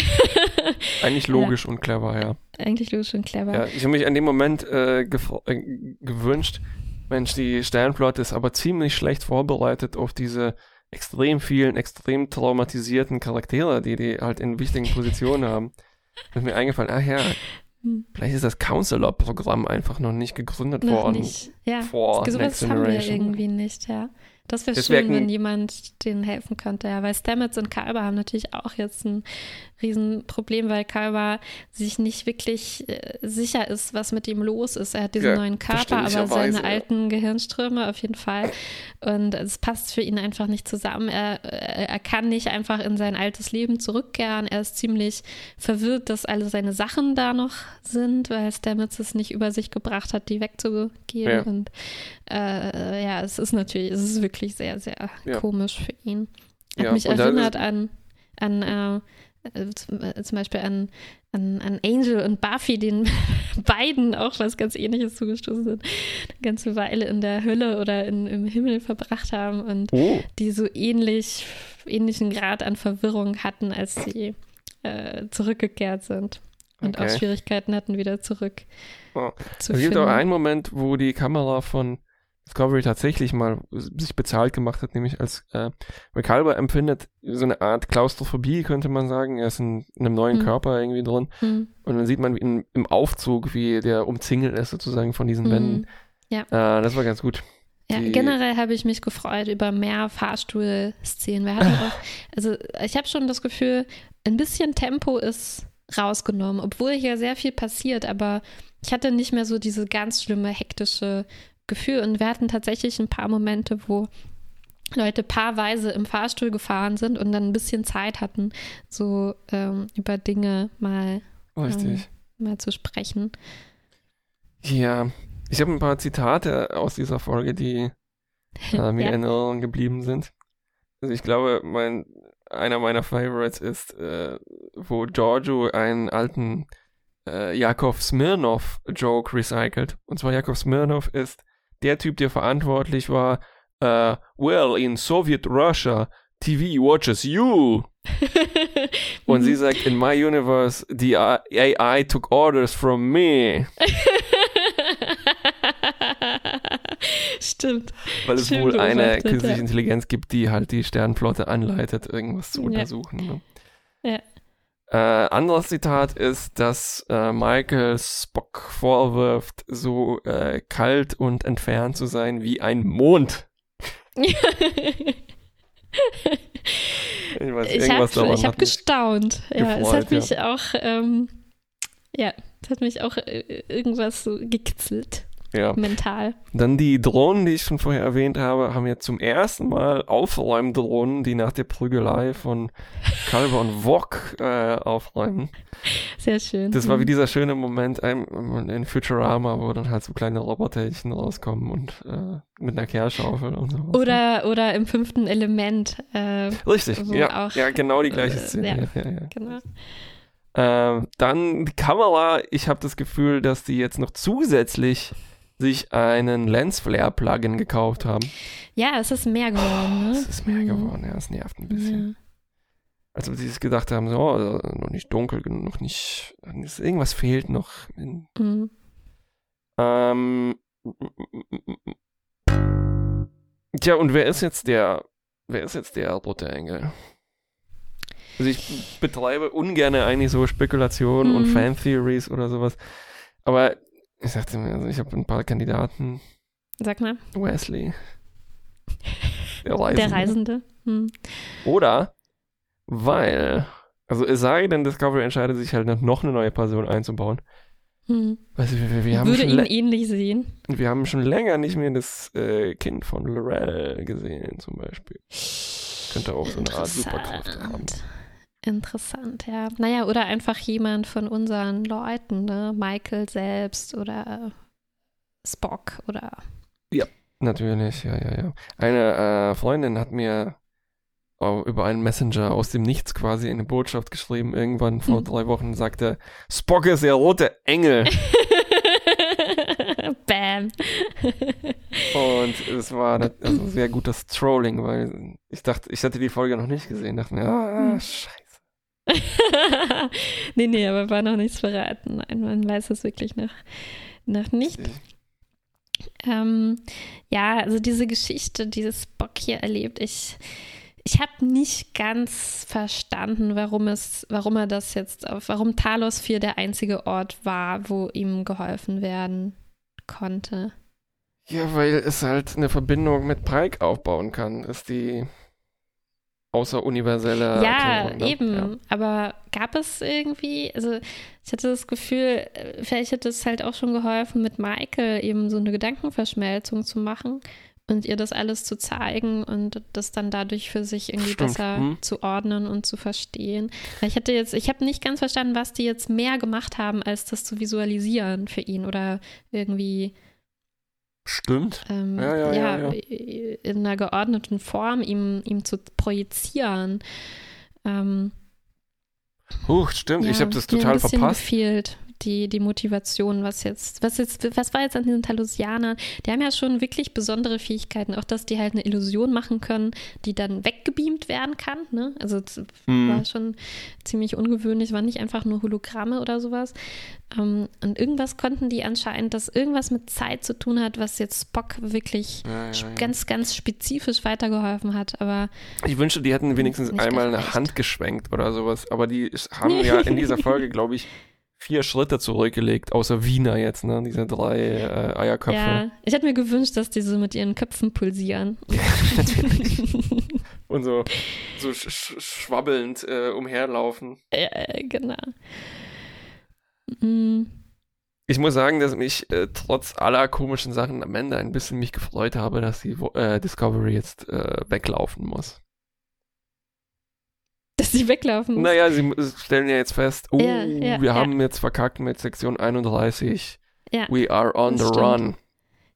Eigentlich logisch ja. und clever, ja.
Eigentlich logisch und clever.
Ja, ich habe mich an dem Moment äh, äh, gewünscht, Mensch, die Sternflotte ist aber ziemlich schlecht vorbereitet auf diese extrem vielen, extrem traumatisierten Charaktere, die die halt in wichtigen Positionen haben. Da ist mir eingefallen, ach ja, hm. vielleicht ist das Counselor-Programm einfach noch nicht gegründet
noch
worden.
Nicht. Ja, vor sowas haben wir irgendwie nicht, ja. Das wäre schön, wenn jemand denen helfen könnte. Ja, weil Stamets und Kalber haben natürlich auch jetzt ein Riesenproblem, weil Kalber sich nicht wirklich äh, sicher ist, was mit ihm los ist. Er hat diesen ja, neuen Körper, aber seine ja. alten Gehirnströme auf jeden Fall. Und es passt für ihn einfach nicht zusammen. Er, äh, er kann nicht einfach in sein altes Leben zurückkehren. Er ist ziemlich verwirrt, dass alle seine Sachen da noch sind, weil Stamets es nicht über sich gebracht hat, die wegzugeben. Ja. Und äh, ja, es ist natürlich, es ist wirklich sehr, sehr komisch für ihn. Hat mich erinnert an, an äh, zum Beispiel an, an, an Angel und Buffy, den beiden auch was ganz ähnliches zugestoßen sind, eine ganze Weile in der Hölle oder in, im Himmel verbracht haben und oh. die so ähnlich, ähnlichen Grad an Verwirrung hatten, als sie äh, zurückgekehrt sind und okay. auch Schwierigkeiten hatten, wieder zurück.
Oh. Es gibt auch einen Moment, wo die Kamera von Discovery tatsächlich mal sich bezahlt gemacht hat, nämlich als äh, McCalber empfindet so eine Art Klaustrophobie, könnte man sagen. Er ist in, in einem neuen hm. Körper irgendwie drin. Hm. Und dann sieht man in, im Aufzug, wie der umzingelt ist sozusagen von diesen hm. Wänden. Ja. Äh, das war ganz gut.
Ja, Die, generell habe ich mich gefreut über mehr Fahrstuhlszenen. Wir hatten auch, also ich habe schon das Gefühl, ein bisschen Tempo ist rausgenommen, obwohl hier sehr viel passiert, aber ich hatte nicht mehr so diese ganz schlimme, hektische Gefühl. Und wir hatten tatsächlich ein paar Momente, wo Leute paarweise im Fahrstuhl gefahren sind und dann ein bisschen Zeit hatten, so ähm, über Dinge mal, ähm, mal zu sprechen.
Ja, ich habe ein paar Zitate aus dieser Folge, die äh, mir ja. in Erinnerung geblieben sind. Also ich glaube, mein, einer meiner Favorites ist, äh, wo Giorgio einen alten äh, Jakov Smirnov Joke recycelt. Und zwar Jakov Smirnov ist der Typ, der verantwortlich war, uh, well, in Soviet Russia, TV watches you. Und sie sagt, in my universe, the AI took orders from me.
Stimmt.
Weil es
Stimmt
wohl eine künstliche ja. Intelligenz gibt, die halt die Sternflotte anleitet, irgendwas zu untersuchen. Ne? Ja. Äh, anderes Zitat ist, dass äh, Michael Spock vorwirft, so äh, kalt und entfernt zu sein wie ein Mond. ich
ich habe hab gestaunt. Ja, es hat mich ja. auch, ähm, ja, es hat mich auch äh, irgendwas so gekitzelt. Ja. Mental.
Dann die Drohnen, die ich schon vorher erwähnt habe, haben jetzt zum ersten Mal Aufräumdrohnen, die nach der Prügelei von Kalber und Wok äh, aufräumen.
Sehr schön.
Das war wie mhm. dieser schöne Moment in Futurama, wo dann halt so kleine Roboterchen rauskommen und äh, mit einer Kehrschaufel und so.
Oder, oder im fünften Element. Äh,
Richtig, ja, ja, genau die gleiche äh, Szene. Ja, ja, ja, genau. Äh, dann die Kamera, ich habe das Gefühl, dass die jetzt noch zusätzlich sich einen Lensflare-Plugin gekauft haben.
Ja, es ist mehr geworden. Ne?
Es ist mehr mhm. geworden, ja, es nervt ein bisschen. Ja. Als ob sie sich gedacht haben, so, oh, noch nicht dunkel genug, noch nicht, irgendwas fehlt noch. Mhm. Ähm, tja, und wer ist jetzt der, wer ist jetzt der rote Engel? Also ich betreibe ungern eigentlich so Spekulationen mhm. und Fan-Theories oder sowas. Aber ich sagte mir, also ich habe ein paar Kandidaten.
Sag mal.
Wesley. Der Reisende.
Der Reisende. Hm.
Oder weil, also es sei denn, Discovery entscheidet sich halt noch eine neue Person einzubauen.
Hm.
Weißt du, wir, wir haben
Würde ihn ähnlich sehen.
wir haben schon länger nicht mehr das äh, Kind von Lorel gesehen, zum Beispiel. Könnte auch so eine Art Superkraft haben.
Interessant. Ja. Naja, oder einfach jemand von unseren Leuten, ne? Michael selbst oder Spock oder.
Natürlich, ja, ja, ja. Eine äh, Freundin hat mir äh, über einen Messenger aus dem Nichts quasi eine Botschaft geschrieben, irgendwann vor
Hm.
drei Wochen, sagte, Spock ist der rote Engel.
Bam.
Und es war also sehr gutes Trolling, weil ich dachte, ich hatte die Folge noch nicht gesehen. Dachte mir, ah,
Hm.
scheiße.
nee, nee, aber war noch nichts verraten. Nein, man weiß es wirklich noch, noch nicht. Ähm, ja, also diese Geschichte, die Spock hier erlebt, ich, ich habe nicht ganz verstanden, warum es, warum er das jetzt warum Talos 4 der einzige Ort war, wo ihm geholfen werden konnte.
Ja, weil es halt eine Verbindung mit Pike aufbauen kann, ist die außeruniverselle
ja,
ne?
eben.
Ja.
Aber gab es irgendwie, also ich hatte das Gefühl, äh, vielleicht hätte es halt auch schon geholfen, mit Michael eben so eine Gedankenverschmelzung zu machen und ihr das alles zu zeigen und das dann dadurch für sich irgendwie
Stimmt,
besser
hm.
zu ordnen und zu verstehen. Weil ich hätte jetzt, ich habe nicht ganz verstanden, was die jetzt mehr gemacht haben, als das zu visualisieren für ihn oder irgendwie
Stimmt.
ähm,
Ja, ja, ja, ja.
in einer geordneten Form ihm, ihm zu projizieren. Ähm,
Huch, stimmt. ich habe das total verpasst.
gefehlt, die, die Motivation, was jetzt, was jetzt, was war jetzt an diesen Talusianern? Die haben ja schon wirklich besondere Fähigkeiten, auch dass die halt eine Illusion machen können, die dann weggebeamt werden kann. Ne? Also es
Hm.
war schon ziemlich ungewöhnlich, waren nicht einfach nur Hologramme oder sowas. Ähm, und irgendwas konnten die anscheinend, das irgendwas mit Zeit zu tun hat, was jetzt Spock wirklich
Ja, ja, ja.
ganz, ganz spezifisch weitergeholfen hat. Aber
Ich wünschte, die hätten wenigstens einmal eine. Hand geschwenkt oder sowas. Aber die haben ja in dieser Folge, glaube ich, vier Schritte zurückgelegt, außer Wiener jetzt, ne? Diese drei äh, Eierköpfe.
ja, ich hätte mir gewünscht, dass die so mit ihren Köpfen pulsieren.
Und so, so sch sch schwabbelnd äh, umherlaufen.
Ja, genau. Mm,
Ich muss sagen, dass mich äh, trotz aller komischen Sachen am Ende ein bisschen mich gefreut habe, dass die äh, Discovery jetzt äh, weglaufen muss.
Dass sie weglaufen.
Naja, sie stellen ja jetzt fest, oh,
Ja, ja,
wir
ja.
haben jetzt verkackt mit Sektion 31.
Ja.
We are on the
stimmt.
run.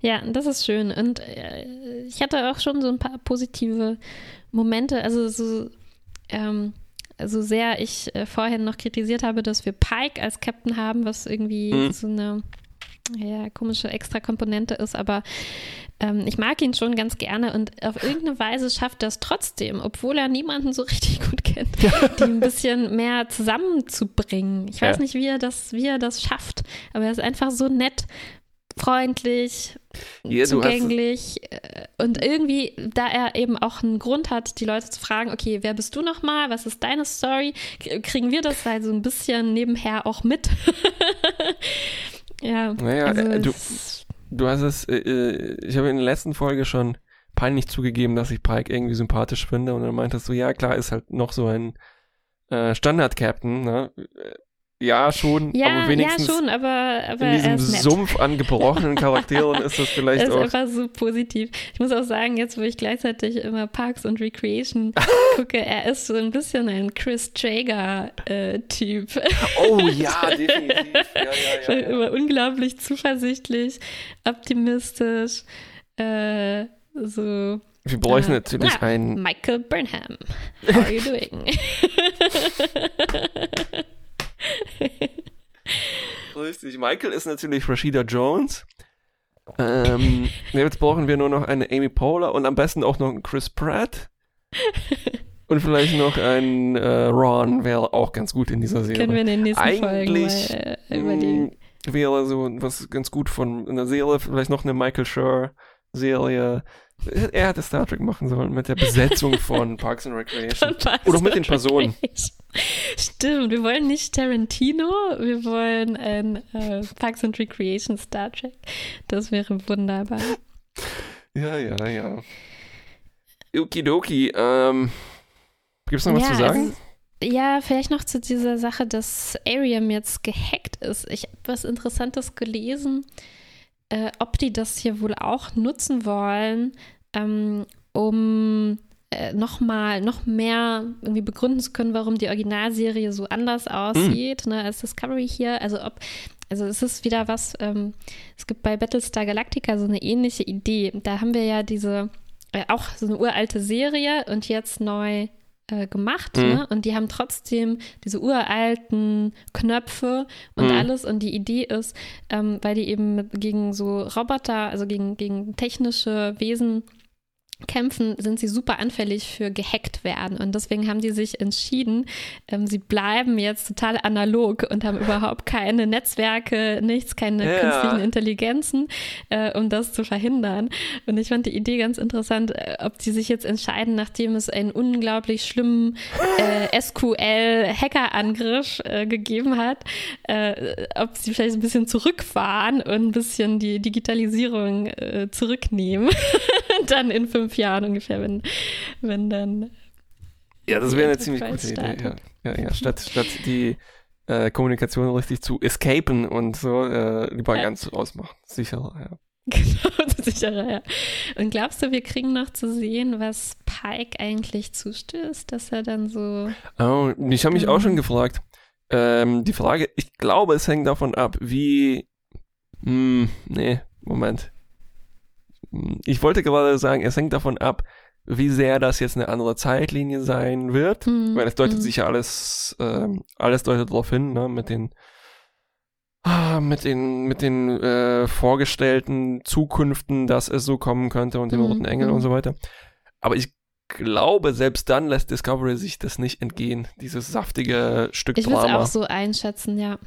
Ja, das ist schön. Und äh, ich hatte auch schon so ein paar positive Momente. Also so, ähm, so sehr ich äh, vorhin noch kritisiert habe, dass wir Pike als Captain haben, was irgendwie
Mhm.
so eine ja, komische Extra-Komponente ist, aber ähm, ich mag ihn schon ganz gerne und auf irgendeine Weise schafft er es trotzdem, obwohl er niemanden so richtig gut kennt, die ein bisschen mehr zusammenzubringen. Ich weiß
Ja.
nicht, wie er das, wie er das schafft, aber er ist einfach so nett, freundlich,
Ja,
zugänglich äh, und irgendwie, da er eben auch einen Grund hat, die Leute zu fragen, okay, wer bist du nochmal, was ist deine Story, kriegen wir das halt so ein bisschen nebenher auch mit. ja,
Naja,
also
äh, du- Du hast es, äh, äh, ich habe in der letzten Folge schon peinlich zugegeben, dass ich Pike irgendwie sympathisch finde und dann meintest du, ja klar, ist halt noch so ein äh, Standard-Captain, ne? Äh, Ja, schon,
ja,
aber wenigstens
ja schon, aber, aber
in diesem
ist.
Sumpf an gebrochenen Charakteren ist das vielleicht
Er ist
auch.
einfach so positiv. Ich muss auch sagen, jetzt wo ich gleichzeitig immer Parks und Recreation gucke, er ist so ein bisschen ein Chris Traeger-Typ.
Oh ja, definitiv. Ja, ja, ja,
immer unglaublich zuversichtlich, optimistisch. Äh, so.
Wir bräuchten
äh,
natürlich
ja,
einen.
Michael Burnham. How are you doing?
Richtig. Michael ist natürlich Rashida Jones. Ähm, jetzt brauchen wir nur noch eine Amy Poehler und am besten auch noch einen Chris Pratt. Und vielleicht noch ein äh, Ron wäre auch ganz gut in dieser Serie.
Können wir in den nächsten
Eigentlich,
Folgen mal äh, überlegen.
Wäre so was ganz gut von einer Serie, vielleicht noch eine Michael Schur Serie. Er hätte Star Trek machen sollen mit der Besetzung von Parks and Recreation.
Parks
Oder mit den Personen.
Stimmt, wir wollen nicht Tarantino, wir wollen ein äh, Parks and Recreation Star Trek. Das wäre wunderbar.
Ja, ja, ja. Okidoki. Ähm, Gibt es noch was
Ja,
zu sagen?
also- Ja, vielleicht noch zu dieser Sache, dass Ariam jetzt gehackt ist. Ich habe was Interessantes gelesen, äh, ob die das hier wohl auch nutzen wollen, ähm, um äh, noch noch mehr irgendwie begründen zu können, warum die Originalserie so anders aussieht ne, als Discovery hier. Also ob, also es ist wieder was, ähm, es gibt bei Battlestar Galactica so eine ähnliche Idee. Da haben wir ja diese, äh, auch so eine uralte Serie und jetzt neu äh, gemacht,
Mhm.
ne? Und die haben trotzdem diese uralten Knöpfe und
Mhm.
alles. Und die Idee ist, ähm, weil die eben mit, gegen so Roboter, also gegen, gegen technische Wesen kämpfen, sind sie super anfällig für gehackt werden. Und deswegen haben die sich entschieden, ähm, sie bleiben jetzt total analog und haben überhaupt keine Netzwerke, nichts, keine
Ja.
künstlichen Intelligenzen, äh, um das zu verhindern. Und ich fand die Idee ganz interessant, äh, ob die sich jetzt entscheiden, nachdem es einen unglaublich schlimmen äh, SQL-Hackerangriff äh, gegeben hat, äh, ob sie vielleicht ein bisschen zurückfahren und ein bisschen die Digitalisierung äh, zurücknehmen. dann in fünf Jahren ungefähr, wenn, wenn dann.
Ja, das wäre eine ziemlich gute
Enterprise
Idee. Ja, ja, ja. Statt, statt die äh, Kommunikation richtig zu escapen und so, äh, lieber
Ja.
ganz ausmachen. Sicher, ja.
Genau, sicherer, ja. Und glaubst du, wir kriegen noch zu sehen, was Pike eigentlich zustößt, dass er dann so.
Oh, ich habe mich auch schon gefragt. Ähm, die Frage, ich glaube, es hängt davon ab, wie. Hm, nee, Moment. Hm, Ich wollte gerade sagen, es hängt davon ab, wie sehr das jetzt eine andere Zeitlinie sein wird.
Hm,
Weil es deutet
hm.
sich ja alles, ähm, alles deutet darauf hin, ne, mit den, ah, mit den, mit den äh, vorgestellten Zukünften, dass es so kommen könnte und dem
Mhm,
roten Engel
mhm.
und so weiter. Aber ich glaube, selbst dann lässt Discovery sich das nicht entgehen, dieses saftige Stück
Ich würde es
Drama.
auch so einschätzen, ja.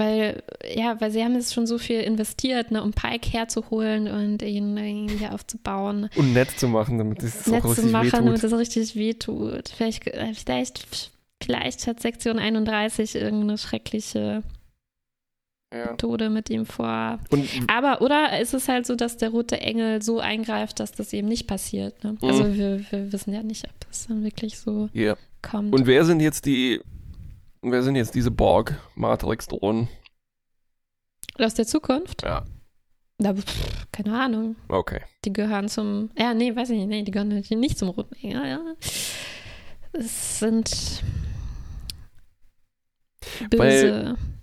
Weil, ja, weil sie haben jetzt schon so viel investiert, ne, um Pike herzuholen und ihn irgendwie hier aufzubauen.
Und nett zu machen, damit es auch
nett zu
richtig
machen, damit
wehtut.
es richtig wehtut. Vielleicht, äh, vielleicht, vielleicht hat Sektion 31 irgendeine schreckliche
Ja.
Tode mit ihm vor.
Und
Aber, oder ist es halt so, dass der rote Engel so eingreift, dass das eben nicht passiert? Ne? Also wir, wir wissen ja nicht, ob das dann wirklich so
ja.
kommt.
Und wer sind jetzt die, wer sind jetzt diese Borg-Matrix-Drohnen?
Aus der Zukunft?
Ja.
Na, pff, keine Ahnung.
Okay.
Die gehören zum. Ja, nee, weiß ich nicht. Nee, die gehören natürlich nicht zum roten Engel. Ja. Es sind böse.
Ich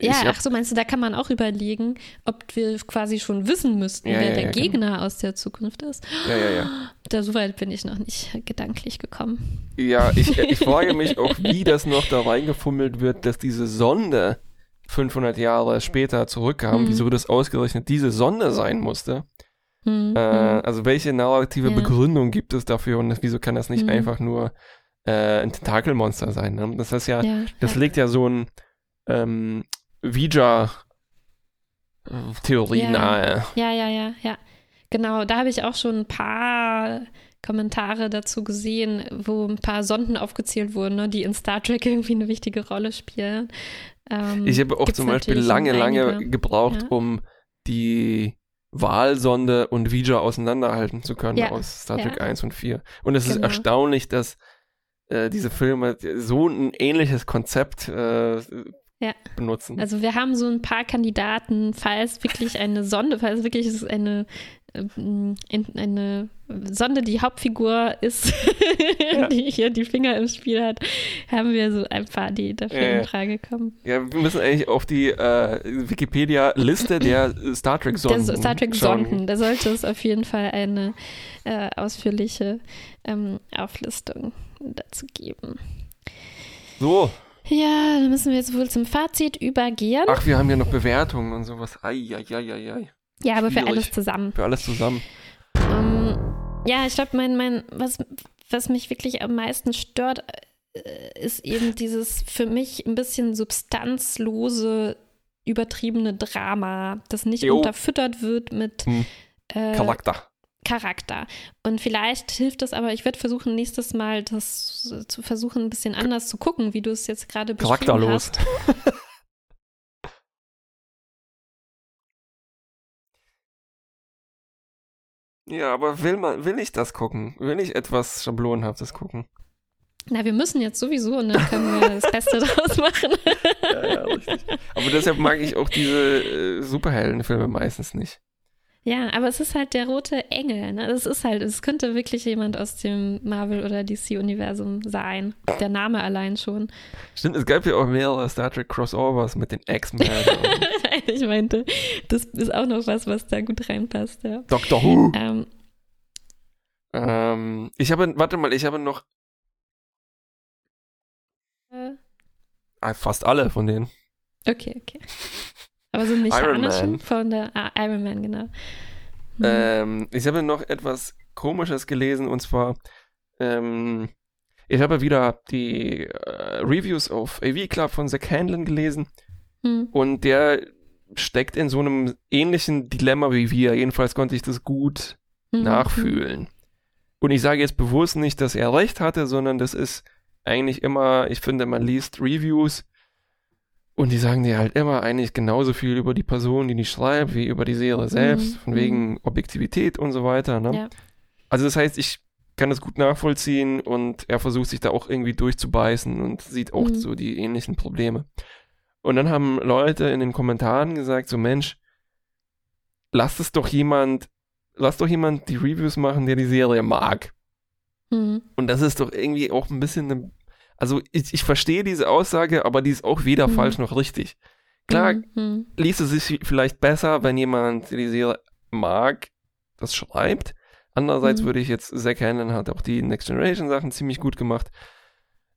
ja, ach so, meinst du, da kann man auch überlegen, ob wir quasi schon wissen müssten,
Ja,
wer
ja,
der
ja, genau.
Gegner aus der Zukunft ist.
Ja, ja, ja.
Da so weit bin ich noch nicht gedanklich gekommen.
Ja, ich, ich frage mich auch, wie das noch da reingefummelt wird, dass diese Sonde 500 Jahre später zurückkam,
Mhm.
wieso das ausgerechnet diese Sonde sein musste.
Hm,
Äh,
hm.
also welche narrative. Begründung gibt es dafür und wieso kann das nicht
Mhm.
einfach nur äh, ein Tentakelmonster sein? Ne? Das ist ja, das legt ja so ein ähm, Ouija-Theorie
Ja.
nahe.
Ja, ja, ja, ja. Genau, da habe ich auch schon ein paar Kommentare dazu gesehen, wo ein paar Sonden aufgezählt wurden, ne, die in Star Trek irgendwie eine wichtige Rolle spielen. Ähm,
Ich habe auch zum Beispiel lange, lange gebraucht,
Ja.
um die Wahlsonde und Ouija auseinanderhalten zu können
Ja.
aus Star Trek
Ja.
1 und 4. Und es ist
Genau.
erstaunlich, dass äh, diese Filme so ein ähnliches Konzept äh,
Ja.
benutzen.
Also wir haben so ein paar Kandidaten, falls wirklich eine Sonde, falls wirklich es eine, ähm, in- eine Sonde die Hauptfigur ist,
Ja.
die hier die Finger im Spiel hat, haben wir so ein paar, die dafür
Ja,
in Frage kommen.
ja, wir müssen eigentlich auf die äh, Wikipedia-Liste der Star
Der
Trek-Sonden
Star Trek
schauen.
Sonden, da sollte es auf jeden Fall eine äh, ausführliche ähm, Auflistung dazu geben.
So,
Ja, dann müssen wir jetzt wohl zum Fazit übergehen.
ach, wir haben ja noch Bewertungen und sowas. Eieieiei.
ja, aber für alles zusammen.
Für alles zusammen.
Ähm, ja, ich glaube, mein, mein, was, was mich wirklich am meisten stört, äh, ist eben dieses für mich ein bisschen substanzlose, übertriebene Drama, das nicht
Jo.
unterfüttert wird mit
Hm.
äh,
Charakter.
Charakter. Und vielleicht hilft es aber, ich werde versuchen, nächstes Mal das zu versuchen, ein bisschen anders zu gucken, wie du es jetzt gerade beschrieben
Charakterlos.
hast.
Ja, aber will man, will ich das gucken? Will ich etwas Schablonhaftes gucken?
Na, wir müssen jetzt sowieso und dann können wir das Beste draus machen.
ja, ja, richtig. Aber deshalb mag ich auch diese äh, Superheldenfilme meistens nicht.
Ja, aber es ist halt der rote Engel. Ne? Das ist halt, es könnte wirklich jemand aus dem Marvel- oder DC-Universum sein. Der Name allein schon.
Stimmt, es gab ja auch mehrere Star Trek Crossovers mit den X-Men.
ich meinte, das ist auch noch was, was da gut reinpasst. Ja.
Doctor Who. Ähm, ähm, ich habe, warte mal, ich habe noch äh, fast alle von denen.
Okay, okay. Aber so mechanischen von der ah, Iron Man, genau.
Mhm. Ähm, ich habe noch etwas Komisches gelesen und zwar, ähm, ich habe wieder die äh, Reviews auf AV Club von Zack Handlin gelesen mhm. und der steckt in so einem ähnlichen Dilemma wie wir. Jedenfalls konnte ich das gut mhm. nachfühlen. Und ich sage jetzt bewusst nicht, dass er recht hatte, sondern das ist eigentlich immer, ich finde, man liest Reviews und die sagen dir halt immer eigentlich genauso viel über die Person, die die schreibt, wie über die Serie selbst, mhm. von wegen mhm. Objektivität und so weiter. Ne? Ja. Also das heißt, ich kann das gut nachvollziehen und er versucht sich da auch irgendwie durchzubeißen und sieht auch mhm. so die ähnlichen Probleme. Und dann haben Leute in den Kommentaren gesagt, so Mensch, lass es doch jemand, lass doch jemand die Reviews machen, der die Serie mag. Mhm. Und das ist doch irgendwie auch ein bisschen eine also ich, ich verstehe diese Aussage, aber die ist auch weder mhm. falsch noch richtig. Klar, mhm. liest es sich vielleicht besser, wenn jemand die Serie mag, das schreibt. Andererseits mhm. würde ich jetzt, Zack Hannon hat auch die Next Generation Sachen ziemlich gut gemacht.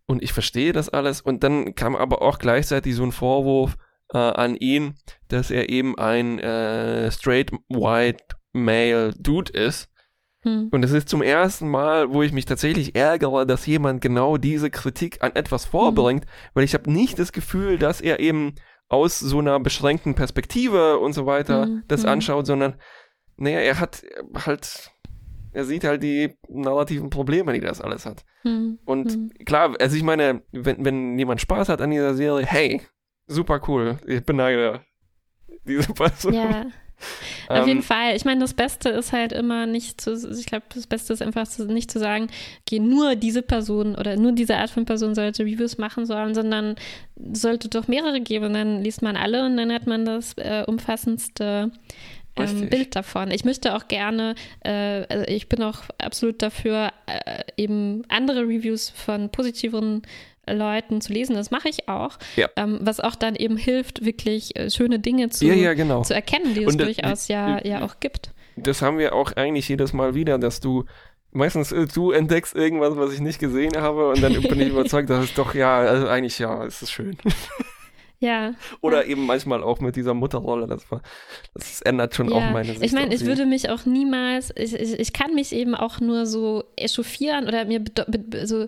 Und ich verstehe das alles. Und dann kam aber auch gleichzeitig so ein Vorwurf äh, an ihn, dass er eben ein äh, straight white male Dude ist hm. Und es ist zum ersten Mal, wo ich mich tatsächlich ärgere, dass jemand genau diese Kritik an etwas vorbringt, hm. weil ich habe nicht das Gefühl, dass er eben aus so einer beschränkten Perspektive und so weiter hm. das hm. anschaut, sondern naja, er hat halt, er sieht halt die narrativen Probleme, die das alles hat. Hm. Und klar, also ich meine, wenn, wenn jemand Spaß hat an dieser Serie, hey, super cool, ich beneide diese Person.
Ja. Auf ähm, jeden Fall. Ich meine, das Beste ist halt immer nicht zu, ich glaube, das Beste ist einfach zu, nicht zu sagen, okay, nur diese Person oder nur diese Art von Person sollte Reviews machen sollen, sondern sollte doch mehrere geben. Und dann liest man alle und dann hat man das äh, umfassendste ähm, Bild davon. Ich möchte auch gerne, äh, also ich bin auch absolut dafür, äh, eben andere Reviews von positiveren Leuten zu lesen. Das mache ich auch. Ja. Ähm, was auch dann eben hilft, wirklich äh, schöne Dinge zu,
ja, ja, genau.
zu erkennen, die es Und, durchaus ja, ja auch gibt.
Das haben wir auch eigentlich jedes Mal wieder, dass du meistens äh, du entdeckst irgendwas, was ich nicht gesehen habe und dann bin ich überzeugt, dass es doch ja, also eigentlich ja, es ist schön.
Ja.
Oder
ja.
eben manchmal auch mit dieser Mutterrolle. Das, war, das ändert schon ja. auch meine Sicht.
Ich meine, ich würde mich auch niemals, ich, ich, ich, kann mich eben auch nur so echauffieren oder mir so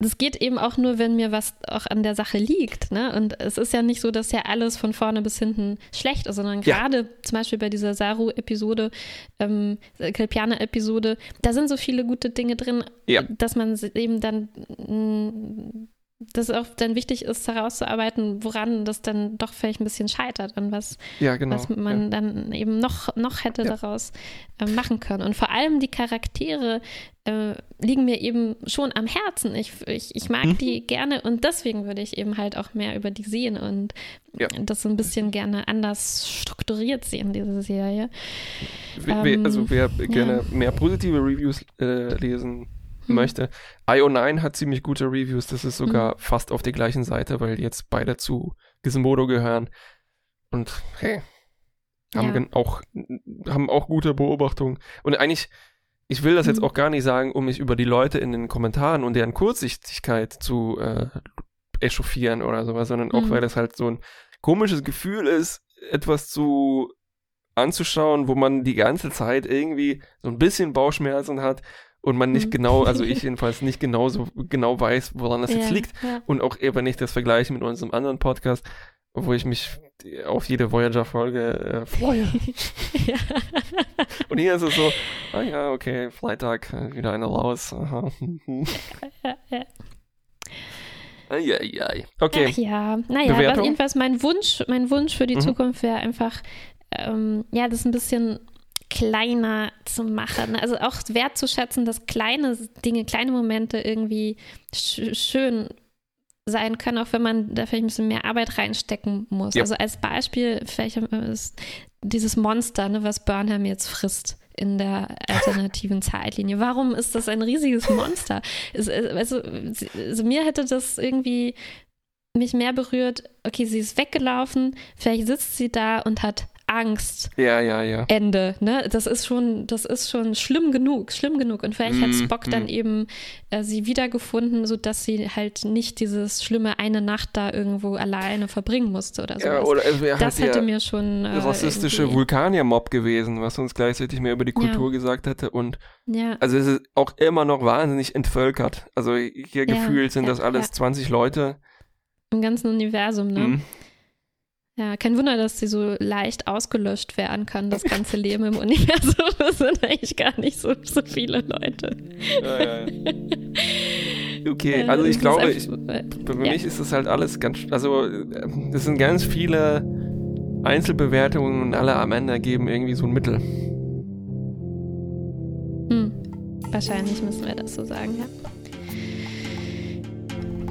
das geht eben auch nur, wenn mir was auch an der Sache liegt. Ne? Und es ist ja nicht so, dass ja alles von vorne bis hinten schlecht ist, sondern gerade ja. zum Beispiel bei dieser Saru-Episode, ähm, Kelpianer-Episode, da sind so viele gute Dinge drin, ja. dass man eben dann mm, dass es auch dann wichtig ist, herauszuarbeiten, woran das dann doch vielleicht ein bisschen scheitert und was,
ja, genau.
was man ja. dann eben noch, noch hätte ja. daraus äh, machen können. Und vor allem die Charaktere äh, liegen mir eben schon am Herzen. Ich, ich, ich mag mhm. die gerne und deswegen würde ich eben halt auch mehr über die sehen und das so ein bisschen gerne anders strukturiert sehen, diese Serie.
Ähm, also wer gerne mehr positive Reviews äh, lesen hm. möchte. IO9 hat ziemlich gute Reviews, das ist sogar hm. fast auf der gleichen Seite, weil jetzt beide zu Gizmodo gehören. Und hey, haben ja. auch, haben auch gute Beobachtungen. Und eigentlich, ich will das jetzt hm. auch gar nicht sagen, um mich über die Leute in den Kommentaren und deren Kurzsichtigkeit zu äh, echauffieren oder sowas, sondern auch, mhm. weil das halt so ein komisches Gefühl ist, etwas zu anzuschauen, wo man die ganze Zeit irgendwie so ein bisschen Bauchschmerzen hat und man nicht mhm. genau, also ich jedenfalls nicht genau so genau weiß, woran das ja, jetzt liegt. Ja. Und auch wenn ich das vergleiche mit unserem anderen Podcast, wo ich mich auf jede Voyager-Folge äh, freue. ja. Und hier ist es so, ah ja, okay, Freitag, äh, wieder eine raus. Aha. ja, ja. Eieiei. Okay.
Ach ja, naja, aber jedenfalls mein Wunsch, mein Wunsch für die mhm. Zukunft wäre einfach, ähm, ja, das ein bisschen kleiner zu machen. Also auch wertzuschätzen, dass kleine Dinge, kleine Momente irgendwie sch schön sein können, auch wenn man da vielleicht ein bisschen mehr Arbeit reinstecken muss. Ja. Also als Beispiel vielleicht ist dieses Monster, ne, was Burnham jetzt frisst in der alternativen Zeitlinie. Warum ist das ein riesiges Monster? Also, also mir hätte das irgendwie mich mehr berührt, okay, sie ist weggelaufen, vielleicht sitzt sie da und hat Angst.
Ja, ja, ja.
Ende. Ne? Das ist schon, das ist schon schlimm genug, schlimm genug. Und vielleicht mm, hat Spock mm. dann mhm. eben äh, sie wiedergefunden, sodass sie halt nicht dieses schlimme eine Nacht da irgendwo alleine verbringen musste oder so. Ja, oder wäre das hätte mir schon.
Äh, rassistische Vulkanier-Mob gewesen, was uns gleichzeitig mehr über die Kultur ja. gesagt hätte. Und ja. also es ist auch immer noch wahnsinnig entvölkert. Also hier gefühlt sind das alles 20 Leute.
Im ganzen Universum, ne? Mm. Ja, kein Wunder, dass sie so leicht ausgelöscht werden kann, das ganze Leben im Universum. Das sind eigentlich gar nicht so, so viele Leute. Ja, ja,
ja. Okay, also ich glaube, ich, für mich ist das halt alles ganz, also es sind ganz viele Einzelbewertungen und alle am Ende geben irgendwie so ein Mittel.
Hm. Wahrscheinlich müssen wir das so sagen, ja.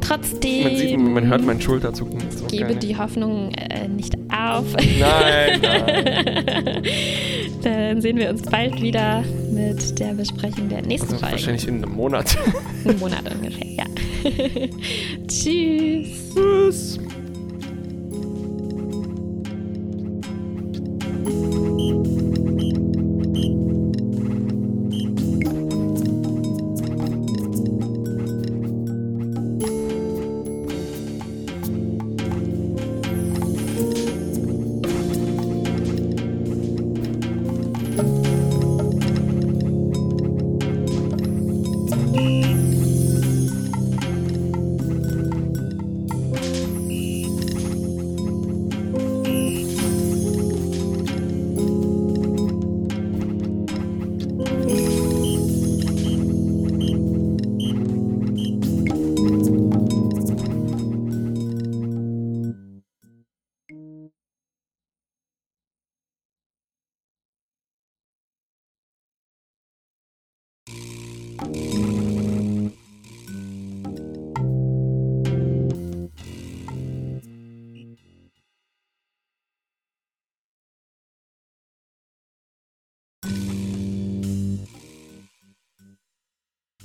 Trotzdem.
Man, sieht, man hört meinen Schulterzucken.
Gebe die Hoffnung äh, nicht auf.
Nein, nein.
Dann sehen wir uns bald wieder mit der Besprechung der nächsten also Folge.
Wahrscheinlich in einem Monat.
Ein Monat ungefähr, ja. Tschüss.
Tschüss.